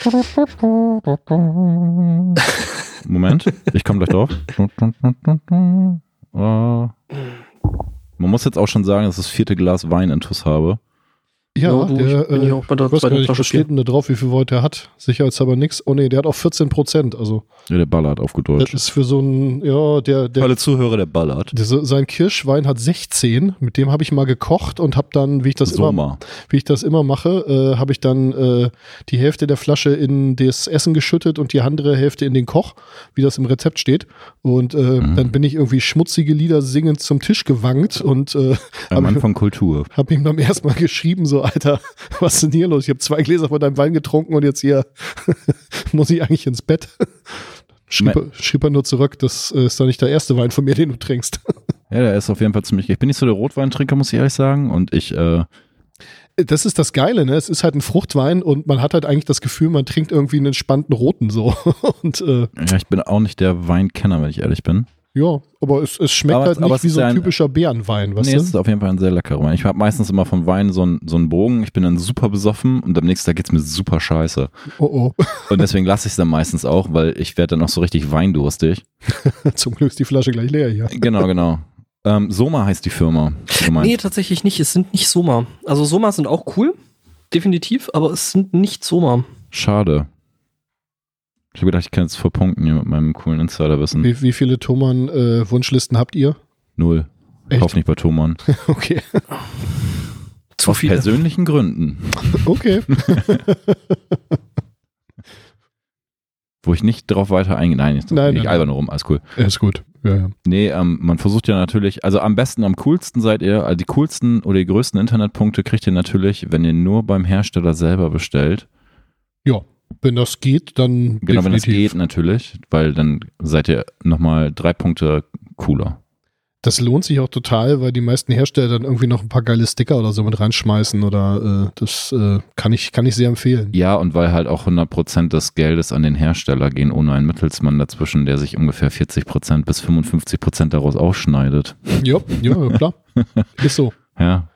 Moment, ich komme gleich drauf. Äh, Man muss jetzt auch schon sagen, dass ich das vierte Glas Wein intus habe. Ja, Ja, du, der, ich bin äh, hier auch bei der ich weiß gar nicht, steht denn da drauf, wie viel Volt der hat? Sicherheitshalber nix. Oh nee, der hat auch 14 Prozent. Also, Ja, der ballert auf gut das ist für so ein, ja, der, der, Alle Zuhörer, der ballert. der sein Kirschwein hat 16. Mit dem habe ich mal gekocht und habe dann, wie ich das immer, Sommer. wie ich das immer mache, äh, habe ich dann äh, die Hälfte der Flasche in das Essen geschüttet und die andere Hälfte in den Koch, wie das im Rezept steht. Und äh, Mhm. dann bin ich irgendwie schmutzige Lieder singend zum Tisch gewankt und äh, Ein hab Mann ich- von Kultur. hab ihm beim ersten Mal geschrieben, so, Alter, was ist denn hier los? Ich habe zwei Gläser von deinem Wein getrunken und jetzt hier muss ich eigentlich ins Bett. Schrieb, er, schrieb er nur zurück, das äh, ist doch nicht der erste Wein von mir, den du trinkst. Ja, der ist auf jeden Fall ziemlich. Ich bin nicht so der Rotweintrinker, muss ich ehrlich sagen. Und ich, äh, Das ist das Geile, ne? Es ist halt ein Fruchtwein und man hat halt eigentlich das Gefühl, man trinkt irgendwie einen entspannten Roten so. Und äh, ja, ich bin auch nicht der Weinkenner, wenn ich ehrlich bin. Ja, aber es, es schmeckt Aber halt es- nicht es wie so ein ja ein- typischer Bärenwein, weißt nee, es ist auf jeden Fall ein sehr leckerer Wein. Ich habe meistens immer von Wein so einen so einen Bogen. Ich bin dann super besoffen und am nächsten Tag geht's mir super scheiße. Oh oh. Und deswegen lasse ich es dann meistens auch, weil ich werde dann auch so richtig weindurstig. Zum Glück ist die Flasche gleich leer hier. Genau, genau. Ähm, Soma heißt die Firma. Nee, tatsächlich nicht. Es sind nicht Soma. Also Soma sind auch cool. Definitiv, aber es sind nicht Soma. Schade. Ich habe gedacht, ich kann jetzt verpunkten hier mit meinem coolen Insiderwissen. Wie, wie viele Thomann äh, Wunschlisten habt ihr? Null. Ich Echt? kauf nicht bei Thomann. Okay. Zu Aus viele. persönlichen Gründen. Okay. Wo ich nicht drauf weiter eingehe. Nein, ich, Nein, ich nein, albern nur rum, alles cool. Ja, ist gut. Ja, ja. Nee, ähm, man versucht ja natürlich, also am besten, am coolsten seid ihr, also die coolsten oder die größten Internetpunkte kriegt ihr natürlich, wenn ihr nur beim Hersteller selber bestellt. ja, wenn das geht, dann Genau, wenn das definitiv. geht natürlich, weil dann seid ihr nochmal drei Punkte cooler. Das lohnt sich auch total, weil die meisten Hersteller dann irgendwie noch ein paar geile Sticker oder so mit reinschmeißen oder äh, das äh, kann ich kann ich sehr empfehlen. Ja, und weil halt auch 100% des Geldes an den Hersteller gehen, ohne einen Mittelsmann dazwischen, der sich ungefähr 40% bis 55% daraus ausschneidet. Ja, ja, klar. Ist so. Ja,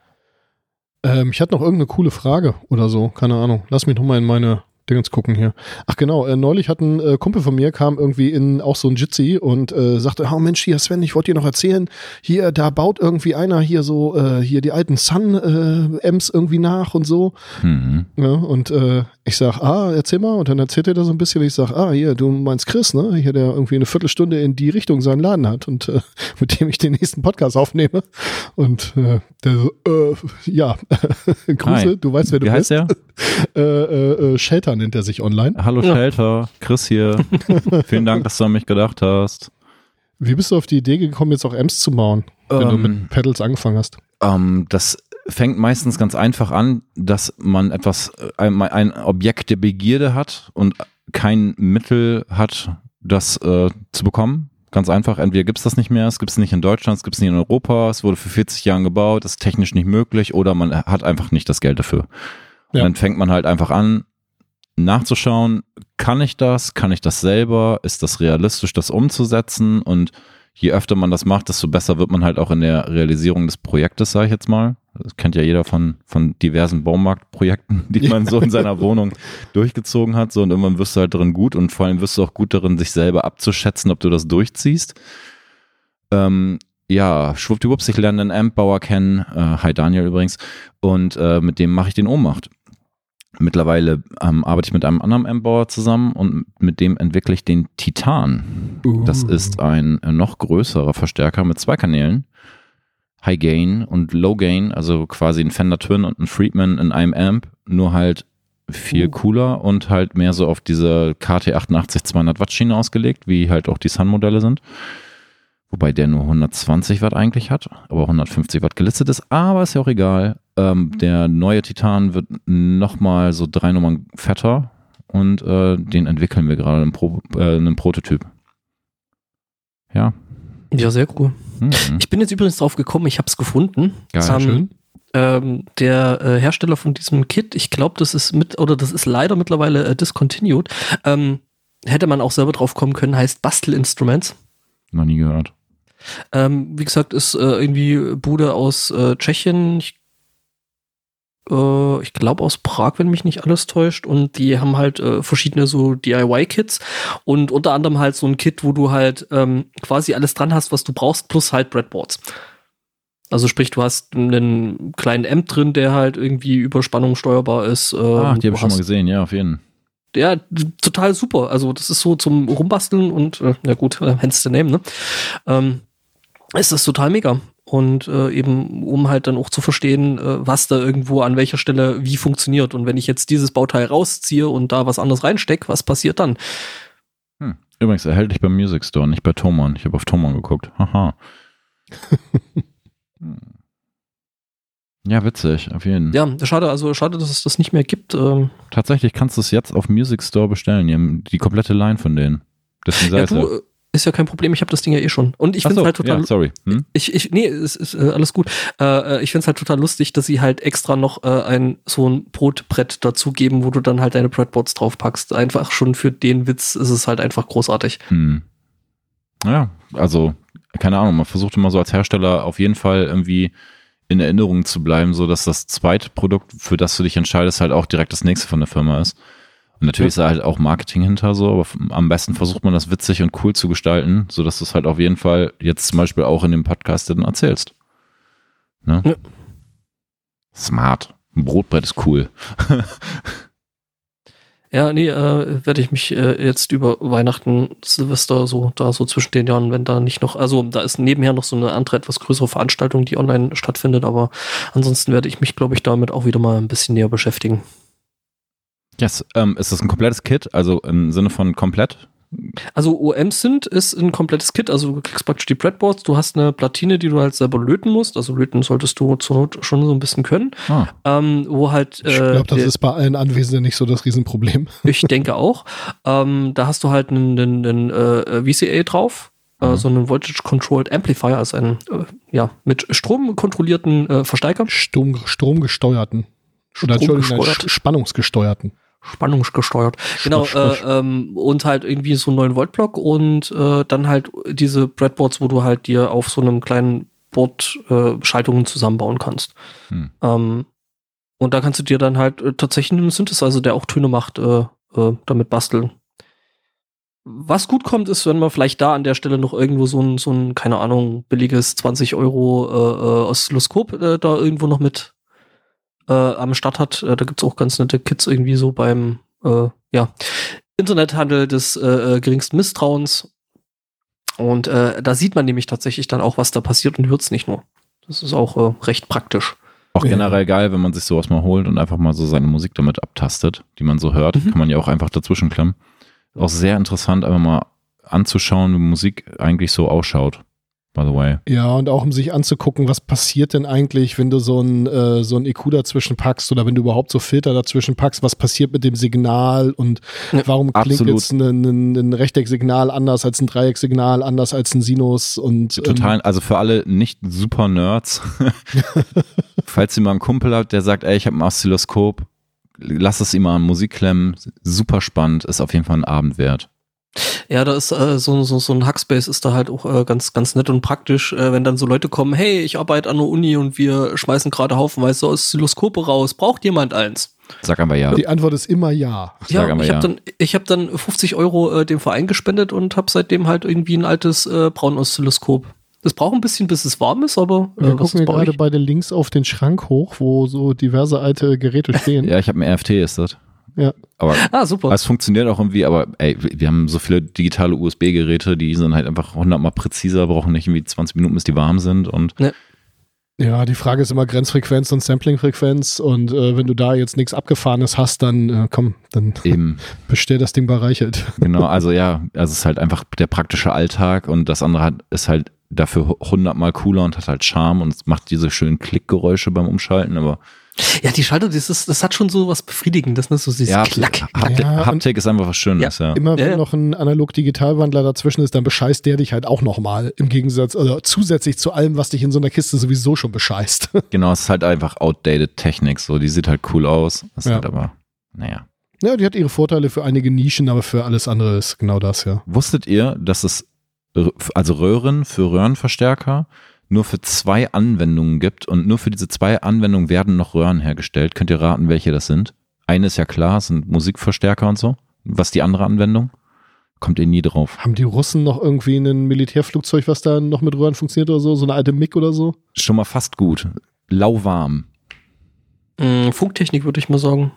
Ähm, ich hatte noch irgendeine coole Frage oder so, keine Ahnung. Lass mich noch mal in meine Dingens gucken hier. Ach genau, äh, neulich hat ein äh, Kumpel von mir, kam irgendwie in auch so ein Jitsi und äh, sagte, oh Mensch, hier Sven, ich wollte dir noch erzählen, hier, da baut irgendwie einer hier so, äh, hier die alten Sun-Ems irgendwie nach und so. hm. Ja, und äh, ich sag, ah, erzähl mal. Und dann erzählt er da so ein bisschen. Ich sag, ah, hier, du meinst Chris, ne? Hier, der irgendwie eine Viertelstunde in die Richtung seinen Laden hat und äh, mit dem ich den nächsten Podcast aufnehme. Und äh, der so, äh, ja, Grüße, Hi. du weißt, wer du Wie heißt bist. der? Äh, äh, äh, Shelter nennt er sich online. Hallo Ja. Shelter, Chris hier. Vielen Dank, dass du an mich gedacht hast. Wie bist du auf die Idee gekommen, jetzt auch Ems zu bauen, wenn du Ähm, mit Pedals angefangen hast? Ähm, das fängt meistens ganz einfach an, dass man etwas, äh, ein, ein Objekt der Begierde hat und kein Mittel hat, das äh, zu bekommen. Ganz einfach, entweder gibt es das nicht mehr, es gibt es nicht in Deutschland, es gibt es nicht in Europa, es wurde für 40 Jahren gebaut, ist technisch nicht möglich oder man hat einfach nicht das Geld dafür. Und Ja. dann fängt man halt einfach an, nachzuschauen, kann ich das, kann ich das selber, ist das realistisch, das umzusetzen und je öfter man das macht, desto besser wird man halt auch in der Realisierung des Projektes, sage ich jetzt mal. Das kennt ja jeder von, von diversen Baumarktprojekten, die man so in seiner Wohnung durchgezogen hat. So, und irgendwann wirst du halt darin gut und vor allem wirst du auch gut darin, sich selber abzuschätzen, ob du das durchziehst. Ähm, ja, schwuppdiwupps, ich lerne einen Amp-Bauer kennen, äh, hi Daniel übrigens, und äh, mit dem mache ich den Ohnmacht. Mittlerweile ähm, arbeite ich mit einem anderen Amp-Bauer zusammen und mit dem entwickle ich den Titan. Das Uh. ist ein noch größerer Verstärker mit zwei Kanälen. High Gain und Low Gain, also quasi ein Fender Twin und ein Friedman in einem Amp, nur halt viel Uh. cooler und halt mehr so auf diese KT88 200 Watt Schiene ausgelegt, wie halt auch die Sun-Modelle sind. Wobei der nur 120 Watt eigentlich hat, aber 150 Watt gelistet ist, aber ist ja auch egal. Ähm, der neue Titan wird nochmal so drei Nummern fetter und äh, den entwickeln wir gerade im, Pro, äh, in einem Prototyp. Ja. Ja, sehr cool. Mhm. Ich bin jetzt übrigens drauf gekommen, ich habe es gefunden. Geil. Es haben, Schön. ähm, der äh, Hersteller von diesem Kit, ich glaube, das ist mit, oder das ist leider mittlerweile äh, discontinued, ähm, hätte man auch selber drauf kommen können, heißt Bastel Instruments. Noch nie gehört. Ähm, wie gesagt, ist äh, irgendwie Bude aus äh, Tschechien. Ich, äh, ich glaube aus Prag, wenn mich nicht alles täuscht. Und die haben halt äh, verschiedene so DIY-Kits und unter anderem halt so ein Kit, wo du halt ähm, quasi alles dran hast, was du brauchst, plus halt Breadboards. Also sprich, du hast einen kleinen Amp drin, der halt irgendwie über Spannung steuerbar ist. Ähm, Ah, die habe ich schon mal gesehen, ja, auf jeden Fall. ja, total super. Also das ist so zum Rumbasteln und äh, na gut, äh, hence the name, ne? Ähm, ist das total mega. Und äh, eben, um halt dann auch zu verstehen, äh, was da irgendwo an welcher Stelle wie funktioniert. Und wenn ich jetzt dieses Bauteil rausziehe und da was anderes reinstecke, was passiert dann? Hm. Übrigens, erhältlich beim Music Store, nicht bei Thomann. Ich habe auf Thomann geguckt. Haha. Hm. ja, witzig, auf jeden Fall. Ja, schade, also schade, dass es das nicht mehr gibt. Ähm, Tatsächlich kannst du es jetzt auf Music Store bestellen. Die haben die komplette Line von denen. Deswegen sei ja, es du, ja. äh, ist ja kein Problem, ich habe das Ding ja eh schon. Und ich finde so, halt total ja, sorry. Hm? Ich, ich, nee, es ist äh, alles gut. Äh, äh, ich find's halt total lustig, dass sie halt extra noch äh, ein so ein Brotbrett dazugeben, wo du dann halt deine Breadboards draufpackst. Einfach schon für den Witz ist es halt einfach großartig. Hm. Ja, also, keine Ahnung, man versucht immer so als Hersteller auf jeden Fall irgendwie in Erinnerung zu bleiben, so dass das zweite Produkt, für das du dich entscheidest, halt auch direkt das nächste von der Firma ist. Und natürlich ist da halt auch Marketing hinter so, aber am besten versucht man das witzig und cool zu gestalten, so dass du es halt auf jeden Fall jetzt zum Beispiel auch in dem Podcast dann erzählst. Ne? Ja. Smart. Ein Brotbrett ist cool. Ja, nee, äh, werde ich mich äh, jetzt über Weihnachten, Silvester, so da so zwischen den Jahren, wenn da nicht noch, also da ist nebenher noch so eine andere, etwas größere Veranstaltung, die online stattfindet, aber ansonsten werde ich mich, glaube ich, damit auch wieder mal ein bisschen näher beschäftigen. Yes. Ähm, ist das ein komplettes Kit? Also im Sinne von komplett? Also OM-Synth ist ein komplettes Kit, also du kriegst praktisch die Breadboards, du hast eine Platine, die du halt selber löten musst, also löten solltest du zur Not schon so ein bisschen können, Ah, ähm, wo halt, Ich äh, glaube, das der- ist bei allen Anwesenden nicht so das Riesenproblem. ich denke auch, ähm, da hast du halt einen, einen, einen äh, VCA drauf, äh, Mhm. so einen Voltage Controlled Amplifier, also einen, äh, ja, mit Strom kontrollierten äh, Verstärker, Strom, stromgesteuerten. Oder Entschuldigung, spannungsgesteuerten. Spannungsgesteuert. Genau, Schnuff, äh, ähm, und halt irgendwie so einen 9 Volt Block und äh, dann halt diese Breadboards, wo du halt dir auf so einem kleinen Board äh, Schaltungen zusammenbauen kannst. Hm. Ähm, und da kannst du dir dann halt äh, tatsächlich einen Synthesizer, der auch Töne macht, äh, äh, damit basteln. Was gut kommt, ist, wenn man vielleicht da an der Stelle noch irgendwo so ein, so ein keine Ahnung, billiges 20 Euro äh, äh, Oszilloskop äh, da irgendwo noch mit äh, am Start hat. Äh, da gibt's auch ganz nette Kits irgendwie so beim äh, ja, Internethandel des äh, äh, geringsten Misstrauens. Und äh, da sieht man nämlich tatsächlich dann auch, was da passiert und hört's nicht nur. Das ist auch äh, recht praktisch. Auch generell geil, wenn man sich sowas mal holt und einfach mal so seine Musik damit abtastet, die man so hört. Mhm. Kann man ja auch einfach dazwischen klemmen. Auch sehr interessant, einfach mal anzuschauen, wie Musik eigentlich so ausschaut. By the way. Ja, und auch um sich anzugucken, was passiert denn eigentlich, wenn du so ein, äh, so ein EQ dazwischen packst oder wenn du überhaupt so Filter dazwischen packst, was passiert mit dem Signal und Ja, warum klingt absolut. jetzt ein, ein, ein Rechtecksignal anders als ein Dreiecksignal, anders als ein Sinus und ähm, Total, also für alle nicht super Nerds, falls ihr mal einen Kumpel habt, der sagt, ey, ich habe ein Oszilloskop, lass es ihm mal an Musik klemmen, super spannend, ist auf jeden Fall ein Abend wert. Ja, da ist äh, so, so, so ein Hackspace ist da halt auch äh, ganz, ganz nett und praktisch, äh, wenn dann so Leute kommen, hey, ich arbeite an der Uni und wir schmeißen gerade haufenweise Oszilloskope raus, braucht jemand eins? Sag aber ja. die Antwort ist immer ja. Sag Ja, ich ja. habe dann, ich hab dann 50 Euro äh, dem Verein gespendet und habe seitdem halt irgendwie ein altes äh, Braun-Oszilloskop. Es braucht ein bisschen, bis es warm ist, aber Wir äh, was gucken gerade beide links auf den Schrank hoch, wo so diverse alte Geräte stehen. Ja, ich habe ein RFT, ist das. Ja. Aber Ah, super. es funktioniert auch irgendwie, aber ey, wir haben so viele digitale USB-Geräte, die sind halt einfach hundertmal präziser, brauchen nicht irgendwie 20 Minuten, bis die warm sind und Ja, die Frage ist immer Grenzfrequenz und Samplingfrequenz und äh, wenn du da jetzt nichts Abgefahrenes hast, dann äh, komm, dann eben, bestell das Ding bei Reichelt. genau, also ja, also es ist halt einfach der praktische Alltag und das andere hat, ist halt dafür hundertmal cooler und hat halt Charme und es macht diese schönen Klickgeräusche beim Umschalten, aber Ja, die Schalter, das, ist, das hat schon so was Befriedigendes, ne? So dieses ja, Klack. Haptik, Ja, Haptik ist einfach was Schönes, ja. Immer wenn Ja, ja. noch ein Analog-Digital-Wandler dazwischen ist, dann bescheißt der dich halt auch nochmal. Im Gegensatz, oder zusätzlich zu allem, was dich in so einer Kiste sowieso schon bescheißt. Genau, es ist halt einfach outdated Technik, so, die sieht halt cool aus, ist Ja. halt aber, naja. ja, die hat ihre Vorteile für einige Nischen, aber für alles andere ist genau das, ja. Wusstet ihr, dass es also Röhren für Röhrenverstärker nur für zwei Anwendungen gibt und nur für diese zwei Anwendungen werden noch Röhren hergestellt? Könnt ihr raten, welche das sind? Eine ist ja klar, es sind Musikverstärker und so. Was die andere Anwendung? Kommt ihr nie drauf. Haben die Russen noch irgendwie ein Militärflugzeug, was da noch mit Röhren funktioniert oder so? So eine alte MiG oder so? Schon mal fast gut. Lauwarm. Mm, Funktechnik würde ich mal sagen.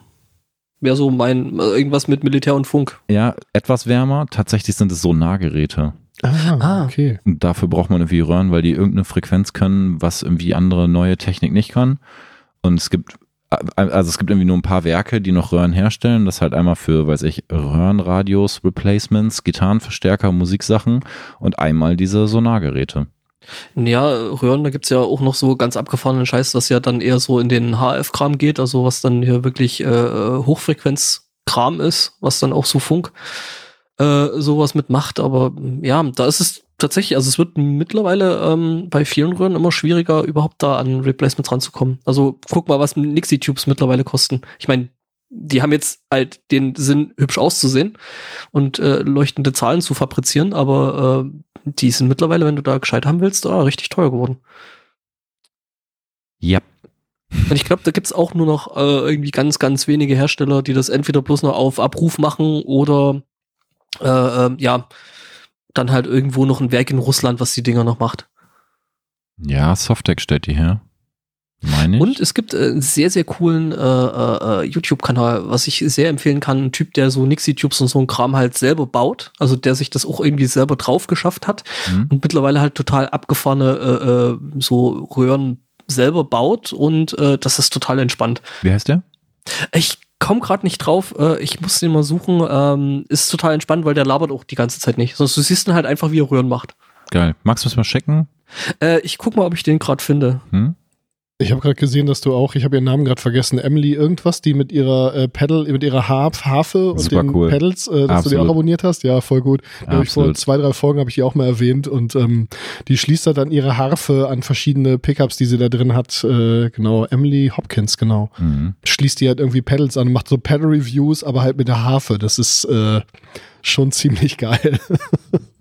Wäre so mein, äh, irgendwas mit Militär und Funk. Ja, etwas wärmer. Tatsächlich sind es Sonargeräte. Ah, Ah. okay. Und dafür braucht man irgendwie Röhren, weil die irgendeine Frequenz können, was irgendwie andere neue Technik nicht kann. Und es gibt, also es gibt irgendwie nur ein paar Werke, die noch Röhren herstellen. Das halt einmal für, weiß ich, Röhrenradios, Replacements, Gitarrenverstärker, Musiksachen und einmal diese Sonargeräte. Ja, Röhren, da gibt's ja auch noch so ganz abgefahrenen Scheiß, was ja dann eher so in den HF-Kram geht, also was dann hier wirklich äh, Hochfrequenz-Kram ist, was dann auch so Funk äh, sowas mitmacht. Aber mm, ja, da ist es tatsächlich, also es wird mittlerweile ähm, bei vielen Röhren immer schwieriger, überhaupt da an Replacements ranzukommen. Also guck mal, was Nixie-Tubes mittlerweile kosten. Ich meine, die haben jetzt halt den Sinn, hübsch auszusehen und äh, leuchtende Zahlen zu fabrizieren, aber äh, die sind mittlerweile, wenn du da gescheit haben willst, ah, richtig teuer geworden. Ja. Und ich glaube, da gibt's auch nur noch äh, irgendwie ganz, ganz wenige Hersteller, die das entweder bloß noch auf Abruf machen oder äh, äh, ja, dann halt irgendwo noch ein Werk in Russland, was die Dinger noch macht. Ja, Softec stellt die her. Meine ich. Und es gibt äh, einen sehr, sehr coolen äh, äh, äh, YouTube-Kanal, was ich sehr empfehlen kann. Ein Typ, der so Nixie-Tubes und so ein Kram halt selber baut. Also der sich das auch irgendwie selber drauf geschafft hat Hm? und mittlerweile halt total abgefahrene äh, so Röhren selber baut und äh, das ist total entspannt. Wie heißt der? Ich komme gerade nicht drauf, äh, ich muss den mal suchen. Ähm, ist total entspannt, weil der labert auch die ganze Zeit nicht. Sonst du siehst ihn halt einfach, wie er Röhren macht. Geil. Magst du es mal checken? Äh, ich guck mal, ob ich den gerade finde. Hm? Ich habe gerade gesehen, dass du auch, ich habe ihren Namen gerade vergessen, Emily irgendwas, die mit ihrer äh, Pedal, mit ihrer Harf, Harfe und Super den cool. Pedals, äh, dass du die auch Absolut. abonniert hast. Ja, voll gut. Hab ich vor Absolut. zwei, drei Folgen habe ich die auch mal erwähnt und ähm, die schließt da dann ihre Harfe an verschiedene Pickups, die sie da drin hat. Äh, genau, Emily Hopkins, genau. Mhm. Schließt die halt irgendwie Pedals an und macht so Pedal-Reviews, aber halt mit der Harfe. Das ist äh, schon ziemlich geil.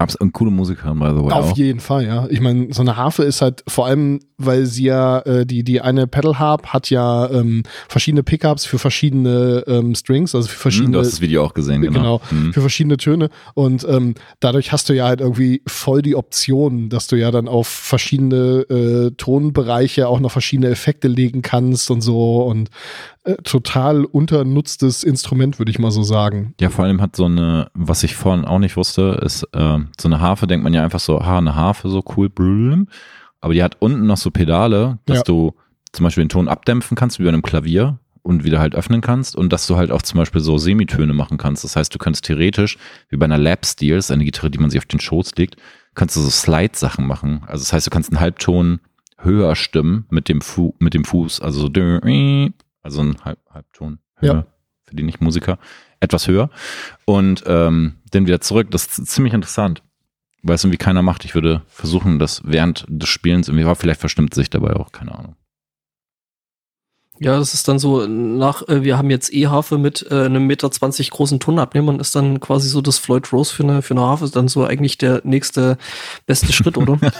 Abs und coole Musikerin, by the way. Auf auch. jeden Fall, ja. Ich meine, so eine Harfe ist halt vor allem, weil sie ja, äh, die, die eine Pedal Harp hat ja ähm, verschiedene Pickups für verschiedene ähm, Strings, also für Hm, verschiedene. du hast das Video auch gesehen, genau. Genau, Hm. für verschiedene Töne. Und ähm, dadurch hast du ja halt irgendwie voll die Option, dass du ja dann auf verschiedene äh, Tonbereiche auch noch verschiedene Effekte legen kannst und so. Und total unternutztes Instrument, würde ich mal so sagen. Ja, vor allem hat so eine, was ich vorhin auch nicht wusste, ist äh, so eine Harfe, denkt man ja einfach so, ha, eine Harfe, so cool, blüm. aber die hat unten noch so Pedale, dass Ja. du zum Beispiel den Ton abdämpfen kannst, wie bei einem Klavier und wieder halt öffnen kannst und dass du halt auch zum Beispiel so Semitöne machen kannst. Das heißt, du könntest theoretisch, wie bei einer Lap Steel, ist eine Gitarre, die man sich auf den Schoß legt, kannst du so Slide-Sachen machen. Also das heißt, du kannst einen Halbton höher stimmen mit dem, Fu mit dem Fuß, also so, also ein Halb Halbton höher Ja. für die Nicht-Musiker, etwas höher und ähm, dann wieder zurück. Das ist ziemlich interessant, weil es irgendwie keiner macht. Ich würde versuchen, das während des Spielens irgendwie war, vielleicht verstimmt sich dabei auch, keine Ahnung. Ja, das ist dann so nach, äh, wir haben jetzt E-Harfe mit äh, einem Meter 20 großen Tonabnehmer und ist dann quasi so das Floyd Rose für eine, für eine Harfe, ist dann so eigentlich der nächste beste Schritt, oder?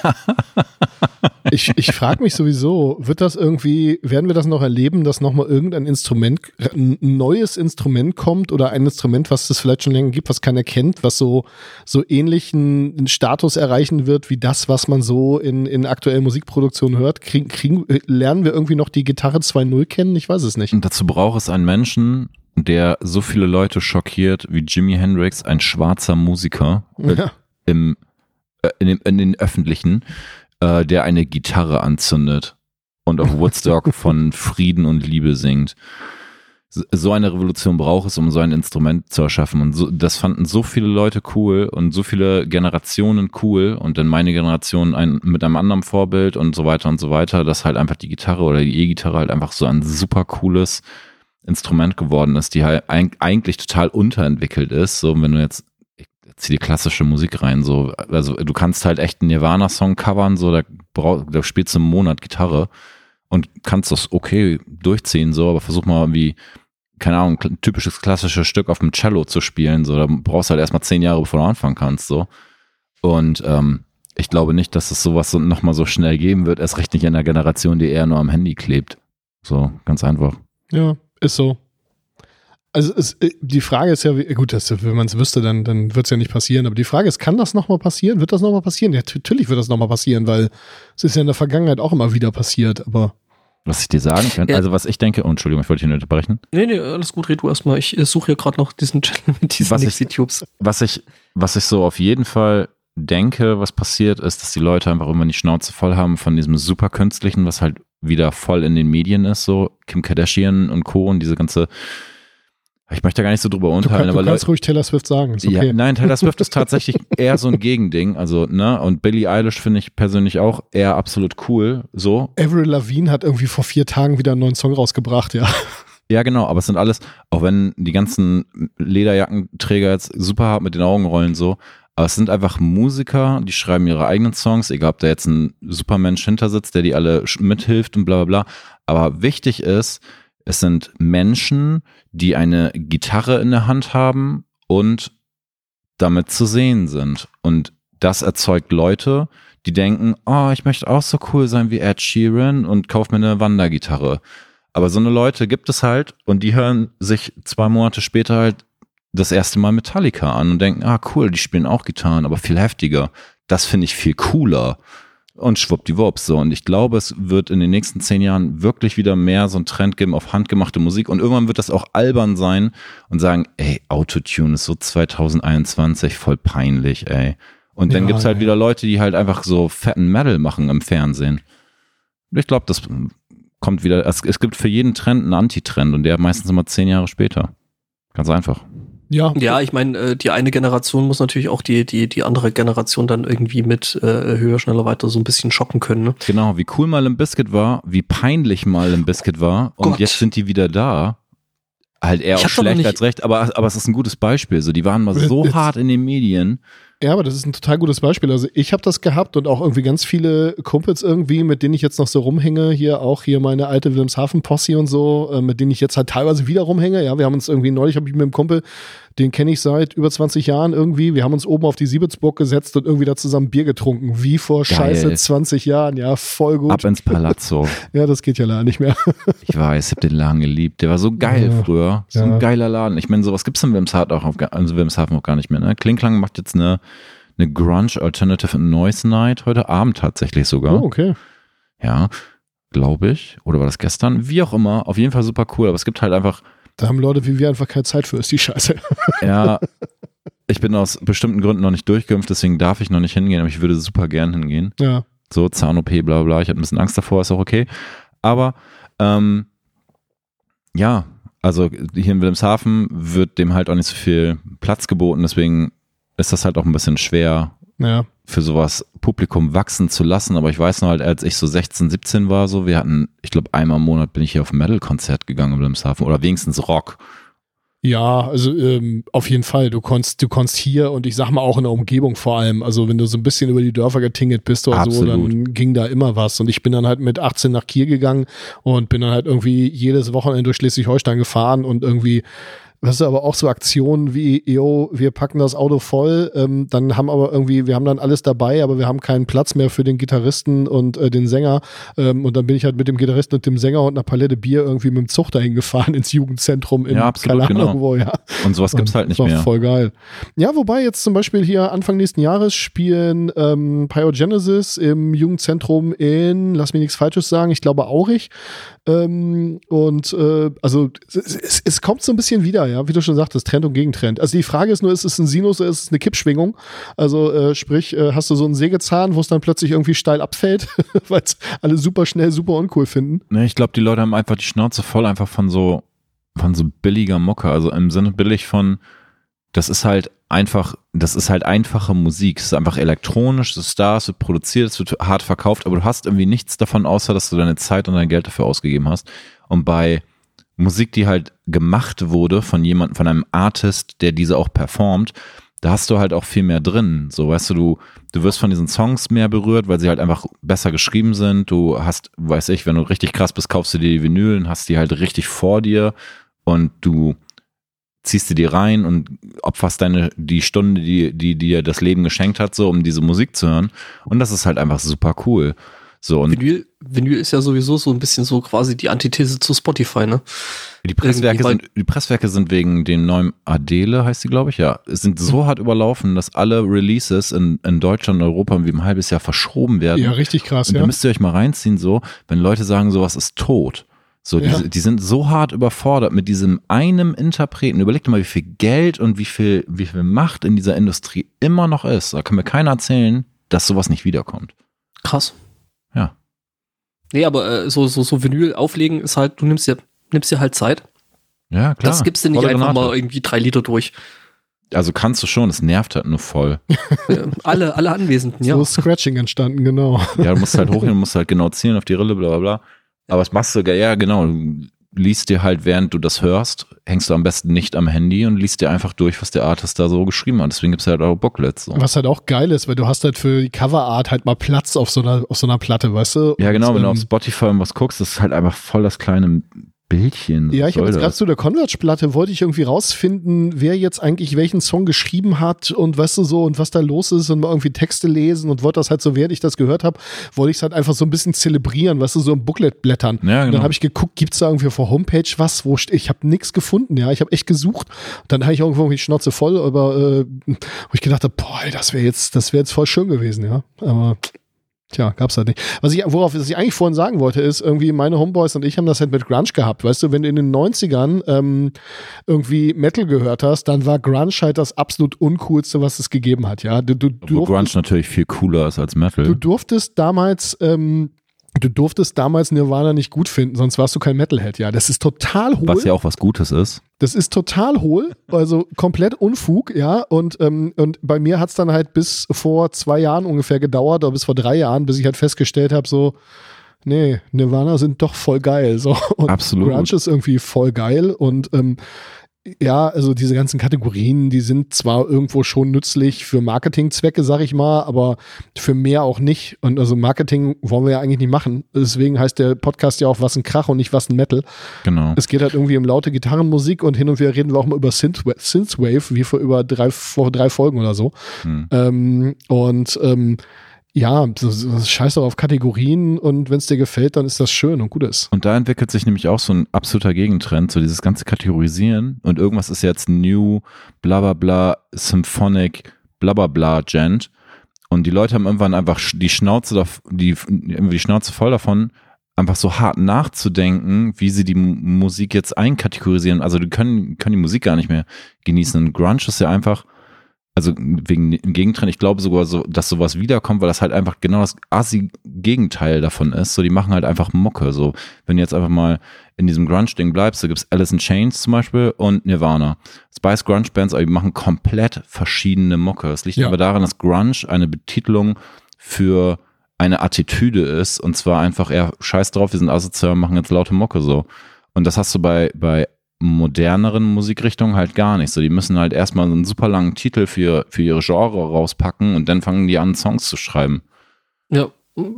Ich, ich frage mich sowieso, wird das irgendwie, werden wir das noch erleben, dass nochmal irgendein Instrument, ein neues Instrument kommt oder ein Instrument, was es vielleicht schon länger gibt, was keiner kennt, was so, so ähnlichen Status erreichen wird wie das, was man so in, in aktuellen Musikproduktionen hört? Kriegen, kriegen, lernen wir irgendwie noch die Gitarre 2.0 kennen? Ich weiß es nicht. Und dazu braucht es einen Menschen, der so viele Leute schockiert wie Jimi Hendrix, ein schwarzer Musiker äh, Ja. im, äh, in, dem, in den öffentlichen, äh, der eine Gitarre anzündet und auf Woodstock von Frieden und Liebe singt. So- eine Revolution braucht es, um so ein Instrument zu erschaffen. Und so, das fanden so viele Leute cool und so viele Generationen cool und dann meine Generation ein, mit einem anderen Vorbild und so weiter und so weiter, dass halt einfach die Gitarre oder die E-Gitarre halt einfach so ein super cooles Instrument geworden ist, die halt eig eigentlich total unterentwickelt ist. So, wenn du jetzt, ich zieh die klassische Musik rein, so, also du kannst halt echt einen Nirvana-Song covern, so, da, brauch, da spielst du einen Monat Gitarre und kannst das okay durchziehen, so, aber versuch mal irgendwie, keine Ahnung, ein typisches klassisches Stück auf dem Cello zu spielen, so, da brauchst du halt erstmal zehn Jahre, bevor du anfangen kannst, so. Und ähm, ich glaube nicht, dass es sowas so, nochmal so schnell geben wird, erst recht nicht in einer Generation, die eher nur am Handy klebt. So, ganz einfach. Ja, ist so. Also es, äh, die Frage ist ja, gut, das, wenn man es wüsste, dann, dann wird es ja nicht passieren. Aber die Frage ist, kann das nochmal passieren? Wird das nochmal passieren? Ja, natürlich wird das nochmal passieren, weil es ist ja in der Vergangenheit auch immer wieder passiert. Aber Was ich dir sagen kann, Ja. also was ich denke, oh, Entschuldigung, ich wollte dich nicht unterbrechen. nee, nee, alles gut, red du erstmal. Ich äh, suche hier gerade noch diesen Channel mit diesen Was ich-. Was ich, was ich so auf jeden Fall denke, was passiert, ist, dass die Leute einfach immer die Schnauze voll haben von diesem super künstlichen, was halt wieder voll in den Medien ist, so Kim Kardashian und Co. und diese ganze, ich möchte da gar nicht so drüber du, urteilen, kann, du aber kannst ruhig Taylor Swift sagen. Ist okay. ja, nein, Taylor Swift ist tatsächlich eher so ein Gegending, also, ne, und Billie Eilish finde ich persönlich auch eher absolut cool, so, Avril Lavigne hat irgendwie vor vier Tagen wieder einen neuen Song rausgebracht, ja. Ja, genau, aber es sind alles, auch wenn die ganzen Lederjackenträger jetzt super hart mit den Augen rollen, so, aber es sind einfach Musiker, die schreiben ihre eigenen Songs, egal ob da jetzt ein Supermensch hinter sitzt, der die alle mithilft und bla bla bla. Aber wichtig ist, es sind Menschen, die eine Gitarre in der Hand haben und damit zu sehen sind. Und das erzeugt Leute, die denken, oh, ich möchte auch so cool sein wie Ed Sheeran und kauf mir eine Wandergitarre. Aber so eine Leute gibt es halt und die hören sich zwei Monate später halt das erste Mal Metallica an und denken, ah cool, die spielen auch Gitarren, aber viel heftiger. Das finde ich viel cooler. Und schwuppdiwupps so. Und ich glaube, es wird in den nächsten zehn Jahren wirklich wieder mehr so einen Trend geben auf handgemachte Musik. Und irgendwann wird das auch albern sein und sagen, ey, Autotune ist so 2021 voll peinlich, ey. Und dann Ja, gibt's halt ey. wieder Leute, die halt einfach so fetten Metal machen im Fernsehen. Ich glaube, das kommt wieder, es, es gibt für jeden Trend einen Antitrend und der meistens immer zehn Jahre später. Ganz einfach. Ja, Ja, ich meine, äh, die eine Generation muss natürlich auch die, die, die andere Generation dann irgendwie mit äh, höher, schneller, weiter so ein bisschen schocken können. Ne? Genau, wie cool mal im Biscuit war, wie peinlich mal im Biscuit war und Gott. jetzt sind die wieder da. Halt eher Ich auch schlecht als recht, aber, aber es ist ein gutes Beispiel. So, die waren mal so Jetzt- hart in den Medien. Ja, aber das ist ein total gutes Beispiel. Also ich habe das gehabt und auch irgendwie ganz viele Kumpels irgendwie, mit denen ich jetzt noch so rumhänge, hier auch hier meine alte Wilhelmshaven-Posse und so, äh, mit denen ich jetzt halt teilweise wieder rumhänge. Ja, wir haben uns irgendwie, neulich habe ich mit einem Kumpel, den kenne ich seit über 20 Jahren irgendwie, wir haben uns oben auf die Siebetzburg gesetzt und irgendwie da zusammen Bier getrunken, wie vor Geil. scheiße 20 Jahren. Ja, voll gut. Ab ins Palazzo. Ja, das geht ja leider nicht mehr. Ich weiß, ich hab den Laden geliebt. Der war so geil Ja. früher. So Ja. ein geiler Laden. Ich meine, sowas gibt's in Wilhelmshaven auch, auf, also Wilhelmshaven auch gar nicht mehr. Ne? Klingklang macht jetzt eine, eine Grunge Alternative and Noise Night heute Abend tatsächlich sogar. Oh, okay. Ja, glaube ich. Oder war das gestern? Wie auch immer. Auf jeden Fall super cool. Aber es gibt halt einfach, Da haben Leute wie wir einfach keine Zeit für, ist die Scheiße. ja, ich bin aus bestimmten Gründen noch nicht durchgeimpft, deswegen darf ich noch nicht hingehen, aber ich würde super gern hingehen. Ja. So, Zahn-OP, bla bla. Ich hatte ein bisschen Angst davor, ist auch okay. Aber, ähm, ja, also hier in Wilhelmshaven wird dem halt auch nicht so viel Platz geboten, deswegen ist das halt auch ein bisschen schwer, Ja. für sowas Publikum wachsen zu lassen. Aber ich weiß noch halt, als ich so 16, 17 war, so, wir hatten, ich glaube, einmal im Monat bin ich hier auf ein Metal-Konzert gegangen in Wilhelmshaven oder wenigstens Rock. Ja, also ähm, auf jeden Fall. Du konntest, du konntest hier und ich sag mal auch in der Umgebung vor allem. Also wenn du so ein bisschen über die Dörfer getingelt bist oder so, Absolut. dann ging da immer was. Und ich bin dann halt mit 18 nach Kiel gegangen und bin dann halt irgendwie jedes Wochenende durch Schleswig-Holstein gefahren und irgendwie Weißt du, aber auch so Aktionen wie, yo, wir packen das Auto voll, ähm, dann haben aber irgendwie, wir haben dann alles dabei, aber wir haben keinen Platz mehr für den Gitarristen und äh, den Sänger. Ähm, und dann bin ich halt mit dem Gitarristen und dem Sänger und einer Palette Bier irgendwie mit dem Zug dahin gefahren ins Jugendzentrum in Ja, absolut, keine Ahnung genau. wo, ja. Und sowas gibt's halt nicht das war mehr. Voll geil. Ja, wobei jetzt zum Beispiel hier Anfang nächsten Jahres spielen ähm, Pyogenesis im Jugendzentrum in, lass mich nichts Falsches sagen, ich glaube Aurich. Ähm, und äh, also es, es, kommt so ein bisschen wieder, ja, wie du schon sagtest, Trend und Gegentrend. Also die Frage ist nur, ist es ein Sinus oder ist es eine Kippschwingung? Also äh, sprich, äh, hast du so einen Sägezahn, wo es dann plötzlich irgendwie steil abfällt, weil es alle super schnell, super uncool finden. Ne, ich glaube, die Leute haben einfach die Schnauze voll einfach von so, von so billiger Mucke. Also im Sinne billig von, das ist halt einfach, das ist halt einfache Musik. Es ist einfach elektronisch, es ist da, es wird produziert, es wird hart verkauft, aber du hast irgendwie nichts davon, außer dass du deine Zeit und dein Geld dafür ausgegeben hast. Und bei Musik, die halt gemacht wurde von jemandem, von einem Artist, der diese auch performt, da hast du halt auch viel mehr drin. So, weißt du, du, du wirst von diesen Songs mehr berührt, weil sie halt einfach besser geschrieben sind. Du hast, weiß ich, wenn du richtig krass bist, kaufst du dir die Vinylen, hast die halt richtig vor dir und du ziehst du die rein und opferst deine, die Stunde, die, die dir das Leben geschenkt hat, so, um diese Musik zu hören. Und das ist halt einfach super cool. So, und Vinyl, Vinyl ist ja sowieso so ein bisschen so quasi die Antithese zu Spotify, ne? Die Presswerke, sind, die Presswerke sind wegen dem neuen Adele, heißt die, glaube ich, ja, sind Mhm. so hart überlaufen, dass alle Releases in, in Deutschland und Europa wie ein halbes Jahr verschoben werden. Ja, richtig krass, und da ja. müsst ihr euch mal reinziehen, so, wenn Leute sagen, sowas ist tot. So, Ja. die, die sind so hart überfordert mit diesem einem Interpreten. Überleg dir mal, wie viel Geld und wie viel, wie viel Macht in dieser Industrie immer noch ist. Da kann mir keiner erzählen, dass sowas nicht wiederkommt. Krass. Ja. Nee, aber äh, so, so, so Vinyl auflegen ist halt, du nimmst dir, nimmst dir halt Zeit. Ja, klar. das gibst du nicht Volle einfach Granate. mal irgendwie drei Liter durch. Also kannst du schon, es nervt halt nur voll. Alle, alle Anwesenden, ja. So ist Scratching entstanden, genau. Ja, du musst halt hochgehen, du musst halt genau zielen auf die Rille, bla bla bla. Aber was machst du? Ja, genau. Liest dir halt, während du das hörst, hängst du am besten nicht am Handy und liest dir einfach durch, was der Artist da so geschrieben hat. Deswegen gibt's halt auch Booklets. So. Was halt auch geil ist, weil du hast halt für die Coverart halt mal Platz auf so einer, auf so einer Platte, weißt du? Ja, genau, wenn du ähm, auf Spotify was guckst, das ist halt einfach voll das kleine Bildchen. Ja, ich habe jetzt gerade zu der Converge-Platte, wollte ich irgendwie rausfinden, wer jetzt eigentlich welchen Song geschrieben hat und weißt du so und was da los ist und mal irgendwie Texte lesen und wollte das halt so, während ich das gehört habe, wollte ich es halt einfach so ein bisschen zelebrieren, weißt du, so im Booklet blättern. Ja, Und genau. dann habe ich geguckt, gibt's da irgendwie auf der Homepage was, wo ich habe nichts gefunden, ja, ich habe echt gesucht. Dann habe ich irgendwo die Schnauze voll, aber äh, wo ich gedacht habe, boah, ey, das wäre jetzt, das wäre jetzt voll schön gewesen, ja. Aber Tja, gab's halt nicht. Was ich, worauf was ich eigentlich vorhin sagen wollte, ist irgendwie meine Homeboys und ich haben das halt mit Grunge gehabt. Weißt du, wenn du in den 90ern ähm, irgendwie Metal gehört hast, dann war Grunge halt das absolut uncoolste, was es gegeben hat. Ja, du, du, Wo Grunge natürlich viel cooler ist als Metal. du durftest damals, ähm, du durftest damals Nirvana nicht gut finden, sonst warst du kein Metalhead. Ja, das ist total hohl. was ja auch was Gutes ist. Das ist total hohl, also komplett Unfug, ja. Und, ähm, und bei mir hat's dann halt bis vor zwei Jahren ungefähr gedauert, oder bis vor drei Jahren, bis ich halt festgestellt habe, so, nee, Nirvana sind doch voll geil. So. Und Absolut. Grunge ist irgendwie voll geil. Und ähm, ja, also diese ganzen Kategorien, die sind zwar irgendwo schon nützlich für Marketingzwecke, sag ich mal, aber für mehr auch nicht. Und also Marketing wollen wir ja eigentlich nicht machen. Deswegen heißt der Podcast ja auch Was ein Krach und nicht Was ein Metal. Genau. Es geht halt irgendwie um laute Gitarrenmusik und hin und wieder reden wir auch mal über Synthwa- Synthwave, wie vor über drei, vor drei Folgen oder so. Hm. Ähm, und ähm, ja, so, so, scheiß doch auf Kategorien und wenn es dir gefällt, dann ist das schön und gut ist. Und da entwickelt sich nämlich auch so ein absoluter Gegentrend, so dieses ganze Kategorisieren und irgendwas ist jetzt New, bla bla bla, Symphonic, bla bla bla, Gent. Und die Leute haben irgendwann einfach die Schnauze, dav- die, die Schnauze voll davon, einfach so hart nachzudenken, wie sie die Musik jetzt einkategorisieren. Also die können, können die Musik gar nicht mehr genießen. Und Grunge ist ja einfach, also wegen dem Gegentrend, ich glaube sogar so, dass sowas wiederkommt, weil das halt einfach genau das assi Gegenteil davon ist. So, die machen halt einfach Mucke. So, wenn du jetzt einfach mal in diesem Grunge-Ding bleibst, da gibt's Alice in Chains zum Beispiel und Nirvana. Spice Grunge-Bands, aber die machen komplett verschiedene Mucke. Es liegt Ja. aber daran, dass Grunge eine Betitelung für eine Attitüde ist und zwar einfach, ja, scheiß drauf, wir sind asozial, machen jetzt laute Mucke so. Und das hast du bei, bei moderneren Musikrichtungen halt gar nicht. So, die müssen halt erstmal einen super langen Titel für, für ihre Genre rauspacken und dann fangen die an, Songs zu schreiben. Ja,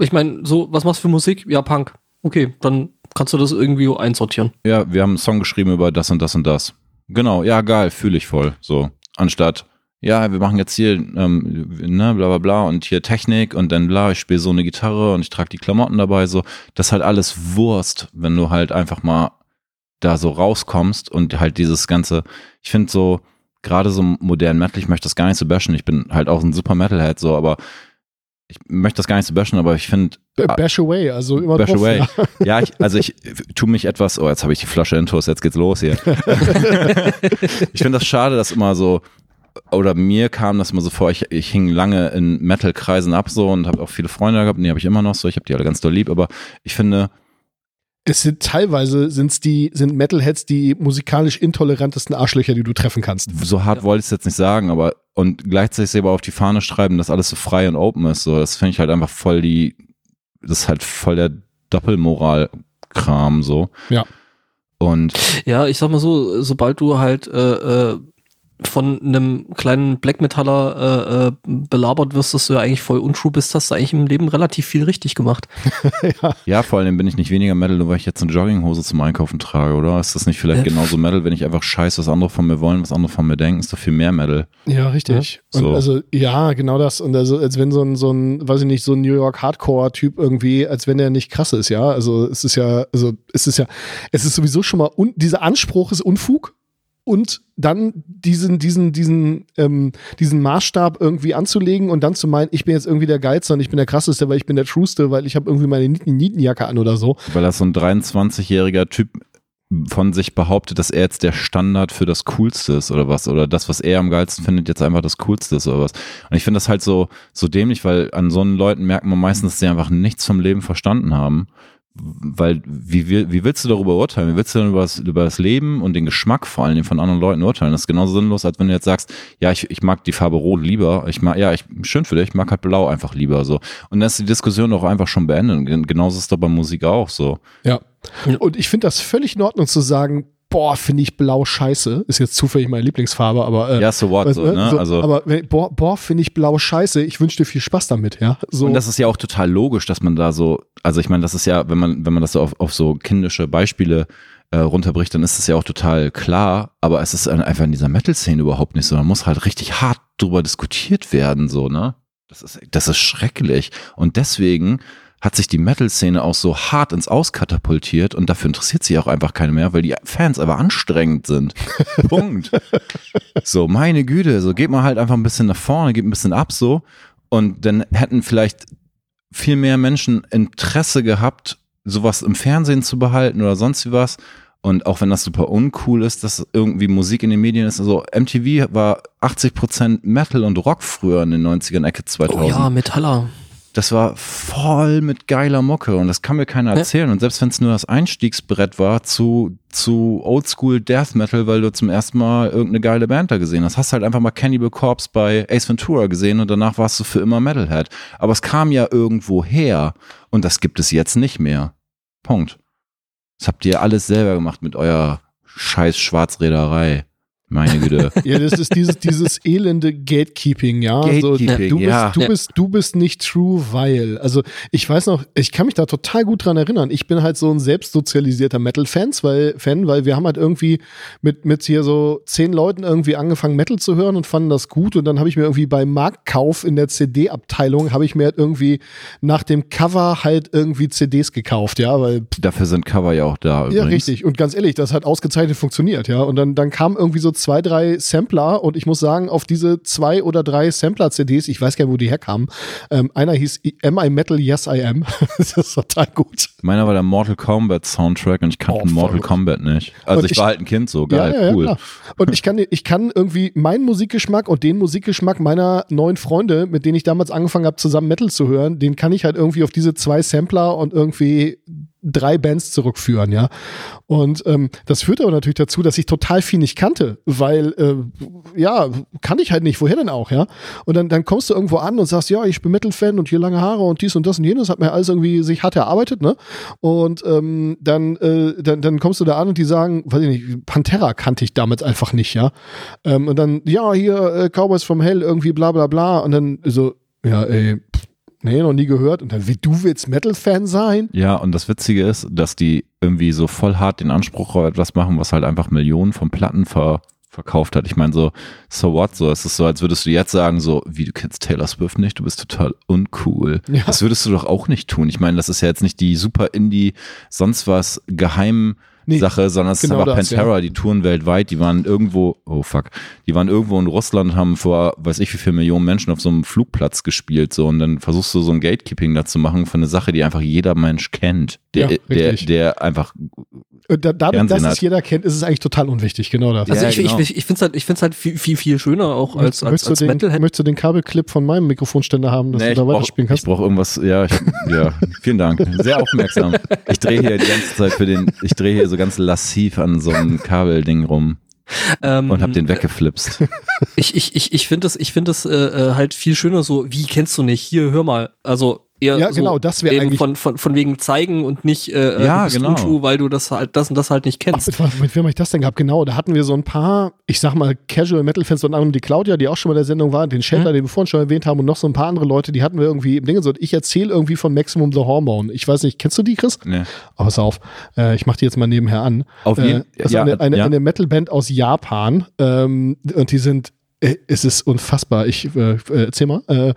ich meine, so, was machst du für Musik? Ja, Punk. Okay, dann kannst du das irgendwie einsortieren. Ja, wir haben einen Song geschrieben über das und das und das. Genau, ja, geil, fühle ich voll. So, anstatt, ja, wir machen jetzt hier, ähm, ne, bla bla bla und hier Technik und dann bla, ich spiele so eine Gitarre und ich trage die Klamotten dabei, so. Das ist halt alles Wurst, wenn du halt einfach mal da so rauskommst und halt dieses ganze, ich finde so, gerade so modern Metal, ich möchte das gar nicht so bashen, ich bin halt auch ein super Metalhead, so, aber ich möchte das gar nicht so bashen, aber ich finde, B- Bash away, also immer Bash drauf, away. Ja. Ja, ich, also ich tue mich etwas, oh, jetzt habe ich die Flasche Intus, jetzt geht's los hier. ich finde das schade, dass immer so, oder mir kam das immer so vor, ich, ich hing lange in Metal-Kreisen ab so und habe auch viele Freunde gehabt, und die habe ich immer noch so, ich habe die alle ganz doll lieb, aber ich finde, Es sind teilweise sind's die, sind Metalheads die musikalisch intolerantesten Arschlöcher, die du treffen kannst. so hart wollte ich es jetzt nicht sagen, aber und gleichzeitig aber auf die Fahne schreiben, dass alles so frei und open ist, so, das finde ich halt einfach voll die, das ist halt voll der Doppelmoral-Kram, so. Ja. Und Ja, ich sag mal so, sobald du halt äh, äh, von einem kleinen Black Metaller äh, äh, belabert wirst, dass du ja eigentlich voll untrue bist, hast du eigentlich im Leben relativ viel richtig gemacht. Ja, vor allem bin ich nicht weniger Metal, nur weil ich jetzt eine Jogginghose zum Einkaufen trage, oder? Ist das nicht vielleicht Ja. genauso Metal, wenn ich einfach scheiße, was andere von mir wollen, was andere von mir denken, ist doch viel mehr Metal. Ja, richtig. Ja, so. Und also, ja, genau das. Und also, als wenn so ein, so ein, weiß ich nicht, so ein New York Hardcore-Typ irgendwie, als wenn der nicht krass ist, ja. Also, es ist ja, also, es ist ja, es ist sowieso schon mal, un, dieser Anspruch ist Unfug. Und dann diesen, diesen, diesen, ähm, diesen Maßstab irgendwie anzulegen und dann zu meinen, ich bin jetzt irgendwie der Geilste und ich bin der Krasseste, weil ich bin der Trueste, weil ich habe irgendwie meine Nieten Nietenjacke an oder so. Weil das so ein 23-jähriger Typ von sich behauptet, dass er jetzt der Standard für das Coolste ist oder was. Oder das, was er am geilsten findet, jetzt einfach das Coolste ist oder was. Und ich finde das halt so, so dämlich, weil an so einen Leuten merkt man meistens, dass sie einfach nichts vom Leben verstanden haben. Weil, wie, will- wie willst du darüber urteilen? Wie willst du denn über das, über das Leben und den Geschmack vor allen Dingen von anderen Leuten urteilen? Das ist genauso sinnlos, als wenn du jetzt sagst, ja, ich, ich mag die Farbe Rot lieber. Ich mag, ja, ich, schön für dich, ich mag halt Blau einfach lieber so. Und dann ist die Diskussion doch einfach schon beendet. Genauso ist es doch bei Musik auch so. Ja. Und ich finde das völlig in Ordnung zu sagen, boah, finde ich blau scheiße. Ist jetzt zufällig meine Lieblingsfarbe, aber äh, Ja, so what, weißt so, du, ne? so, Also. aber boah, boah finde ich blau scheiße. Ich wünsche dir viel Spaß damit, ja. So. Und das ist ja auch total logisch, dass man da so, also ich meine, das ist ja, wenn man, wenn man das so auf, auf so kindische Beispiele äh, runterbricht, dann ist das ja auch total klar, aber es ist einfach in dieser Metal-Szene überhaupt nicht so. Da muss halt richtig hart drüber diskutiert werden, so, ne? Das ist, das ist schrecklich. Und deswegen hat sich die Metal-Szene auch so hart ins Auskatapultiert und dafür interessiert sich auch einfach keine mehr, weil die Fans einfach anstrengend sind. Punkt. So, meine Güte, so geht man halt einfach ein bisschen nach vorne, geht ein bisschen ab so und dann hätten vielleicht viel mehr Menschen Interesse gehabt, sowas im Fernsehen zu behalten oder sonst wie was. Und auch wenn das super uncool ist, dass irgendwie Musik in den Medien ist, also MTV war 80% Metal und Rock früher in den 90ern, Ecke 2000 Oh ja, Metaller. Das war voll mit geiler Mucke und das kann mir keiner Ja. erzählen. Und selbst wenn es nur das Einstiegsbrett war zu, zu Oldschool Death Metal, weil du zum ersten Mal irgendeine geile Band da gesehen hast, hast halt einfach mal Cannibal Corpse bei Ace Ventura gesehen und danach warst du für immer Metalhead. Aber es kam ja irgendwo her und das gibt es jetzt nicht mehr. Punkt. Das habt ihr alles selber gemacht mit eurer scheiß Schwarzräderei. Meine Güte. ja, das ist dieses, dieses elende Gatekeeping, ja. Gatekeeping, so, du, bist, ja. du, Ja. bist, du bist nicht true, weil. Also ich weiß noch, ich kann mich da total gut dran erinnern. Ich bin halt so ein selbstsozialisierter Metal-Fans, weil, Fan, weil wir haben halt irgendwie mit, mit hier so zehn Leuten irgendwie angefangen, Metal zu hören und fanden das gut. Und dann habe ich mir irgendwie beim Marktkauf in der CD-Abteilung, habe ich mir halt irgendwie nach dem Cover halt irgendwie CDs gekauft, ja, weil Dafür sind Cover ja auch da. ja, übrigens. richtig. Und ganz ehrlich, das hat ausgezeichnet funktioniert, ja. Und dann, dann kamen irgendwie so zwei, drei Sampler und ich muss sagen, auf diese zwei oder drei Sampler-CDs, ich weiß gar nicht, wo die herkamen, ähm, einer hieß Am I Metal? Yes, I Am. das ist total gut. Meiner war der Mortal Kombat Soundtrack und ich kannte Oh, Mortal. Kombat nicht. Also ich, ich- war halt ein Kind so, geil, ja, ja, cool. Ja, und ich kann, ich kann irgendwie meinen Musikgeschmack und den Musikgeschmack meiner neuen Freunde, mit denen ich damals angefangen habe, zusammen Metal zu hören, den kann ich halt irgendwie auf diese zwei Sampler und irgendwie drei Bands zurückführen, ja. Und ähm, das führt aber natürlich dazu, dass ich total viel nicht kannte, weil äh, ja, kannte ich halt nicht, woher denn auch, ja. Und dann, dann kommst du irgendwo an und sagst, ja, ich bin Metal-Fan und hier lange Haare und dies und das und jenes, hat mir alles irgendwie sich hart erarbeitet, ne? Und ähm, dann, äh, dann, dann kommst du da an und die sagen, weiß ich nicht, Pantera kannte ich damit einfach nicht, ja. Ähm, und dann, ja, hier, äh, Cowboys from Hell, irgendwie bla bla bla. Und dann so, ja, ey, nee, noch nie gehört. Und dann, wie, du willst Metal-Fan sein? Ja, und das Witzige ist, dass die irgendwie so voll hart den Anspruch auf etwas machen, was halt einfach Millionen von Platten ver verkauft hat. Ich meine so, so what, so, es ist so, als würdest du jetzt sagen, so, wie du kennst Taylor Swift nicht, du bist total uncool. Ja. Das würdest du doch auch nicht tun. Ich meine, das ist ja jetzt nicht die super Indie, sonst was geheim Nee, Sache, sondern es genau ist einfach das, Pantera, die touren weltweit, die waren irgendwo, oh fuck, die waren irgendwo in Russland, haben vor, weiß ich wie viele Millionen Menschen auf so einem Flugplatz gespielt, so, und dann versuchst du so ein Gatekeeping da zu machen für eine Sache, die einfach jeder Mensch kennt, der, Ja, der, richtig. der einfach, Und da, dass Fernsehen es hat. jeder kennt, ist es eigentlich total unwichtig, genau das. Also Ja, ich, genau. ich, ich finde es halt, ich find's halt viel, viel, viel schöner auch als, als, möchtest, als du den, Metalhead. möchtest du den Kabelclip von meinem Mikrofonständer haben, dass Nee, du ich da brauche weiterspielen kannst? brauch irgendwas, ja, ich, ja, vielen Dank. Sehr aufmerksam. Ich drehe hier die ganze Zeit für den, ich drehe hier so ganz lassiv an so einem Kabelding rum Ähm, und hab den weggeflipst. Ich, ich, ich, ich finde es ich finde es äh, äh, halt viel schöner so, wie kennst du nicht? Hier, hör mal. Also eher Ja, so genau, das wäre eben eigentlich- von, von, von wegen zeigen und nicht äh, Ja, du genau. untrue, weil du das halt das und das halt nicht Ach, kennst. mit, was- mit wem habe ich das denn gehabt? Genau, da hatten wir so ein paar, ich sag mal, Casual Metal-Fans, unter anderem die Claudia, die auch schon mal in der Sendung war, den Shelter, Mhm. den wir vorhin schon erwähnt haben, und noch so ein paar andere Leute, die hatten wir irgendwie im Ding. So, ich erzähle irgendwie von Maximum the Hormone. Ich weiß nicht, kennst du die, Chris? Nee. Oh, pass auf, äh, ich mach die jetzt mal nebenher an. Auf jeden- äh, ist ja, eine, eine, ja. eine Metal-Band aus Japan ähm, und die sind, äh, es ist unfassbar. Ich äh, äh, erzähl mal. Äh,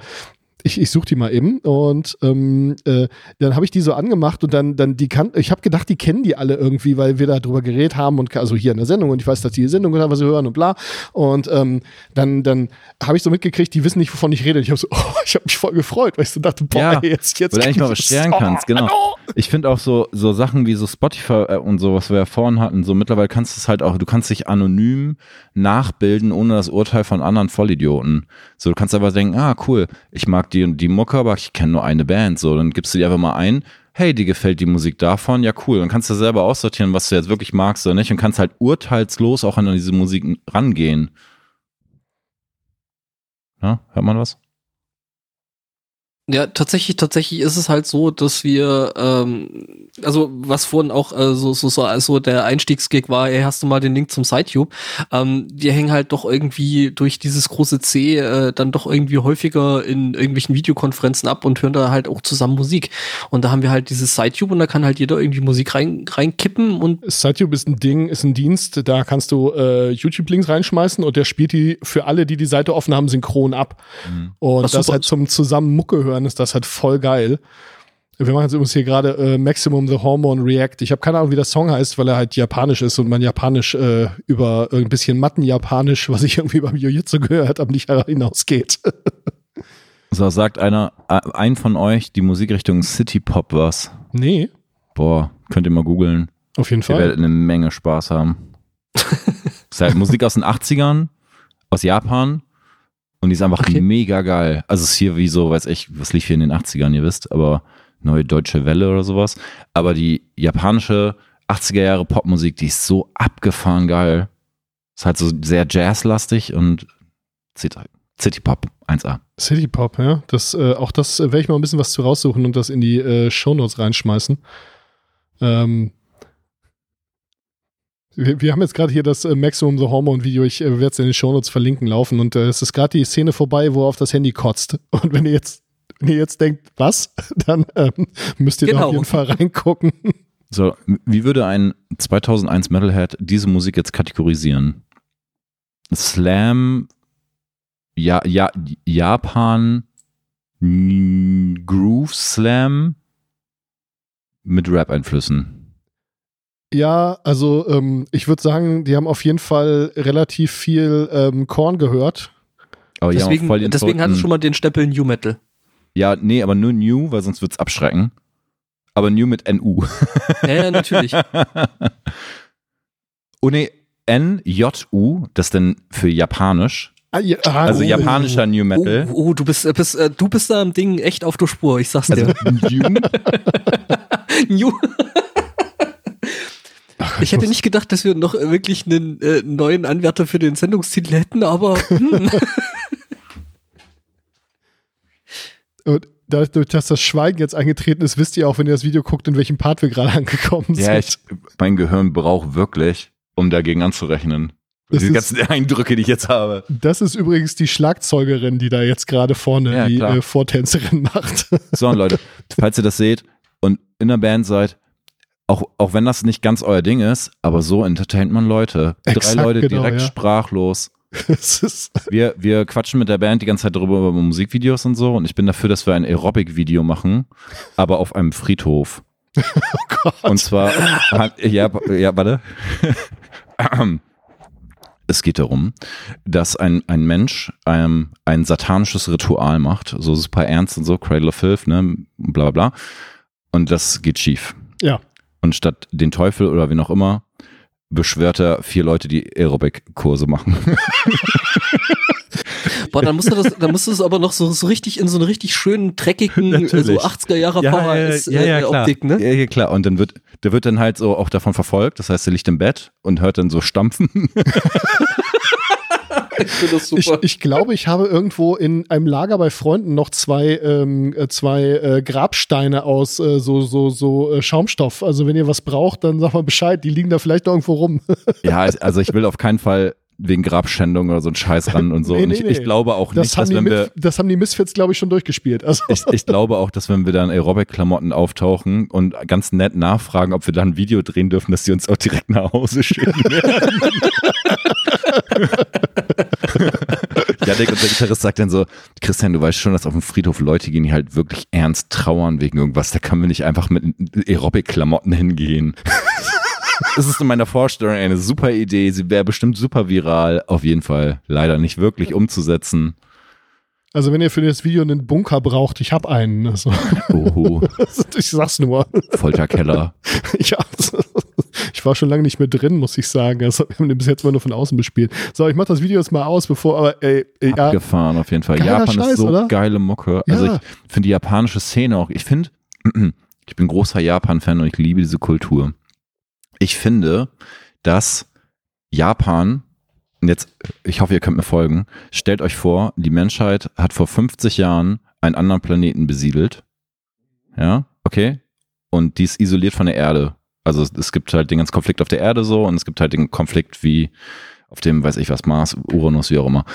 ich, ich suche die mal eben und ähm, äh, dann habe ich die so angemacht und dann dann die kann ich habe gedacht die kennen die alle irgendwie weil wir da drüber geredet haben und also hier in der Sendung und ich weiß dass die die Sendung hören was sie hören und bla und ähm, dann dann habe ich so mitgekriegt die wissen nicht wovon ich rede ich habe so oh, ich habe mich voll gefreut weil ich so dachte boah Ja, ey, jetzt jetzt Wo du eigentlich mal was ich scheren das. kannst, genau. Oh, Ich finde auch so, so Sachen wie so Spotify äh, und so, was wir ja vorhin hatten, so mittlerweile kannst du es halt auch, du kannst dich anonym nachbilden, ohne das Urteil von anderen Vollidioten. So, du kannst einfach denken, ah, cool, ich mag die und die Mucke, aber ich kenne nur eine Band. So, dann gibst du die einfach mal ein, hey, dir gefällt die Musik davon, ja cool. Dann kannst du selber aussortieren, was du jetzt wirklich magst oder nicht und kannst halt urteilslos auch an diese Musik rangehen. Ja, hört man was? Ja, tatsächlich, tatsächlich ist es halt so, dass wir, ähm, also was vorhin auch äh, so, so, so also der Einstiegsgig war, ey, hast du mal den Link zum SiteTube? Ähm, die hängen halt doch irgendwie durch dieses große C äh, dann doch irgendwie häufiger in irgendwelchen Videokonferenzen ab und hören da halt auch zusammen Musik. Und da haben wir halt dieses SiteTube und da kann halt jeder irgendwie Musik rein reinkippen und SiteTube ist ein Ding, ist ein Dienst, da kannst du äh, YouTube-Links reinschmeißen und der spielt die für alle, die die Seite offen haben, synchron ab. Und Ach, das super. halt zum zusammen Mucke hören ist das halt voll geil. Wir machen jetzt übrigens hier gerade äh, Maximum the Hormone React. Ich habe keine Ahnung, wie der Song heißt, weil er halt japanisch ist und mein Japanisch äh, über ein bisschen Matten-Japanisch, was ich irgendwie beim Jiu-Jitsu gehört habe, nicht hinausgeht. So, sagt einer, äh, ein von euch, die Musikrichtung City Pop was. nee, Boah, könnt ihr mal googeln. auf jeden Ihr Fall. werdet eine Menge Spaß haben. ist halt Musik aus den 80ern, aus Japan. Und die ist einfach Okay. mega geil. Also es ist hier wie so, weiß ich, was lief hier in den 80ern, ihr wisst, aber neue deutsche Welle oder sowas. Aber die japanische 80er Jahre Popmusik, die ist so abgefahren geil. Ist halt so sehr jazzlastig und City, City Pop 1A. City Pop, ja. Das, äh, auch das äh, werde ich mal ein bisschen was zu raussuchen und das in die äh, Shownotes reinschmeißen. Ähm, wir, wir haben jetzt gerade hier das äh, Maximum the Hormone Video, ich äh, werde es in den Shownotes verlinken laufen und äh, es ist gerade die Szene vorbei, wo er auf das Handy kotzt. Und wenn ihr jetzt, wenn ihr jetzt denkt, was, dann ähm, müsst ihr da Genau. auf jeden Fall reingucken. So, wie würde ein 2001 Metalhead diese Musik jetzt kategorisieren? Slam, ja, ja, Japan, Groove Slam mit Rap-Einflüssen. Ja, also ähm, ich würde sagen, die haben auf jeden Fall relativ viel ähm, Korn gehört. Aber Deswegen, voll den deswegen hat es schon mal den Stempel New Metal. Ja, nee, aber nur New, weil sonst wird's abschrecken. Aber New mit NU. Ja, ja, natürlich. Oh nee, N-J-U, das denn für Japanisch. Ah, ja, ah, Also oh. japanischer New Oh, Metal. oh, du bist, äh, bist, äh, du bist da am Ding echt auf der Spur, ich sag's Also dir. New. New. Ich hätte nicht gedacht, dass wir noch wirklich einen äh, neuen Anwärter für den Sendungstitel hätten, aber hm. Und dadurch, dass das Schweigen jetzt eingetreten ist, wisst ihr auch, wenn ihr das Video guckt, in welchem Part wir gerade angekommen Ja, sind. ich, mein Gehirn braucht wirklich, um dagegen anzurechnen. Das Die ist- ganzen Eindrücke, die ich jetzt habe. Das ist übrigens die Schlagzeugerin, die da jetzt gerade vorne Ja, die äh, Vortänzerin macht. So, Leute, falls ihr das seht und in der Band seid, auch, auch wenn das nicht ganz euer Ding ist, aber so entertaint man Leute. Exakt, Drei Leute genau, direkt ja. sprachlos. Ist, Wir, wir quatschen mit der Band die ganze Zeit darüber über Musikvideos und so und ich bin dafür, dass wir ein Aerobic-Video machen, aber auf einem Friedhof. oh Gott. Und zwar, ja, ja, warte. Es geht darum, dass ein, ein Mensch ähm, ein satanisches Ritual macht, so super ernst und so, Cradle of Filth, ne, bla bla bla. Und das geht schief. ja. Und statt den Teufel oder wen auch immer, beschwört er vier Leute, die Aerobic-Kurse machen. boah, dann musst du das, dann musst du das aber noch so, so richtig in so einer richtig schönen, dreckigen, so Natürlich. 80er Jahre VHS äh, Optik, ne? Ja, ja, klar. Und dann wird, der wird dann halt so auch davon verfolgt. Das heißt, er liegt im Bett und hört dann so stampfen. Ich finde das Ich, super. ich glaube, ich habe irgendwo in einem Lager bei Freunden noch zwei, ähm, äh, zwei äh, Grabsteine aus äh, so, so, so äh, Schaumstoff. Also wenn ihr was braucht, dann sag mal Bescheid. Die liegen da vielleicht noch irgendwo rum. ja, also ich will auf keinen Fall wegen Grabschändung oder so einen Scheiß ran und so. Nee, und ich, nee. ich glaube auch Das nicht, dass wenn wir, das haben die Misfits, glaube ich, schon durchgespielt. Also, ich, ich glaube auch, dass wenn wir dann Aerobic-Klamotten auftauchen und ganz nett nachfragen, ob wir dann ein Video drehen dürfen, dass die uns auch direkt nach Hause schicken werden. Janik, unser Gitarrist, sagt dann so, Christian, du weißt schon, dass auf dem Friedhof Leute gehen, die halt wirklich ernst trauern wegen irgendwas. Da können wir nicht einfach mit Aerobic-Klamotten hingehen. Das ist in meiner Vorstellung eine super Idee. Sie wäre bestimmt super viral. Auf jeden Fall leider nicht wirklich umzusetzen. Also wenn ihr für das Video einen Bunker braucht, ich habe einen. Also, Oho, ich sag's nur. Folterkeller. Ich, ich war schon lange nicht mehr drin, muss ich sagen. Also, wir haben den bis jetzt mal nur von außen bespielt. So, ich mach das Video jetzt mal aus, bevor, aber ey, ey ja, Abgefahren auf jeden Fall. Geiler Japan Scheiß, ist so oder? geile Mucke. Also Ja. ich finde die japanische Szene auch, ich finde, ich bin großer Japan-Fan und ich liebe diese Kultur. Ich finde, dass Japan, jetzt, ich hoffe, ihr könnt mir folgen, stellt euch vor, die Menschheit hat vor 50 Jahren einen anderen Planeten besiedelt. Ja, okay. Und die ist isoliert von der Erde. Also es gibt halt den ganzen Konflikt auf der Erde so und es gibt halt den Konflikt wie auf dem, weiß ich was, Mars, Uranus, wie auch immer.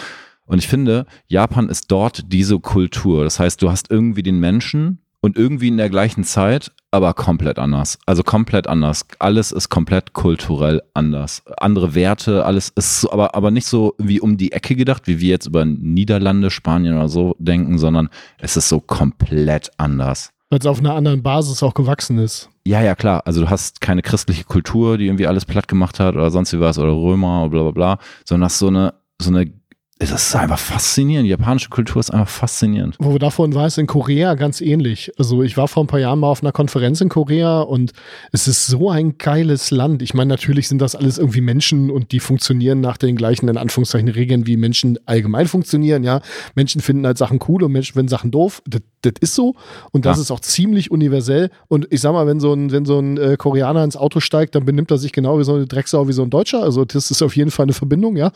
Und ich finde, Japan ist dort diese Kultur. Das heißt, du hast irgendwie den Menschen und irgendwie in der gleichen Zeit, aber komplett anders. Also komplett anders. Alles ist komplett kulturell anders. Andere Werte, alles ist so, aber, aber nicht so wie um die Ecke gedacht, wie wir jetzt über Niederlande, Spanien oder so denken, sondern es ist so komplett anders. weil es auf einer anderen Basis auch gewachsen ist. Ja, ja, klar. Also du hast keine christliche Kultur, die irgendwie alles platt gemacht hat oder sonst wie was oder Römer oder bla bla bla, sondern hast so eine, so eine, das ist einfach faszinierend. Die japanische Kultur ist einfach faszinierend. Wo wir davon war es in Korea ganz ähnlich. Also ich war vor ein paar Jahren mal auf einer Konferenz in Korea und es ist so ein geiles Land. Ich meine, natürlich sind das alles irgendwie Menschen und die funktionieren nach den gleichen, in Anführungszeichen, Regeln, wie Menschen allgemein funktionieren, ja. Menschen finden halt Sachen cool und Menschen finden Sachen doof. Das, das ist so. Und das Ja. ist auch ziemlich universell. Und ich sag mal, wenn so ein, wenn so ein äh, Koreaner ins Auto steigt, dann benimmt er sich genau wie so eine Drecksau, wie so ein Deutscher. Also das ist auf jeden Fall eine Verbindung, ja.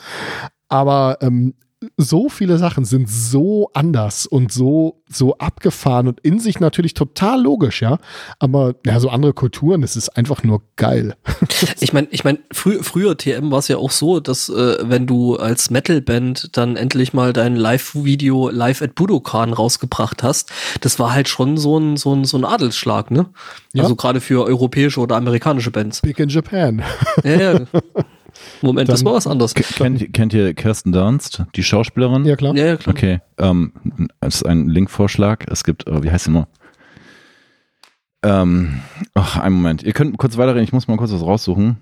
Aber ähm, so viele Sachen sind so anders und so, so abgefahren und in sich natürlich total logisch, ja. Aber ja, so andere Kulturen, es ist einfach nur geil. Ich meine, ich mein, frü früher TM war es ja auch so, dass äh, wenn du als Metalband dann endlich mal dein Live-Video Live at Budokan rausgebracht hast, das war halt schon so ein, so ein, so ein Adelsschlag, ne? Ja. Also gerade für europäische oder amerikanische Bands. Big in Japan. Ja, ja. Moment, das Dann- war was anderes. Kennt, kennt ihr Kirsten Dunst, die Schauspielerin? Ja, klar. Ja, ja, klar. Okay, ähm, das ist ein Linkvorschlag. Es gibt, äh, wie heißt sie noch? Ähm, ach, einen Moment. Ihr könnt kurz weiterreden, ich muss mal kurz was raussuchen.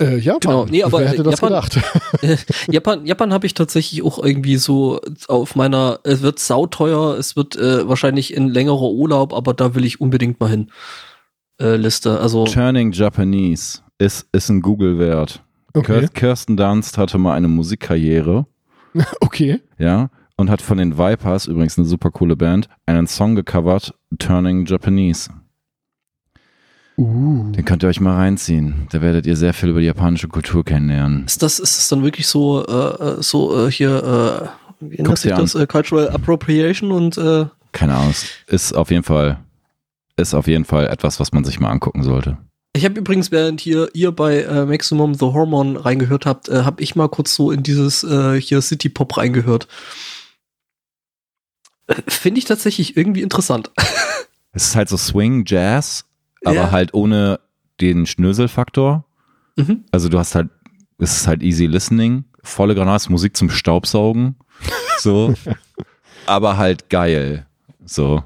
Äh, Japan. Genau, nee, aber Wer hätte das Japan- gedacht? Japan, Japan habe ich tatsächlich auch irgendwie so auf meiner, es wird sauteuer, es wird äh, wahrscheinlich ein längerer Urlaub, aber da will ich unbedingt mal hin. Äh, Liste. Also Turning Japanese ist, ist ein Google-Wert. Okay. Kir- Kirsten Dunst hatte mal eine Musikkarriere, Okay. ja, und hat von den Vipers, übrigens eine super coole Band, einen Song gecovert, Turning Japanese. Uh. Den könnt ihr euch mal reinziehen. Da werdet ihr sehr viel über die japanische Kultur kennenlernen. ist das, ist das dann wirklich so, äh, äh, so äh, hier, äh, wie nennt sich das? Äh, Cultural Appropriation und äh, Keine Ahnung, es ist auf jeden Fall, ist auf jeden Fall etwas, was man sich mal angucken sollte. Ich habe übrigens, während hier ihr bei äh, Maximum the Hormone reingehört habt, äh, habe ich mal kurz so in dieses äh, hier City Pop reingehört. Äh, Finde ich tatsächlich irgendwie interessant. Es ist halt so Swing, Jazz, aber Ja. halt ohne den Schnöselfaktor. Mhm. Also du hast halt, es ist halt easy listening, volle Granate, Musik zum Staubsaugen, so, aber halt geil, so.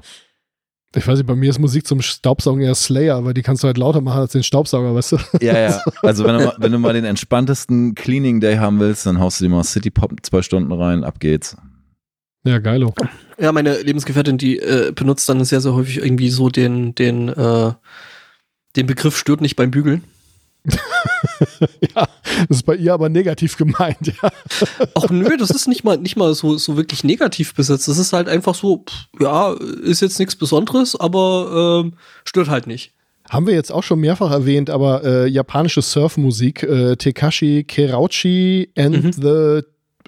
Ich weiß nicht, bei mir ist Musik zum Staubsaugen eher Slayer, weil die kannst du halt lauter machen als den Staubsauger, weißt du? Ja, ja. Also wenn du, mal, wenn du mal den entspanntesten Cleaning Day haben willst, dann haust du dir mal City Pop zwei Stunden rein, ab geht's. Ja, geilo. Ja, meine Lebensgefährtin, die äh, benutzt dann sehr, sehr häufig irgendwie so den, den, äh, den Begriff stört nicht beim Bügeln. ja, das ist bei ihr aber negativ gemeint, ja. Ach nö, das ist nicht mal, nicht mal so, so wirklich negativ besetzt. Das ist halt einfach so, pff, ja, ist jetzt nichts Besonderes, aber ähm, stört halt nicht. Haben wir jetzt auch schon mehrfach erwähnt, aber äh, japanische Surfmusik, äh, Tekashi Kerauchi and Mhm. the,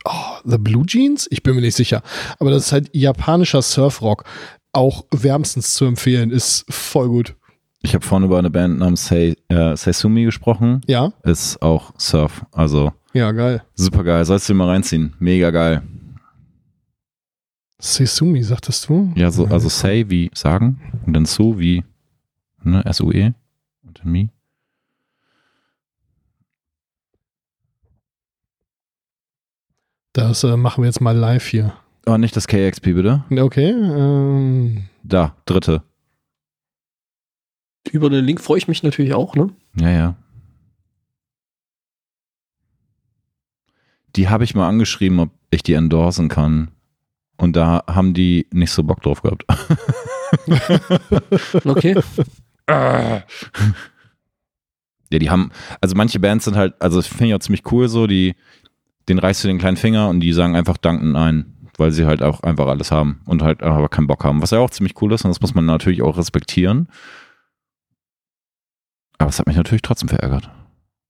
oh, the Blue Jeans? Ich bin mir nicht sicher. Aber das ist halt japanischer Surfrock. Auch wärmstens zu empfehlen, ist voll gut. Ich habe vorhin über eine Band namens Sei, äh, Seisumi gesprochen, Ja? ist auch Surf, also Ja, geil. super geil, sollst du dir mal reinziehen, mega geil. Seisumi, sagtest du? Ja, so, also Say wie sagen und dann Su wie ne, S-U-E und dann Mi. Das äh, machen wir jetzt mal live hier. Oh, nicht das KXP bitte. Okay. Ähm, Da, dritte. Über den Link freue ich mich natürlich auch, ne? Ja, ja. Die habe ich mal angeschrieben, ob ich die endorsen kann. Und da haben die nicht so Bock drauf gehabt. Okay. Ja, die haben, also manche Bands sind halt, also finde ich auch ziemlich cool so, die, den reißt du den kleinen Finger und die sagen einfach danken ein, weil sie halt auch einfach alles haben und halt aber keinen Bock haben. Was ja auch ziemlich cool ist und das muss man natürlich auch respektieren. Aber es hat mich natürlich trotzdem verärgert.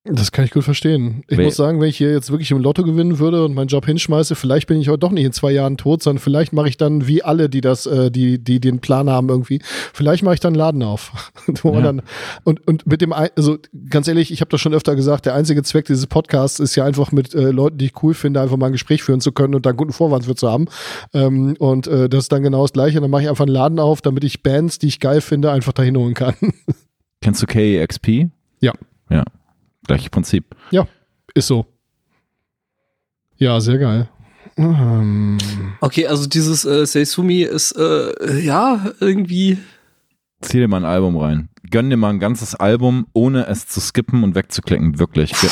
das kann ich gut verstehen. Ich Wer- muss sagen, wenn ich hier jetzt wirklich im Lotto gewinnen würde und meinen Job hinschmeiße, vielleicht bin ich heute doch nicht in zwei Jahren tot, sondern vielleicht mache ich dann wie alle, die das, äh, die, die den Plan haben irgendwie, vielleicht mache ich dann einen Laden auf. Ja. dann, und, und mit dem, also ganz ehrlich, ich habe das schon öfter gesagt, der einzige Zweck dieses Podcasts ist ja einfach mit äh, Leuten, die ich cool finde, einfach mal ein Gespräch führen zu können und da einen guten Vorwand für zu haben. Ähm, und äh, das ist dann genau das Gleiche. Dann mache ich einfach einen Laden auf, damit ich Bands, die ich geil finde, einfach dahin holen kann. Kennst du KEXP? Ja. Ja. Gleiches Prinzip. ist so. Ja, sehr geil. Ähm, Okay, also dieses äh, Seisumi ist äh, ja irgendwie. Zieh dir mal ein Album rein. Gönn dir mal ein ganzes Album, ohne es zu skippen und wegzuklicken. Wirklich. Ge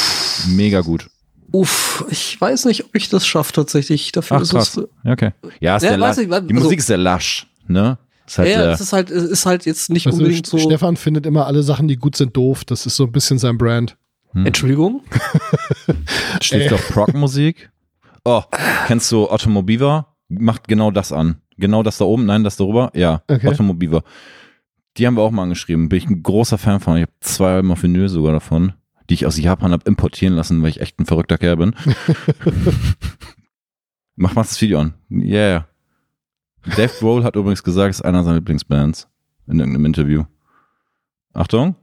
mega gut. Uff, ich weiß nicht, ob ich das schaffe tatsächlich. Dafür Ach, ist krass. es. äh, Ja, okay. Ja, ist Ja, sehr weiß ich, Die also- Musik ist sehr lasch, ne? Ist halt ja, es ist halt, es ist halt jetzt nicht du, unbedingt so. Stefan findet immer alle Sachen, die gut sind, doof. Das ist so ein bisschen sein Brand. Entschuldigung. Stehst du auf Prog-Musik? Oh, kennst du Otto Mobiva? Macht genau das an. Genau das da oben, nein, das darüber? Ja, Okay. Otto Mobiva. Die haben wir auch mal angeschrieben. Bin ich ein großer Fan von. Ich habe zwei Alben auf Vinyl sogar davon, die ich aus Japan habe importieren lassen, weil ich echt ein verrückter Kerl bin. Mach mal das Video an. Yeah. Dave Grohl hat übrigens gesagt, es ist einer seiner Lieblingsbands in irgendeinem Interview. Achtung.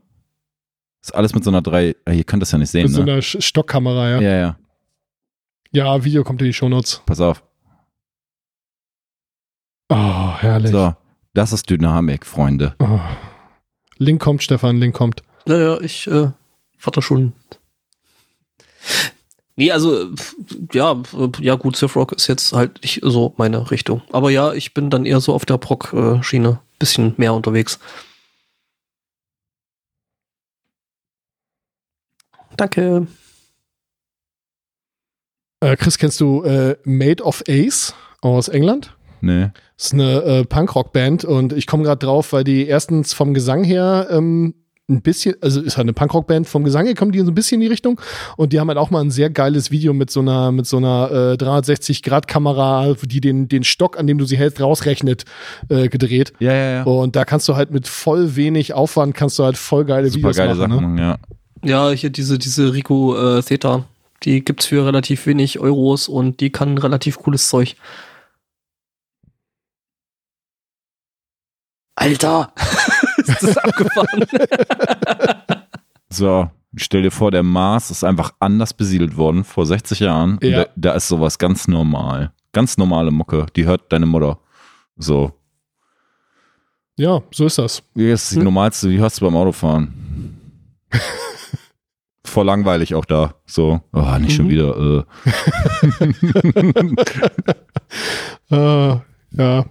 Ist alles mit so einer drei, ah, ihr könnt das ja nicht sehen, Mit so ne? einer Stockkamera, ja. Ja, ja. Ja, Video kommt in die Shownotes. Pass auf. Oh, herrlich. So, das ist Dynamik, Freunde. Oh. Link kommt, Stefan, Link kommt. Naja, ich äh, warte schon. Nee, also ja, ja gut, Surfrock ist jetzt halt nicht so meine Richtung. Aber ja, ich bin dann eher so auf der Proc-Schiene, bisschen mehr unterwegs. Danke. Äh, Chris, kennst du äh, Made of Ace aus England? Nee. Das ist eine äh, Punkrock-Band und ich komme gerade drauf, weil die erstens vom Gesang her ähm, ein bisschen, also ist halt eine Punkrock-Band, vom Gesang her kommen die so ein bisschen in die Richtung und die haben halt auch mal ein sehr geiles Video mit so einer, mit so einer äh, 360-Grad-Kamera, die den, den Stock, an dem du sie hältst, rausrechnet, äh, gedreht. Ja, ja, ja. Und da kannst du halt mit voll wenig Aufwand, kannst du halt voll geile Super Videos geile machen. Sachen, Ne? ja. Ja, hier diese, diese Rico äh, Theta. Die gibt's für relativ wenig Euros und die kann relativ cooles Zeug. Alter! ist das abgefahren? So, stell dir vor, der Mars ist einfach anders besiedelt worden vor 60 Jahren. Und Ja. Da, da ist sowas ganz normal. Ganz normale Mucke. Die hört deine Mutter. So. Ja, so ist das. Die ist die Hm. normalste, die hörst du beim Autofahren. Voll langweilig auch da. So, oh, nicht schon Mhm. wieder. Äh. Äh, ja.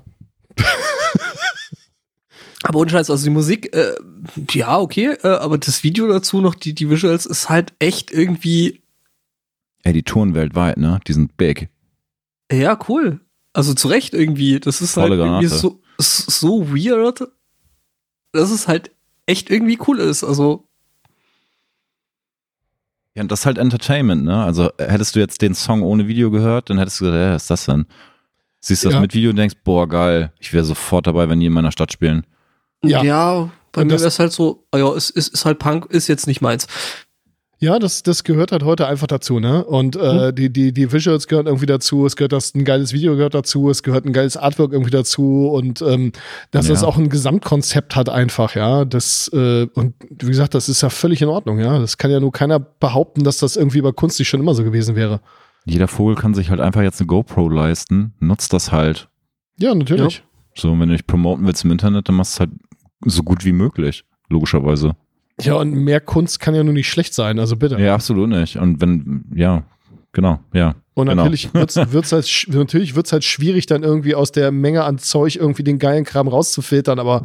Aber ohne Scheiß, also die Musik, äh, ja, okay, äh, aber das Video dazu noch, die, die Visuals, ist halt echt irgendwie, Ey, die touren weltweit, ne? Die sind big. ja, cool. Also zu Recht irgendwie. Das ist Volle halt irgendwie Granate. so, so weird, dass es halt echt irgendwie cool ist. Also, Ja, und das ist halt Entertainment, ne? Also hättest du jetzt den Song ohne Video gehört, dann hättest du gesagt, ja, was ist das denn? Siehst du das Ja. mit Video und denkst, boah, geil, ich wäre sofort dabei, wenn die in meiner Stadt spielen. Ja. ja, bei Und mir wäre es halt so, ah ja, es ist, ist halt Punk, ist jetzt nicht meins. Ja, das, das gehört halt heute einfach dazu, ne? Und äh, Hm. die, die, die Visuals gehören irgendwie dazu, es gehört das, ein geiles Video gehört dazu, es gehört ein geiles Artwork irgendwie dazu und ähm, dass Ja. das auch ein Gesamtkonzept hat einfach, ja. Das, äh, und wie gesagt, das ist ja völlig in Ordnung, ja. Das kann ja nur keiner behaupten, dass das irgendwie bei Kunst nicht schon immer so gewesen wäre. Jeder Vogel kann sich halt einfach jetzt eine GoPro leisten, nutzt das halt. Ja, natürlich. So, und wenn du dich promoten willst im Internet, dann machst du es halt so gut wie möglich, logischerweise. Ja, und mehr Kunst kann ja nur nicht schlecht sein, also bitte. Ja, absolut nicht. Und wenn, ja, genau, ja. Und genau. natürlich wird's, wird's halt, natürlich wird's halt schwierig, dann irgendwie aus der Menge an Zeug irgendwie den geilen Kram rauszufiltern, aber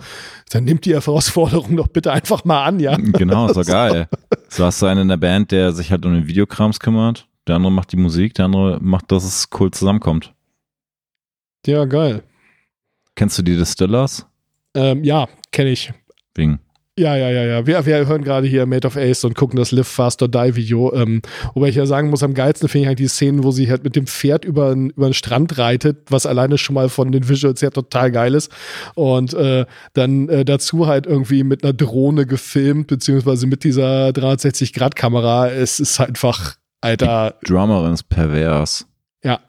dann nimmt die Herausforderung doch bitte einfach mal an, ja. Genau, ist doch geil. So hast du einen in der Band, der sich halt um den Videokrams kümmert, der andere macht die Musik, der andere macht, dass es cool zusammenkommt. Ja, geil. Kennst du die Distillers? Ähm, ja, kenne ich. Wegen. Ja, ja, ja, ja. Wir, wir hören gerade hier Made of Ace und gucken das Live Fast or Die Video. Ähm, wobei ich ja sagen muss, am geilsten finde ich halt die Szenen, wo sie halt mit dem Pferd über, den- über den Strand reitet, was alleine schon mal von den Visuals her total geil ist. Und äh, dann äh, dazu halt irgendwie mit einer Drohne gefilmt, beziehungsweise mit dieser 360-Grad-Kamera. Es ist einfach, Alter, Drummerin ist pervers. ja.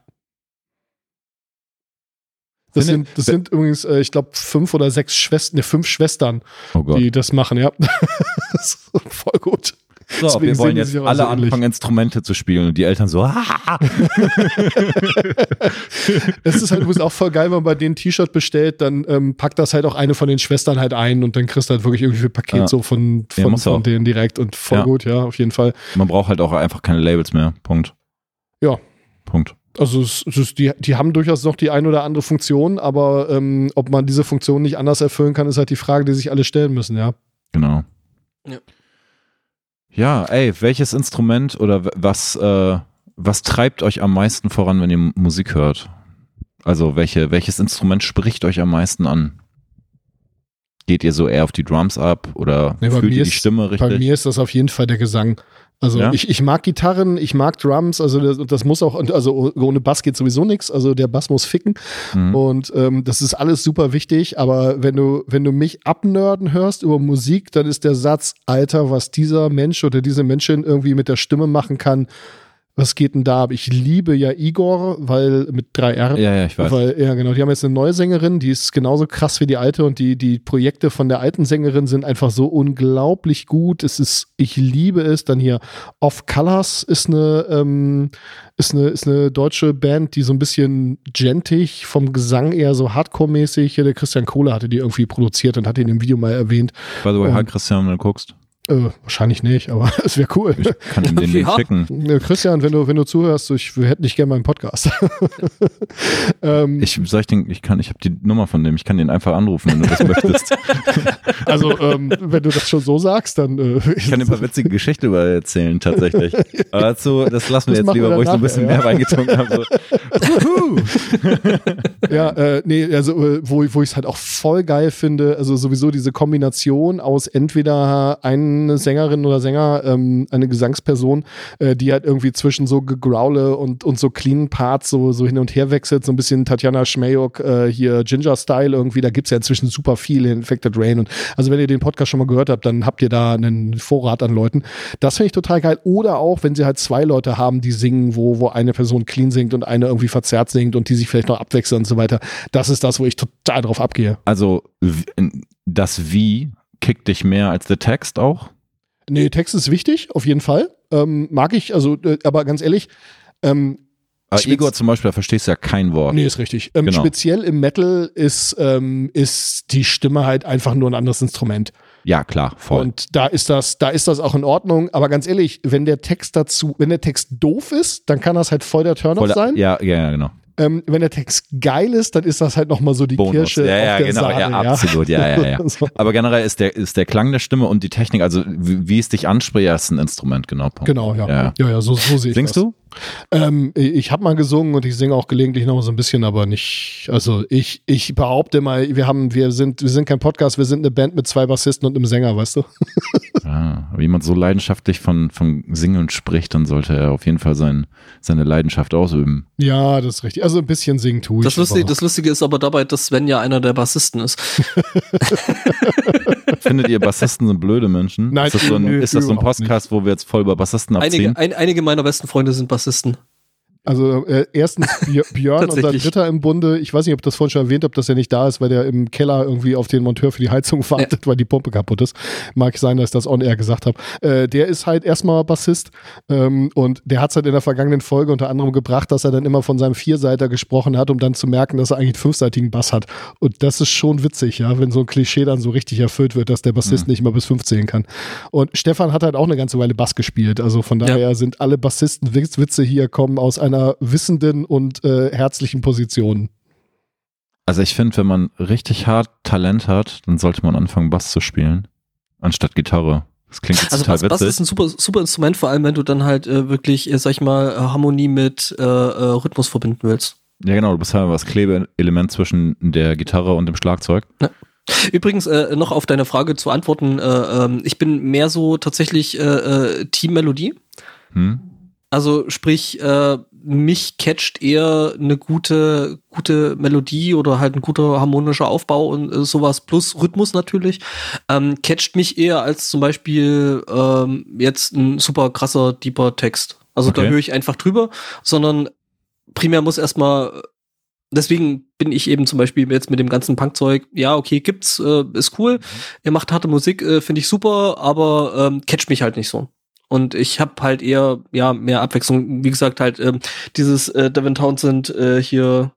Das sind, das sind übrigens, äh, ich glaube, fünf oder sechs Schwestern, ne, fünf Schwestern, Oh die das machen, ja. das ist voll gut. So, Deswegen wir wollen jetzt alle so ähnlich. anfangen, Instrumente zu spielen und die Eltern so, ah, Es ist halt übrigens auch voll geil, wenn man bei denen ein T-Shirt bestellt, dann ähm, packt das halt auch eine von den Schwestern halt ein und dann kriegst du halt wirklich irgendwie ein Paket Ja. so von, Ja, von, muss von denen direkt und voll Ja. gut, ja, auf jeden Fall. man braucht halt auch einfach keine Labels mehr. Punkt. Ja. Punkt. Also es, es ist, die, die haben durchaus noch die ein oder andere Funktion, aber ähm, ob man diese Funktion nicht anders erfüllen kann, ist halt die Frage, die sich alle stellen müssen, ja. Genau. Ja. Ja, ey, welches Instrument oder was, äh, was treibt euch am meisten voran, wenn ihr Musik hört? Also welche, welches Instrument spricht euch am meisten an? Geht ihr so eher auf die Drums ab oder Nee, bei fühlt ihr die ist- Stimme Bei richtig? mir ist das auf jeden Fall der Gesang. Also Ja? ich, ich mag Gitarren, ich mag Drums, also das, das muss auch, also ohne Bass geht sowieso nichts, also der Bass muss ficken. Mhm. Und ähm, das ist alles super wichtig, aber wenn du, wenn du mich abnörden hörst über Musik, dann ist der Satz, Alter, was dieser Mensch oder diese Menschen irgendwie mit der Stimme machen kann, was geht denn da ab? Ich liebe ja Igor, weil mit 3R. Ja, ja, ich weiß. Weil, ja, genau. Die haben jetzt eine neue Sängerin, die ist genauso krass wie die alte und die, die Projekte von der alten Sängerin sind einfach so unglaublich gut. Es ist, ich liebe es. Dann hier Off Colors ist eine, ähm, ist eine, ist eine deutsche Band, die so ein bisschen gentig vom Gesang eher so Hardcore-mäßig. Der Christian Kohle hatte die irgendwie produziert und hat ihn im Video mal erwähnt. By the way, hi Christian, wenn du guckst. Äh, wahrscheinlich nicht, aber es wäre cool. Ich kann ihm den Link Ja. schicken. Ja, Christian, wenn du, wenn du zuhörst, ich hätte nicht gerne meinen Podcast. ähm, Ich, soll ich den, ich kann, ich habe die Nummer von dem, ich kann den einfach anrufen, wenn du das möchtest. also, ähm, wenn du das schon so sagst, dann. Äh, Ich kann dir ein paar witzige Geschichten über erzählen, tatsächlich. Aber dazu, das lassen wir Das jetzt lieber, wir wo ich so ein bisschen nachher, mehr reingetrunken habe. So. Ja, äh, nee, also äh, wo, wo ich es halt auch voll geil finde, also sowieso diese Kombination aus entweder eine Sängerin oder Sänger, ähm, eine Gesangsperson, äh, die halt irgendwie zwischen so Gegraule und, und so clean Parts so, so hin und her wechselt, so ein bisschen Tatjana Schmejok äh, hier Ginger-Style irgendwie, da gibt's ja inzwischen super viel in Infected Rain und also wenn ihr den Podcast schon mal gehört habt, dann habt ihr da einen Vorrat an Leuten. Das finde ich total geil. Oder auch, wenn sie halt zwei Leute haben, die singen, wo, wo eine Person clean singt und eine irgendwie verzerrt singt und die sich vielleicht noch abwechseln und so weiter. Das ist das, wo ich total drauf abgehe. Also, das Wie kickt dich mehr als der Text auch? Nee, Text ist wichtig, auf jeden Fall. Ähm, mag ich, also, äh, aber ganz ehrlich, ähm, Aber Spitz- Igor zum Beispiel, da verstehst du ja kein Wort. nee, ist richtig. Ähm, Genau. Speziell im Metal ist, ähm, ist die Stimme halt einfach nur ein anderes Instrument. Ja, klar, voll. Und da ist das, da ist das auch in Ordnung. Aber ganz ehrlich, wenn der Text dazu, wenn der Text doof ist, dann kann das halt voll der Turn-off sein. Ja, ja, ja, genau. Ähm, wenn der Text geil ist, dann ist das halt noch mal so die Bonus. Kirsche Ja, ja, auf der genau, Sahne, ja, absolut, ja, ja, ja. So. Aber generell ist der, ist der Klang der Stimme und die Technik, also wie, wie es dich anspricht, ist ein Instrument, genau. Punkt. Genau, ja. Ja. Ja, ja, so, so sehe ich Singst das. du? Ähm, ich habe mal gesungen und ich singe auch gelegentlich noch so ein bisschen, aber nicht. Also ich, ich behaupte mal, wir haben, wir sind, wir sind kein Podcast, wir sind eine Band mit zwei Bassisten und einem Sänger, weißt du? Ja, aber jemand so leidenschaftlich von, von Singen spricht, dann sollte er auf jeden Fall sein, seine Leidenschaft ausüben. Ja, das ist richtig. Also ein bisschen singen tue ich. Das Lustige, aber- das Lustige ist aber dabei, dass Sven ja einer der Bassisten ist. Findet ihr Bassisten sind blöde Menschen? Nein, ist das so ein, nö, ist das so ein Podcast, wo wir jetzt voll über Bassisten abziehen? Einige, ein, einige meiner besten Freunde sind Bassisten. Bassisten? Also äh, erstens Björ- Björn, unser. Dritter im Bunde. Ich weiß nicht, ob das vorhin schon erwähnt habe, dass er nicht da ist, weil der im Keller irgendwie auf den Monteur für die Heizung wartet, weil die Pumpe kaputt ist. Mag sein, dass ich das on air gesagt habe. Äh, der ist halt erstmal Bassist ähm, und der hat es halt in der vergangenen Folge unter anderem gebracht, dass er dann immer von seinem Vierseiter gesprochen hat, um dann zu merken, dass er eigentlich einen fünfseitigen Bass hat. Und das ist schon witzig, ja, wenn so ein Klischee dann so richtig erfüllt wird, dass der Bassist nicht mal bis fünf zählen kann. Und Stefan hat halt auch eine ganze Weile Bass gespielt. Also von Ja. daher sind alle Bassisten-Witze hier kommen aus einer wissenden und äh, herzlichen Position. Also ich finde, wenn man richtig hart Talent hat, dann sollte man anfangen, Bass zu spielen, anstatt Gitarre. Das klingt jetzt Also total Bass, Bass witzig. ist ein super, super Instrument, vor allem wenn du dann halt äh, wirklich, äh, sag ich mal, äh, Harmonie mit äh, äh, Rhythmus verbinden willst. ja genau, du bist halt das Klebeelement zwischen der Gitarre und dem Schlagzeug. Übrigens, äh, noch auf deine Frage zu antworten, äh, ähm, ich bin mehr so tatsächlich äh, äh, Team Melodie. Hm? Also sprich, äh, mich catcht eher eine gute, gute Melodie oder halt ein guter harmonischer Aufbau und äh, sowas plus Rhythmus natürlich. Ähm, catcht mich eher als zum Beispiel ähm, jetzt ein super krasser, deeper Text. Also da Okay. höre ich einfach drüber, sondern primär muss erstmal Deswegen bin ich eben zum Beispiel jetzt mit dem ganzen Punkzeug, ja, okay, gibt's, äh, ist cool. Ihr macht harte Musik, äh, finde ich super, aber ähm, catcht mich halt nicht so. Und ich habe halt eher, ja, mehr Abwechslung. Wie gesagt, halt ähm, dieses äh, Devin Townsend äh, hier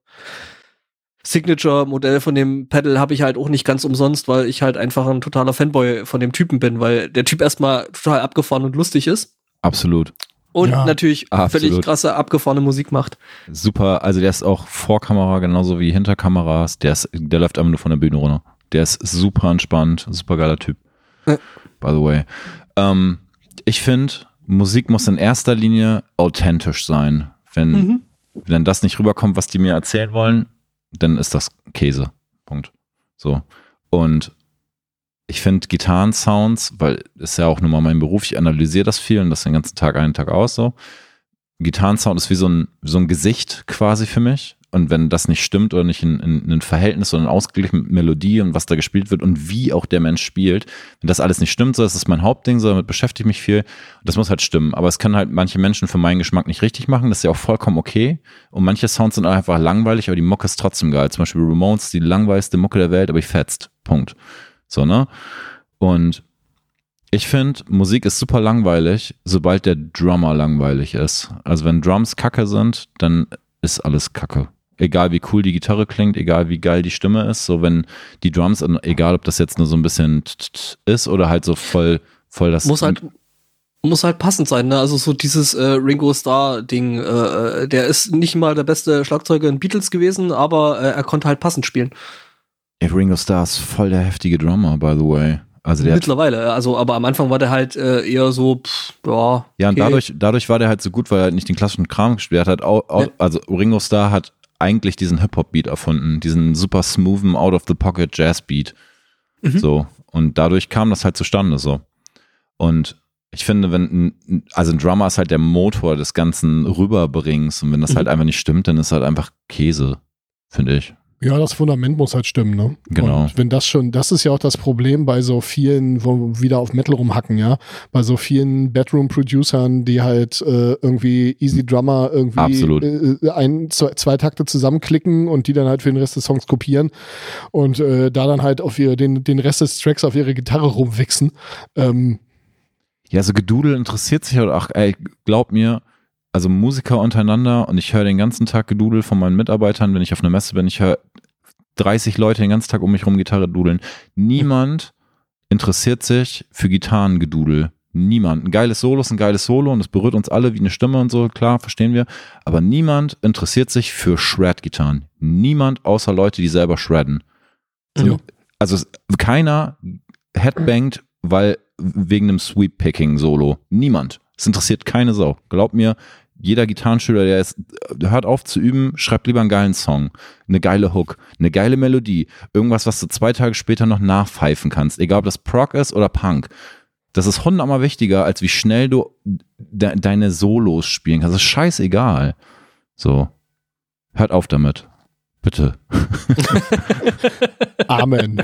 Signature-Modell von dem Pedal habe ich halt auch nicht ganz umsonst, weil ich halt einfach ein totaler Fanboy von dem Typen bin, weil der Typ erstmal total abgefahren und lustig ist Absolut. und Ja, natürlich absolut. völlig krasse, abgefahrene Musik macht. Super, also der ist auch vor Kamera genauso wie hinter Kameras. Der, ist, der läuft einfach nur von der Bühne runter. Der ist super entspannt, super geiler Typ. Ja. By the way. Ähm, ich finde, Musik muss in erster Linie authentisch sein. Wenn, Mhm. wenn das nicht rüberkommt, was die mir erzählen wollen, dann ist das Käse. Punkt. So. Und ich finde Gitarrensounds, weil ist ja auch nun mal mein Beruf, ich analysiere das viel und das den ganzen Tag einen Tag aus so. Gitarrensound ist wie so ein, so ein Gesicht quasi für mich. Und wenn das nicht stimmt oder nicht in, in, in ein Verhältnis, sondern ausgeglichen mit Melodie und was da gespielt wird und wie auch der Mensch spielt, wenn das alles nicht stimmt, so das ist mein Hauptding, so damit beschäftige ich mich viel. Das muss halt stimmen. Aber es können halt manche Menschen für meinen Geschmack nicht richtig machen. Das ist ja auch vollkommen okay. Und manche Sounds sind einfach langweilig, aber die Mucke ist trotzdem geil. Zum Beispiel Ramones, die langweiligste Mucke der Welt, aber ich fetzt. Punkt. So, ne? Und ich finde, Musik ist super langweilig, sobald der Drummer langweilig ist. Also wenn Drums kacke sind, dann ist alles kacke. Egal wie cool die Gitarre klingt, egal wie geil die Stimme ist, so wenn die Drums, egal ob das jetzt nur so ein bisschen ist oder halt so voll voll das. Muss halt, muss halt passend sein, ne? Also so dieses äh, Ringo Starr-Ding, äh, äh, der ist nicht mal der beste Schlagzeuger in Beatles gewesen, aber äh, er konnte halt passend spielen. Ja, Ringo Starr ist voll der heftige Drummer, by the way. Also der Mittlerweile, also aber am Anfang war der halt äh, eher so, pff, ja. ja, und okay. dadurch, dadurch war der halt so gut, weil er halt nicht den klassischen Kram gespielt hat. Auch, auch. Also Ringo Starr hat eigentlich diesen Hip-Hop-Beat erfunden, diesen super smoothen Out-of-the-Pocket-Jazz-Beat. Mhm. So. Und dadurch kam das halt zustande so. Und ich finde, wenn, ein- also ein Drummer ist halt der Motor des ganzen Rüberbringens und wenn das Mhm. halt einfach nicht stimmt, dann ist halt einfach Käse, finde ich. Ja, das Fundament muss halt stimmen, ne? Genau. Und wenn das schon, das ist ja auch das Problem bei so vielen, wo wir wieder auf Metal rumhacken, ja, bei so vielen Bedroom-Producern, die halt äh, irgendwie Easy Drummer irgendwie Absolut. Äh, ein, zwei, zwei Takte zusammenklicken und die dann halt für den Rest des Songs kopieren und äh, da dann halt auf ihr, den, den Rest des Tracks auf ihre Gitarre rumwichsen. Ähm, Ja, so Gedudel interessiert sich halt auch, ey, glaub mir, also Musiker untereinander und ich höre den ganzen Tag Gedudel von meinen Mitarbeitern, wenn ich auf einer Messe bin, ich höre 30 Leute den ganzen Tag um mich rum Gitarre dudeln. Niemand interessiert sich für Gitarrengedudel. Niemand. Ein geiles Solo ist ein geiles Solo und es berührt uns alle wie eine Stimme und so, klar, verstehen wir. Aber niemand interessiert sich für Shred-Gitarren. Niemand außer Leute, die selber shredden. So. Also keiner headbangt, weil wegen einem Sweep-Picking-Solo. Niemand. Es interessiert keine Sau. Glaub mir, jeder Gitarrenschüler, der ist, hört auf zu üben, schreibt lieber einen geilen Song, eine geile Hook, eine geile Melodie, irgendwas, was du zwei Tage später noch nachpfeifen kannst, egal ob das Prog ist oder Punk. Das ist hundertmal wichtiger, als wie schnell du de deine Solos spielen kannst. Das ist scheißegal. So. Hört auf damit. Bitte. Amen.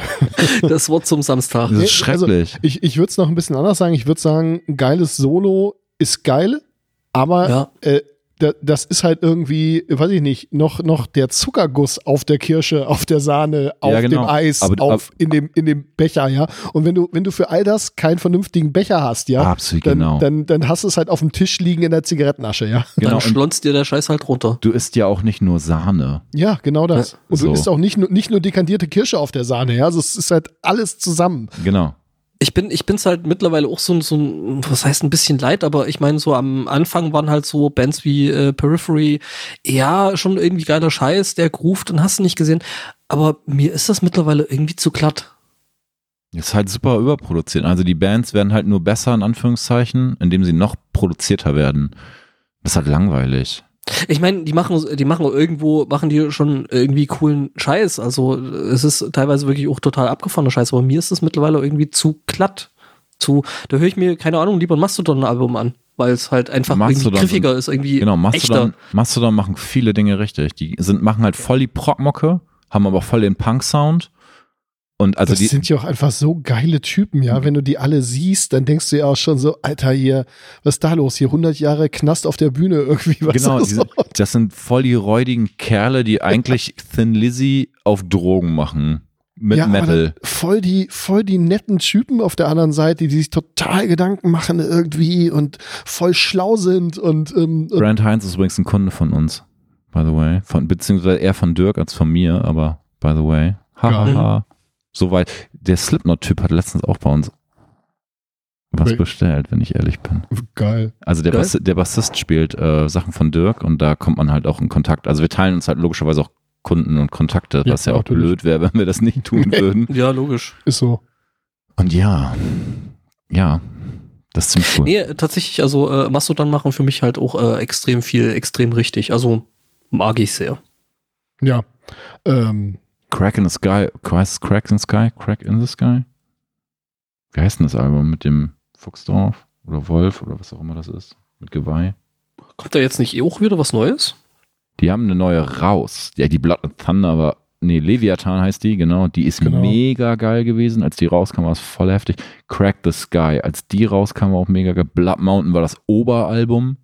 Das Wort zum Samstag. Das ist schrecklich. ich ich würde es noch ein bisschen anders sagen. Ich würde sagen, geiles Solo ist geil, aber Ja. äh, da, das ist halt irgendwie, weiß ich nicht, noch, noch der Zuckerguss auf der Kirsche, auf der Sahne, auf Ja, genau. dem Eis, Aber- auf, in, dem, in dem Becher, ja. Und wenn du, wenn du für all das keinen vernünftigen Becher hast, ja, Absolut, dann, genau. dann, dann hast du es halt auf dem Tisch liegen in der Zigarettenasche, ja. genau. Dann Und schlonzt dir der Scheiß halt runter. du isst ja auch nicht nur Sahne. Ja, genau das. Und so. du isst auch nicht nur, nicht nur dekantierte Kirsche auf der Sahne, ja. Also es ist halt alles zusammen. Genau. Ich bin, ich bin's halt mittlerweile auch so, ein- so ein, was heißt ein bisschen leid, aber ich meine, so am Anfang waren halt so Bands wie äh, Periphery, ja, schon irgendwie geiler Scheiß, der groovt und hast du nicht gesehen. Aber mir ist das mittlerweile irgendwie zu glatt. Ist halt super überproduziert. Also die Bands werden halt nur besser, in Anführungszeichen, indem sie noch produzierter werden. Das ist halt langweilig. Ich meine, die machen, die machen irgendwo, machen die schon irgendwie coolen Scheiß. Also es ist teilweise wirklich auch total abgefahrener Scheiß, aber mir ist das mittlerweile irgendwie zu glatt. Zu, da höre ich mir, keine Ahnung, lieber ein Mastodon-Album an, weil es halt einfach Mastodon irgendwie griffiger ist, irgendwie Genau, echter. Mastodon, Mastodon machen viele Dinge richtig. Die sind, machen halt voll die Progmocke, haben aber voll den Punk-Sound. Und also das die, sind ja auch einfach so geile Typen, ja. Wenn du die alle siehst, dann denkst du ja auch schon so, Alter, hier, was ist da los? Hier 100 Jahre Knast auf der Bühne irgendwie. Was genau, diese, das? sind voll die räudigen Kerle, die eigentlich Thin Lizzy auf Drogen machen. Mit ja, Metal. voll die, voll die netten Typen auf der anderen Seite, die sich total Gedanken machen irgendwie und voll schlau sind und, ähm, und Brand Heinz ist übrigens ein Kunde von uns, by the way. Von, beziehungsweise eher von Dirk als von mir, aber by the way. Hahaha. Ha, ha. Soweit. Der Slipknot-Typ hat letztens auch bei uns was Okay. bestellt, wenn ich ehrlich bin. geil. Also der, Geil. Bass, der Bassist spielt äh, Sachen von Dirk und da kommt man halt auch in Kontakt. Also wir teilen uns halt logischerweise auch Kunden und Kontakte, Ja, was ja auch natürlich. blöd wäre, wenn wir das nicht tun würden. Ja, logisch. Ist so. Und ja, ja, das ist ziemlich cool. Nee, tatsächlich, also äh, Mastodon machen für mich halt auch äh, extrem viel, extrem richtig. Also mag ich sehr. Ja. Ähm, Crack in the Sky, heißt es Crack in the Sky? Crack in the Sky? Wie heißt denn das Album mit dem Fuchsdorf oder Wolf oder was auch immer das ist? Mit Geweih? Kommt da jetzt nicht eh auch wieder was Neues? Die haben eine neue raus. Ja, die Blood and Thunder war, nee, Leviathan heißt die, genau. Die ist Genau. mega geil gewesen. Als die rauskam, war es voll heftig. Crack the Sky, als die rauskam, war auch mega geil. Blood Mountain war das Oberalbum.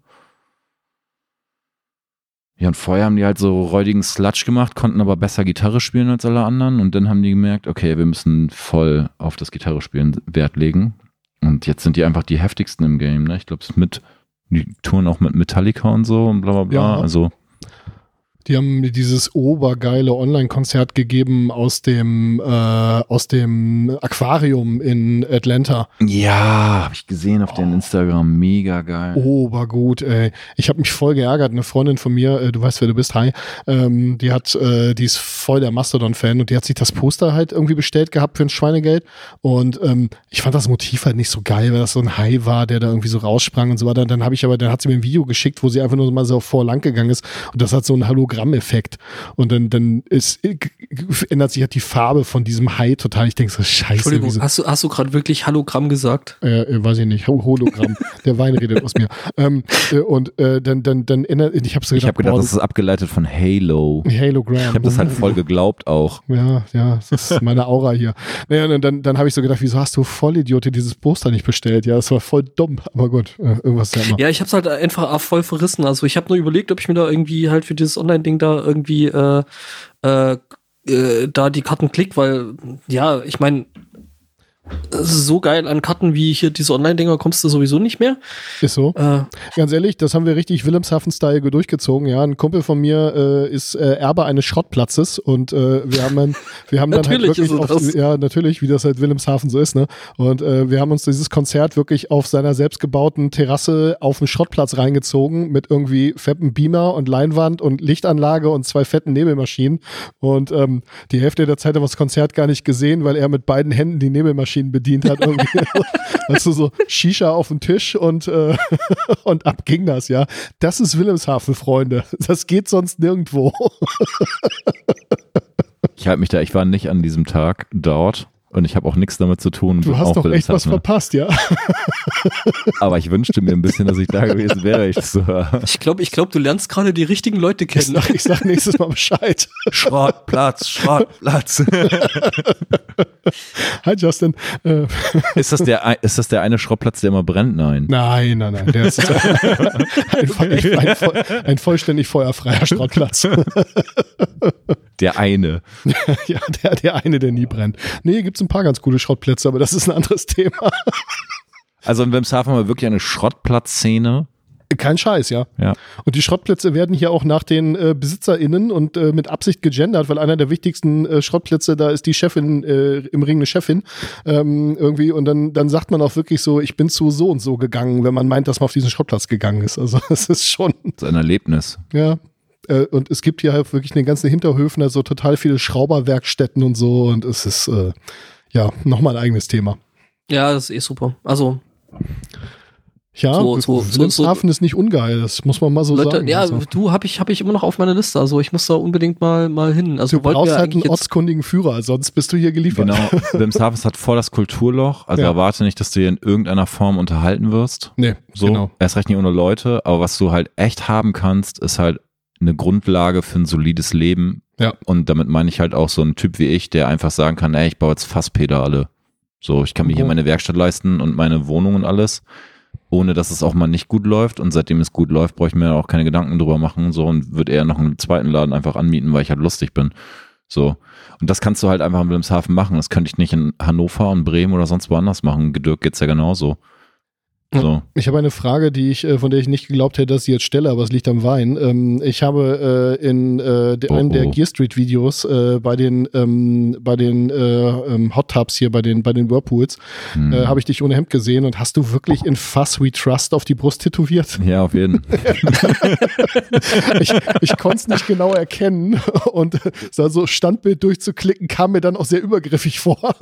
Ja, und vorher haben die halt so räudigen Sludge gemacht, konnten aber besser Gitarre spielen als alle anderen. Und dann haben die gemerkt, okay, wir müssen voll auf das Gitarre spielen Wert legen. Und jetzt sind die einfach die heftigsten im Game. Ne? Ich glaube, es mit, die touren auch mit Metallica und so und bla bla bla. Ja. Also Die haben mir dieses obergeile Online-Konzert gegeben aus dem, äh, aus dem Aquarium in Atlanta. Ja, habe ich gesehen auf den Instagram. Mega geil. Obergut, ey. Ich habe mich voll geärgert. Eine Freundin von mir, äh, du weißt, wer du bist, hi, ähm, die hat, äh, die ist voll der Mastodon-Fan und die hat sich das Poster halt irgendwie bestellt gehabt für ein Schweinegeld. Und ähm, ich fand das Motiv halt nicht so geil, weil das so ein Hai war, der da irgendwie so raussprang und so weiter. Dann habe ich aber, dann hat sie mir ein Video geschickt, wo sie einfach nur mal so vorlang gegangen ist und das hat so einen Hologramm-Effekt. Und dann, dann ist, ändert sich halt die Farbe von diesem Hai total. Ich denke so, scheiße. Entschuldigung, wieso- hast du, hast du gerade wirklich Hologramm gesagt? äh, äh, weiß ich nicht, Ho- Hologramm. Der Wein redet aus mir. Ähm, äh, und äh, dann, dann, dann ändert, ich habe so Ich gedacht, habe gedacht, boah, das ist abgeleitet von Halo. Halogram. Ich habe das halt voll geglaubt auch. Ja, ja, das ist meine Aura hier. Naja, und dann, dann habe ich so gedacht, wieso hast du Vollidiote dieses Poster nicht bestellt? Ja, das war voll dumm, aber gut, äh, irgendwas ja immer. Ja, ich hab's halt einfach voll verrissen. Also ich habe nur überlegt, ob ich mir da irgendwie halt für dieses Online-Ding da irgendwie äh, äh, äh, da die Karten klick, weil ja, ich meine, so geil an Karten wie hier diese Online-Dinger kommst du sowieso nicht mehr. Ist so. Äh, Ganz ehrlich, das haben wir richtig Wilhelmshaven-Style durchgezogen. Ja, ein Kumpel von mir äh, ist äh, Erbe eines Schrottplatzes und äh, wir haben dann, wir haben dann halt Natürlich wirklich auf, ja natürlich, wie das halt Wilhelmshaven so ist, ne? Und äh, wir haben uns dieses Konzert wirklich auf seiner selbstgebauten Terrasse auf den Schrottplatz reingezogen mit irgendwie fetten Beamer und Leinwand und Lichtanlage und zwei fetten Nebelmaschinen. Und ähm, die Hälfte der Zeit haben wir das Konzert gar nicht gesehen, weil er mit beiden Händen die Nebelmaschinen bedient hat. Irgendwie. weißt du, so Shisha auf dem Tisch und, äh, und ab ging das, ja. Das ist Wilhelmshaven, Freunde. Das geht sonst nirgendwo. Ich halte mich da, ich war nicht an diesem Tag dort und ich habe auch nichts damit zu tun. Du hast auch doch echt was Wilhelmshavener. verpasst, ja. Aber ich wünschte mir ein bisschen, dass ich da gewesen wäre, ich das so höre. ich glaube, ich glaube, du lernst gerade die richtigen Leute Ich kennen. sag, ich sag nächstes Mal Bescheid. Schrottplatz, Schrottplatz. Hi Justin. Äh, ist, das der, ein- ist das der eine Schrottplatz, der immer brennt? Nein. nein, nein, nein. Der ist ein, ein, voll- ein vollständig feuerfreier Schrottplatz. Der eine. ja, der, der eine, der nie brennt. Nee, gibt's ein paar ganz coole Schrottplätze, aber das ist ein anderes Thema. Also in Wilhelmshaven haben wir wirklich eine Schrottplatzszene. Kein Scheiß, ja. Ja. Und die Schrottplätze werden hier auch nach den äh, BesitzerInnen und äh, mit Absicht gegendert, weil einer der wichtigsten äh, Schrottplätze, da ist die Chefin, äh, im Ring eine Chefin, ähm, irgendwie. Und dann, dann sagt man auch wirklich so, ich bin zu so und so gegangen, wenn man meint, dass man auf diesen Schrottplatz gegangen ist. Also es ist schon, Das ist ein Erlebnis. ja. Äh, und es gibt hier halt wirklich eine ganze Hinterhöfen, also total viele Schrauberwerkstätten und so. Und es ist, äh, ja, nochmal ein eigenes Thema. Ja, das ist eh super. Also, Ja, So- so- so- Wilhelmshaven ist nicht ungeil, das muss man mal so Leute, sagen. ja, also. du habe ich, hab ich immer noch auf meiner Liste. Also ich muss da unbedingt mal, mal hin. Also Du brauchst halt einen ortskundigen Führer, sonst bist du hier geliefert. Genau. Wilhelmshaven hat voll das Kulturloch. Also Ja. erwarte nicht, dass du hier in irgendeiner Form unterhalten wirst. Nee, So, genau. erst recht nicht ohne Leute, aber was du halt echt haben kannst, ist halt eine Grundlage für ein solides Leben. Ja. Und damit meine ich halt auch so einen Typ wie ich, der einfach sagen kann, ey, ich baue jetzt Fasspedale. So, ich kann mir hier Oh. meine Werkstatt leisten und meine Wohnung und alles, ohne dass es auch mal nicht gut läuft. Und seitdem es gut läuft, brauche ich mir auch keine Gedanken drüber machen. So, und würde eher noch einen zweiten Laden einfach anmieten, weil ich halt lustig bin. So. Und das kannst du halt einfach in Wilhelmshaven machen. Das könnte ich nicht in Hannover und Bremen oder sonst woanders machen. Gedürk geht's ja genauso. So. Ich habe eine Frage, die ich, äh, von der ich nicht geglaubt hätte, dass ich jetzt stelle, aber es liegt am Wein. Ähm, ich habe äh, in äh, einem der. Gear Street Videos bei den ähm, bei den äh, ähm, Hot Tubs hier, bei den bei den Whirlpools, Hm. äh, habe ich dich ohne Hemd gesehen und hast du wirklich in Fuss We Trust auf die Brust tätowiert? Ja, auf jeden. Ich, ich konnte es nicht genau erkennen und so so Standbild durchzuklicken kam mir dann auch sehr übergriffig vor.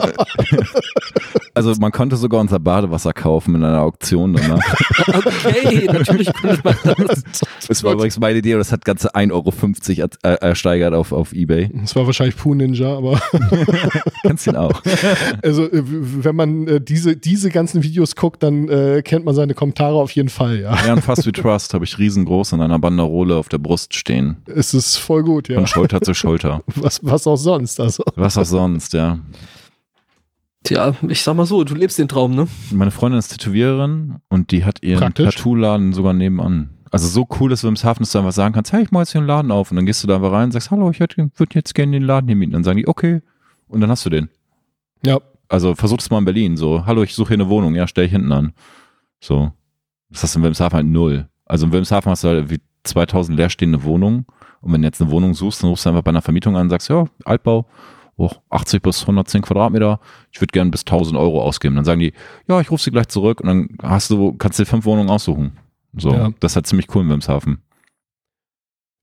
Also man konnte sogar unser Badewasser kaufen in einer Auktion danach. Okay, natürlich konnte man das. Das war übrigens meine Idee und das hat ganze 1,50 Euro er- ersteigert auf, auf Ebay. Das war wahrscheinlich Poo Ninja, aber Kannst ihn auch. Also, äh, wenn man äh, diese, diese ganzen Videos guckt, dann äh, kennt man seine Kommentare auf jeden Fall, ja. Ja, und Fast We Trust habe ich riesengroß in einer Banderole auf der Brust stehen. Es ist voll gut, ja. Von Schulter zu Schulter. Was, was auch sonst, also. Was auch sonst, ja. Tja, ich sag mal so, du lebst den Traum, ne? Meine Freundin ist Tätowiererin und die hat ihren. Tattoo-Laden sogar nebenan. Also so cool ist Wilhelmshaven, dass du einfach sagen kannst, hey, ich mach jetzt hier einen Laden auf. Und dann gehst du da einfach rein und sagst, hallo, ich würde jetzt gerne den Laden hier mieten. Dann sagen die, okay. Und dann hast du den. Ja, Also versuch es mal in Berlin. So, hallo, ich suche hier eine Wohnung. Ja, stell ich hinten an. So. Das hast du in Wilhelmshaven halt null. Also in Wilhelmshaven hast du halt wie 2000 leerstehende Wohnungen Und wenn du jetzt eine Wohnung suchst, dann rufst du einfach bei einer Vermietung an und sagst, ja, Altbau, oh, 80 bis 110 Quadratmeter, ich würde gerne bis 1000 Euro ausgeben. Dann sagen die, ja, ich rufe sie gleich zurück und dann hast du, kannst du dir fünf Wohnungen aussuchen. So, Ja. das ist halt ziemlich cool in Wilmshaven.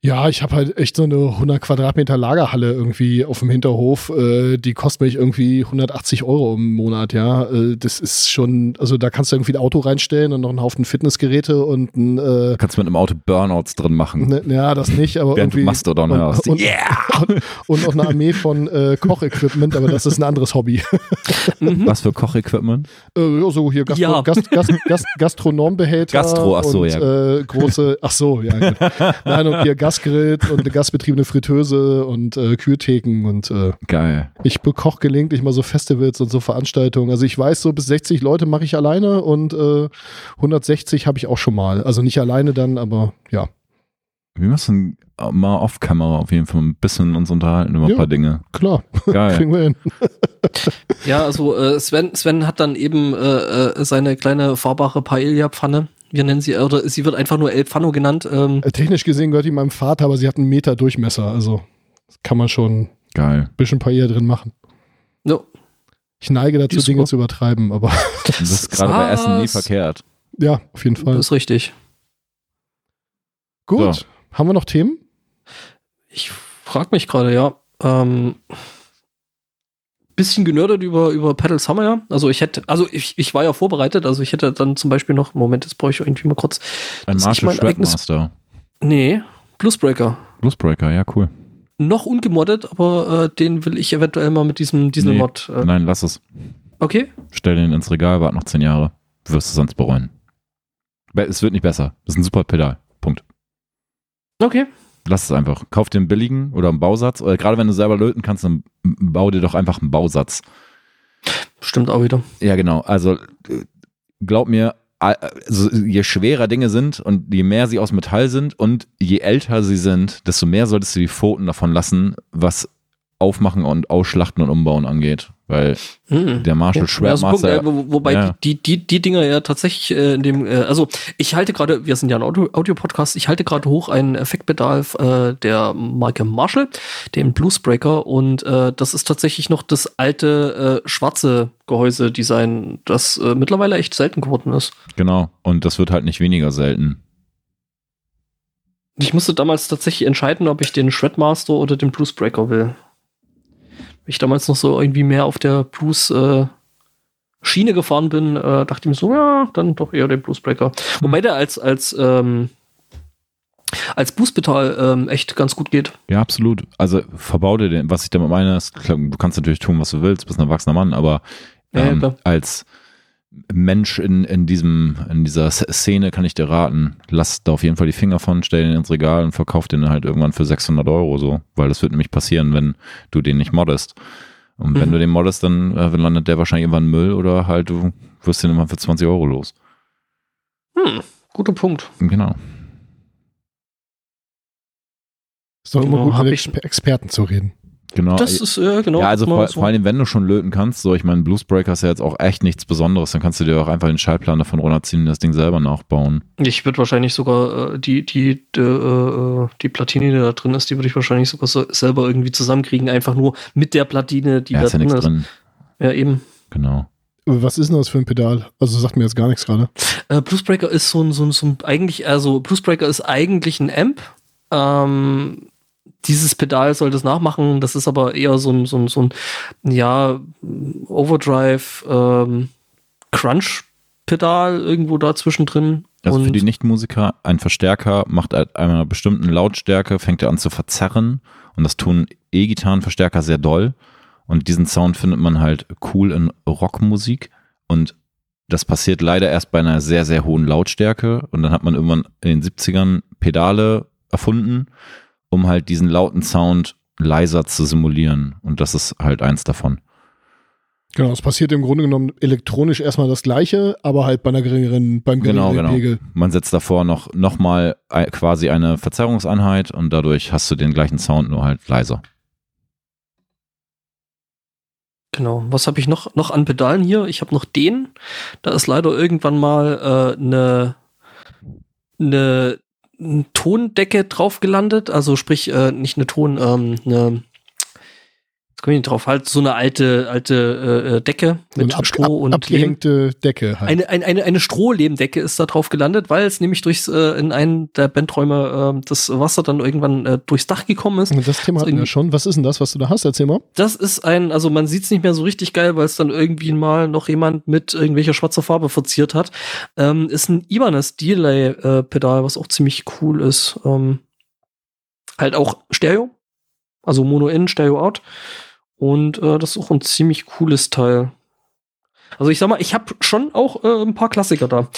Ja, ich habe halt echt so eine 100 Quadratmeter Lagerhalle irgendwie auf dem Hinterhof. Äh, die kostet mich irgendwie 180 Euro im Monat, ja. Äh, das ist schon, also da kannst du irgendwie ein Auto reinstellen und noch einen Haufen Fitnessgeräte und ein, äh, kannst du mit einem Auto Burnouts drin machen. ne, ja, das nicht, aber Während du irgendwie. Mastodon und, hörst. Und, und, und noch eine Armee von äh, Kochequipment, aber das ist ein anderes Hobby. Mhm. Was für Kochequipment? Äh, ja, so hier Gastro Ja. Gast, Gast, Gast, Gastronombehälter. Gastro, ach so, und, ja. Äh, große, ach so, ja. Gut. Nein, und hier Gasgrill und eine gasbetriebene Fritteuse und äh, Kühltheken und äh, Geil. ich bekoche gelegentlich mal so Festivals und so Veranstaltungen. Also ich weiß, so bis 60 Leute mache ich alleine und äh, 160 habe ich auch schon mal. Also nicht alleine dann, aber ja. Wir müssen mal off-Kamera auf jeden Fall ein bisschen uns unterhalten über ein Ja. paar Dinge. Klar, Geil. kriegen wir hin. Ja, also äh, Sven, Sven hat dann eben äh, äh, seine kleine fahrbare Paella-Pfanne. Wir nennen sie, oder sie wird einfach nur El Pfanno genannt. Ähm, Äh, Technisch gesehen gehört die meinem Vater, aber sie hat einen Meter Durchmesser. Also das kann man schon ein Geil. bisschen Paella drin machen. no. Ich neige dazu, Dinge super. zu übertreiben, aber Das ist gerade bei Essen nie verkehrt. ja, auf jeden Fall. Das ist richtig. Gut. So. Haben wir noch Themen? Ich frage mich gerade, ja. Ähm, bisschen genördet über, über Pedal Summer, ja. Also ich hätte, also ich, ich war ja vorbereitet, also ich hätte dann zum Beispiel noch, Moment, jetzt brauche ich irgendwie mal kurz. Ein eigenes- Shredmaster. Nee, Bluesbreaker. Bluesbreaker, ja, cool. Noch ungemoddet, aber äh, den will ich eventuell mal mit diesem Dieselmod. Äh, Nein, lass es. okay. Stell den ins Regal, wart noch zehn Jahre. Wirst du sonst bereuen. Be- Es wird nicht besser. Das ist ein super Pedal. Punkt. Okay. Lass es einfach. Kauf dir einen billigen oder einen Bausatz. Oder gerade wenn du selber löten kannst, dann bau dir doch einfach einen Bausatz. Stimmt auch wieder. Ja, genau. Also äh, glaub mir, also, je schwerer Dinge sind und je mehr sie aus Metall sind und je älter sie sind, desto mehr solltest du die Pfoten davon lassen, was Aufmachen und Ausschlachten und Umbauen angeht. Weil Hm. der Marshall Ja, so Punkt, Shredmaster. äh, wo, wobei ja. die, die, die Dinger ja tatsächlich äh, in dem, äh, also ich halte gerade, wir sind ja ein Audio- Audio-Podcast, ich halte gerade hoch ein Effektpedal äh, der Marke Marshall, den Bluesbreaker und äh, das ist tatsächlich noch das alte äh, schwarze Gehäuse-Design, das äh, mittlerweile echt selten geworden ist. Genau. Und das wird halt nicht weniger selten. Ich musste damals tatsächlich entscheiden, ob ich den Shredmaster oder den Bluesbreaker will. Ich damals noch so irgendwie mehr auf der Blues äh, Schiene gefahren bin, äh, dachte ich mir so, ja, dann doch eher den Bluesbreaker. Wobei der als als ähm, als Boostpedal ähm, echt ganz gut geht. Ja, absolut. Also verbau dir den, was ich damit meine, ist, klar, du kannst natürlich tun, was du willst, bist ein erwachsener Mann, aber Ja, ja, ähm, als Mensch in, in diesem, in dieser Szene kann ich dir raten, lass da auf jeden Fall die Finger von, stell den ins Regal und verkauf den halt irgendwann für 600 Euro so, weil das wird nämlich passieren, wenn du den nicht moddest. Und wenn Mhm. du den moddest, dann äh, landet der wahrscheinlich irgendwann Müll oder halt du wirst den immer für 20 Euro los. Hm, guter Punkt. Genau. Ist doch immer Genau, gut, mit ich- Exper Experten zu reden. Genau. Das ist äh, genau. ja, also vor, so. vor allem, wenn du schon löten kannst, so ich meine, Bluesbreaker ist ja jetzt auch echt nichts Besonderes, dann kannst du dir auch einfach den Schaltplan davon runterziehen und das Ding selber nachbauen. Ich würde wahrscheinlich sogar äh, die, die, die, äh, die Platine, die da drin ist, die würde ich wahrscheinlich sogar so selber irgendwie zusammenkriegen, einfach nur mit der Platine, die ja, da ist ja drin nichts ist. drin. Ja, eben. Genau. Was ist denn das für ein Pedal? Also sagt mir jetzt gar nichts gerade. Äh, Bluesbreaker ist so ein, so ein, so ein eigentlich, also Bluesbreaker ist eigentlich ein Amp. Ähm, dieses Pedal soll das nachmachen, das ist aber eher so ein, so ein, so ein ja, Overdrive, ähm, Crunch-Pedal irgendwo da zwischendrin. Also für Und- die Nichtmusiker, ein Verstärker macht at einer bestimmten Lautstärke, fängt er an zu verzerren. Und das tun E-Gitarrenverstärker sehr doll. Und diesen Sound findet man halt cool in Rockmusik. Und das passiert leider erst bei einer sehr, sehr hohen Lautstärke. Und dann hat man irgendwann in den 70ern Pedale erfunden, um halt diesen lauten Sound leiser zu simulieren und das ist halt eins davon. Genau, es passiert im Grunde genommen elektronisch erstmal das Gleiche, aber halt bei einer geringeren, beim Genau, geringeren genau. Pegel. Man setzt davor noch, noch mal quasi eine Verzerrungseinheit und dadurch hast du den gleichen Sound, nur halt leiser. Genau. Was habe ich noch, noch an Pedalen hier? Ich habe noch den. Da ist leider irgendwann mal äh, eine, eine eine Tondecke drauf gelandet, also sprich äh, nicht eine Ton, ähm, eine komme ich nicht drauf, halt so eine alte, alte äh, Decke So mit ab, Stroh ab, und Lehm. abgehängte Decke halt. Eine, eine, eine, eine Strohlehmdecke ist da drauf gelandet, weil es nämlich durchs, äh, in einen der Bandräume äh, das Wasser dann irgendwann äh, durchs Dach gekommen ist. Und das Thema hatten wir schon. Was ist denn das, was du da hast? Erzähl mal. Das ist ein, also man sieht es nicht mehr so richtig geil, weil es dann irgendwie mal noch jemand mit irgendwelcher schwarzer Farbe verziert hat. Ähm, ist ein Ibanez Delay äh, Pedal, was auch ziemlich cool ist. Ähm, halt auch Stereo, also Mono in, Stereo out. Und äh, das ist auch ein ziemlich cooles Teil. Also ich sag mal, ich habe schon auch äh, ein paar Klassiker da.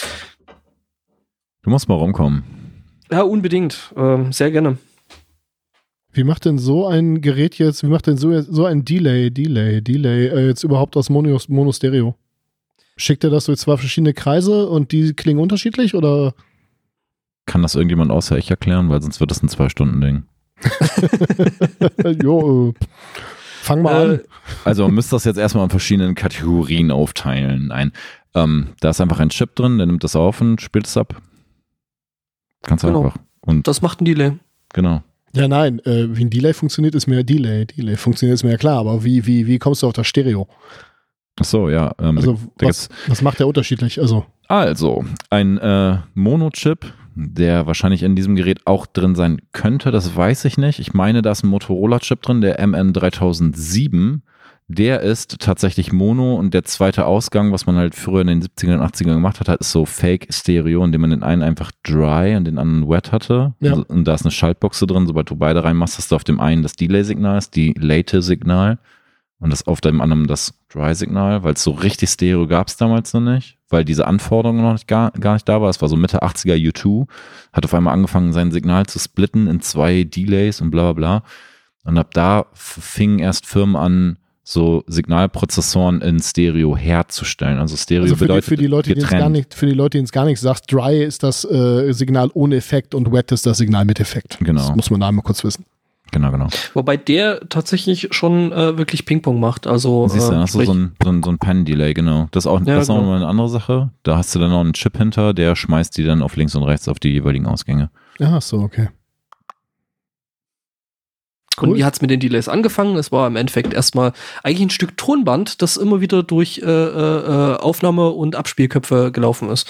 Du musst mal rumkommen. Ja, unbedingt. Ähm, sehr gerne. Wie macht denn so ein Gerät jetzt, wie macht denn so, so ein Delay, Delay, Delay äh, jetzt überhaupt aus Mono, Mono-Stereo? Schickt er das durch zwei verschiedene Kreise und die klingen unterschiedlich oder? Kann das irgendjemand außer ich erklären? Weil sonst wird das ein Zwei-Stunden-Ding. jo, äh, fang mal Äh, an. Also man müsste das jetzt erstmal in verschiedenen Kategorien aufteilen. Ein, ähm, da ist einfach ein Chip drin, der nimmt das auf und spielt es ab. Ganz Genau. einfach. Und das macht ein Delay. genau. Ja, nein, äh, wie ein Delay funktioniert, ist mir Delay. Delay funktioniert, ist mir ja klar, aber wie, wie, wie kommst du auf das Stereo? Ach so, ja. Ähm, Also, was, was macht der unterschiedlich? Also, Also, ein äh, Mono-Chip, der wahrscheinlich in diesem Gerät auch drin sein könnte, das weiß ich nicht. Ich meine, da ist ein Motorola-Chip drin, der MN3007. Der ist tatsächlich Mono und der zweite Ausgang, was man halt früher in den 70ern und 80ern gemacht hat, ist so Fake-Stereo, indem man den einen einfach dry und den anderen wet hatte. Ja. Und, und da ist eine Schaltbuchse drin. Sobald du beide reinmachst, hast du auf dem einen das Delay-Signal, das Delay-Signal und das auf dem anderen das Dry-Signal, weil es so richtig Stereo gab es damals noch nicht, weil diese Anforderung noch nicht, gar, gar nicht da war. Es war so Mitte 80er U2, hat auf einmal angefangen, sein Signal zu splitten in zwei Delays und bla bla bla. Und ab da fingen erst Firmen an, so Signalprozessoren in Stereo herzustellen. Also Stereo also für, die, bedeutet für die Leute, die es getrennt. gar nicht, für die Leute, denen es gar nichts sagt, Dry ist das äh, Signal ohne Effekt und Wet ist das Signal mit Effekt. Genau. Das muss man da einmal kurz wissen. Genau, genau. Wobei der tatsächlich schon äh, wirklich Ping-Pong macht. Also, Siehst du, äh, hast du so ein, so ein, so ein Pen-Delay, genau. Das ist auch, Ja, das genau. nochmal eine andere Sache. Da hast du dann noch einen Chip hinter, der schmeißt die dann auf links und rechts auf die jeweiligen Ausgänge. Ja, so, okay. Und wie hat's mit den Delays angefangen? Es war im Endeffekt erstmal eigentlich ein Stück Tonband, das immer wieder durch äh, äh, Aufnahme- und Abspielköpfe gelaufen ist,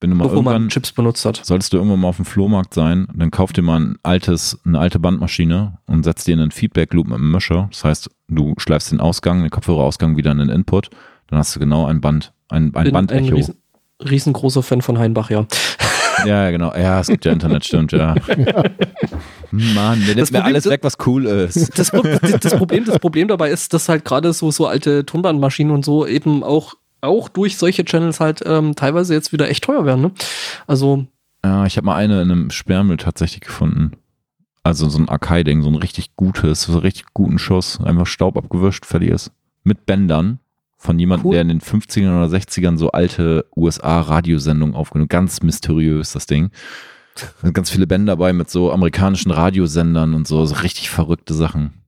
Wenn du mal man irgendwann, Chips benutzt hat. solltest du irgendwann mal auf dem Flohmarkt sein, dann kauf dir mal ein altes, eine alte Bandmaschine und setzt dir einen Feedback-Loop mit einem Mischer. Das heißt, du schleifst den Ausgang, den Kopfhörerausgang wieder in den Input, dann hast du genau ein Band, ein, ein Bin ein Bandecho. riesen, riesengroßer Fan von Heinbach, ja. Ja, genau. Ja, es gibt ja Internet, stimmt, ja. Mann, der nimmt Das mir Problem- alles weg, was cool ist. Das, das, Problem, das Problem dabei ist, dass halt gerade so, so alte Tonbandmaschinen und so eben auch, auch durch solche Channels halt ähm, teilweise jetzt wieder echt teuer werden. Ne? Also, Ja, ich habe mal eine in einem Sperrmüll tatsächlich gefunden. Also so ein Akai-Ding, so ein richtig gutes, so einen richtig guten Schuss. Einfach Staub abgewischt, fertig ist. Mit Bändern von jemandem, Cool. der in den 50ern oder 60ern so alte USA-Radiosendungen aufgenommen Ganz mysteriös, das Ding. Da sind ganz viele Bänder dabei mit so amerikanischen Radiosendern und so, so richtig verrückte Sachen.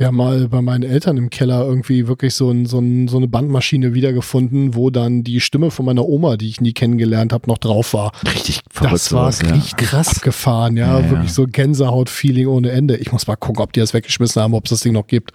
Wir haben mal bei meinen Eltern im Keller irgendwie wirklich so, ein, so, ein, so eine Bandmaschine wiedergefunden, wo dann die Stimme von meiner Oma, die ich nie kennengelernt habe, noch drauf war. Richtig verrückt. Das war sowas, ja. richtig krass abgefahren, ja. Ja, ja. Wirklich so Gänsehaut-Feeling ohne Ende. Ich muss mal gucken, ob die das weggeschmissen haben, ob es das Ding noch gibt.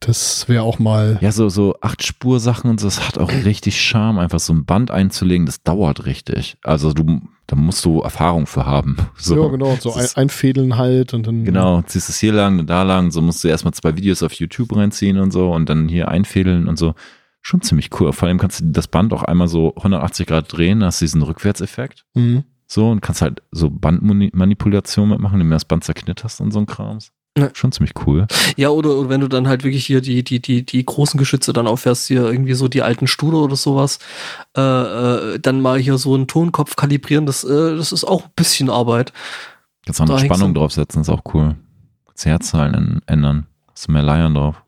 Das wäre auch mal. Ja, so, so Acht-Spur-Sachen und so, das hat auch richtig Charme, einfach so ein Band einzulegen, das dauert richtig. Also du, da musst du Erfahrung für haben. So. Ja, genau, so ein, einfädeln halt und dann. Genau, ziehst es hier lang, dann da lang, so musst du erstmal zwei Videos auf YouTube reinziehen und so und dann hier einfädeln und so. Schon ziemlich cool. Vor allem kannst du das Band auch einmal so 180 Grad drehen, hast diesen Rückwärtseffekt. Mhm. So und kannst halt so Bandmanipulation mitmachen, indem du das Band zerknitterst und so ein Krams. Ja. Schon ziemlich cool. ja, oder, oder wenn du dann halt wirklich hier die, die, die, die großen Geschütze dann auffährst, hier irgendwie so die alten Stuhle oder sowas, äh, äh, dann mal hier so einen Tonkopf kalibrieren, das, äh, das ist auch ein bisschen Arbeit. Kannst auch Da eine hängst Spannung draufsetzen, ist auch cool. Kannst Herzahlen ändern. Hast du mehr Leiern drauf.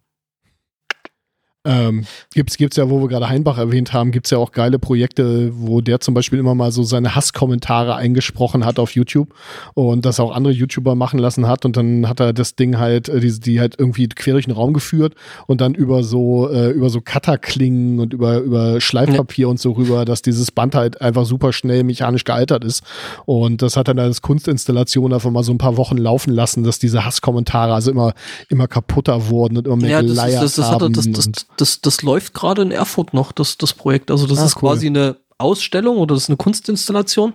Ähm, gibt's, gibt's ja, wo wir gerade Heinbach erwähnt haben, gibt's ja auch geile Projekte, wo der zum Beispiel immer mal so seine Hasskommentare eingesprochen hat auf YouTube und das auch andere YouTuber machen lassen hat und dann hat er das Ding halt, äh, die, die halt irgendwie quer durch den Raum geführt und dann über so, äh, über so Cutterklingen und über, über Schleifpapier und so rüber, dass dieses Band halt einfach super schnell mechanisch gealtert ist. Und das hat dann als Kunstinstallation einfach mal so ein paar Wochen laufen lassen, dass diese Hasskommentare also immer, immer kaputter wurden und immer mehr Ja, das, ist, das, das, hat, er- haben das, das, das, das läuft gerade in Erfurt noch, das, das Projekt. Also das Ah, ist cool. quasi eine Ausstellung oder das ist eine Kunstinstallation.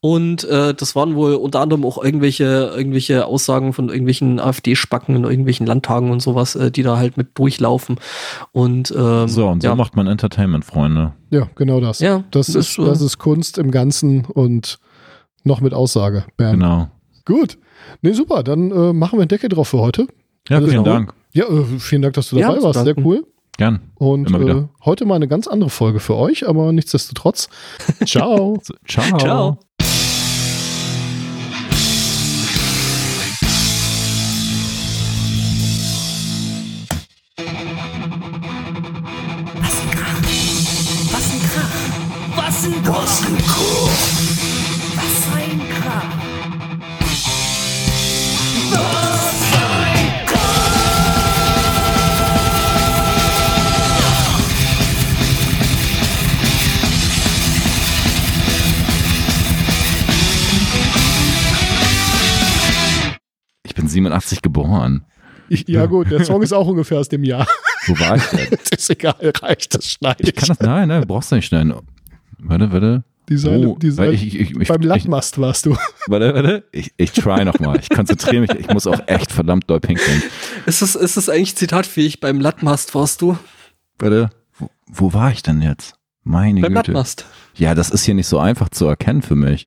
Und äh, das waren wohl unter anderem auch irgendwelche, irgendwelche Aussagen von irgendwelchen AfD-Spacken in irgendwelchen Landtagen und sowas, äh, die da halt mit durchlaufen. Und ähm, So, und so ja. macht man Entertainment, Freunde. Ja, genau das. Ja, das, das ist, so. das ist Kunst im Ganzen und noch mit Aussage. Bam. Genau. Gut. Nee, super. Dann äh, machen wir einen Deckel drauf für heute. Ja, Alles vielen. Dank. Ja, äh, vielen Dank, dass du Ja, dabei zu warst. Sehr cool. Gern. Und äh, heute mal eine ganz andere Folge für euch, aber nichtsdestotrotz. Ciao. Ciao. Ciao. Was ein Krach. Was ein Krach. Was ein Krach. 87 geboren. Ich, ja, gut, der Song ist auch ungefähr aus dem Jahr. Wo war ich denn? ist egal, reicht, das schneide Ich kann das, nein, nein, brauchst du nicht schneiden. Warte, warte. Die Seile, Oh, die Seile. ich, ich, ich, Beim Lattmast warst du. warte, warte. Ich, ich try nochmal. Ich konzentriere mich. Ich muss auch echt verdammt doll pinkeln. Ist es, ist es eigentlich zitatfähig beim Lattmast, warst du? Warte. Wo, wo war ich denn jetzt? Meine Beim Güte. Lattmast. Ja, das ist hier nicht so einfach zu erkennen für mich.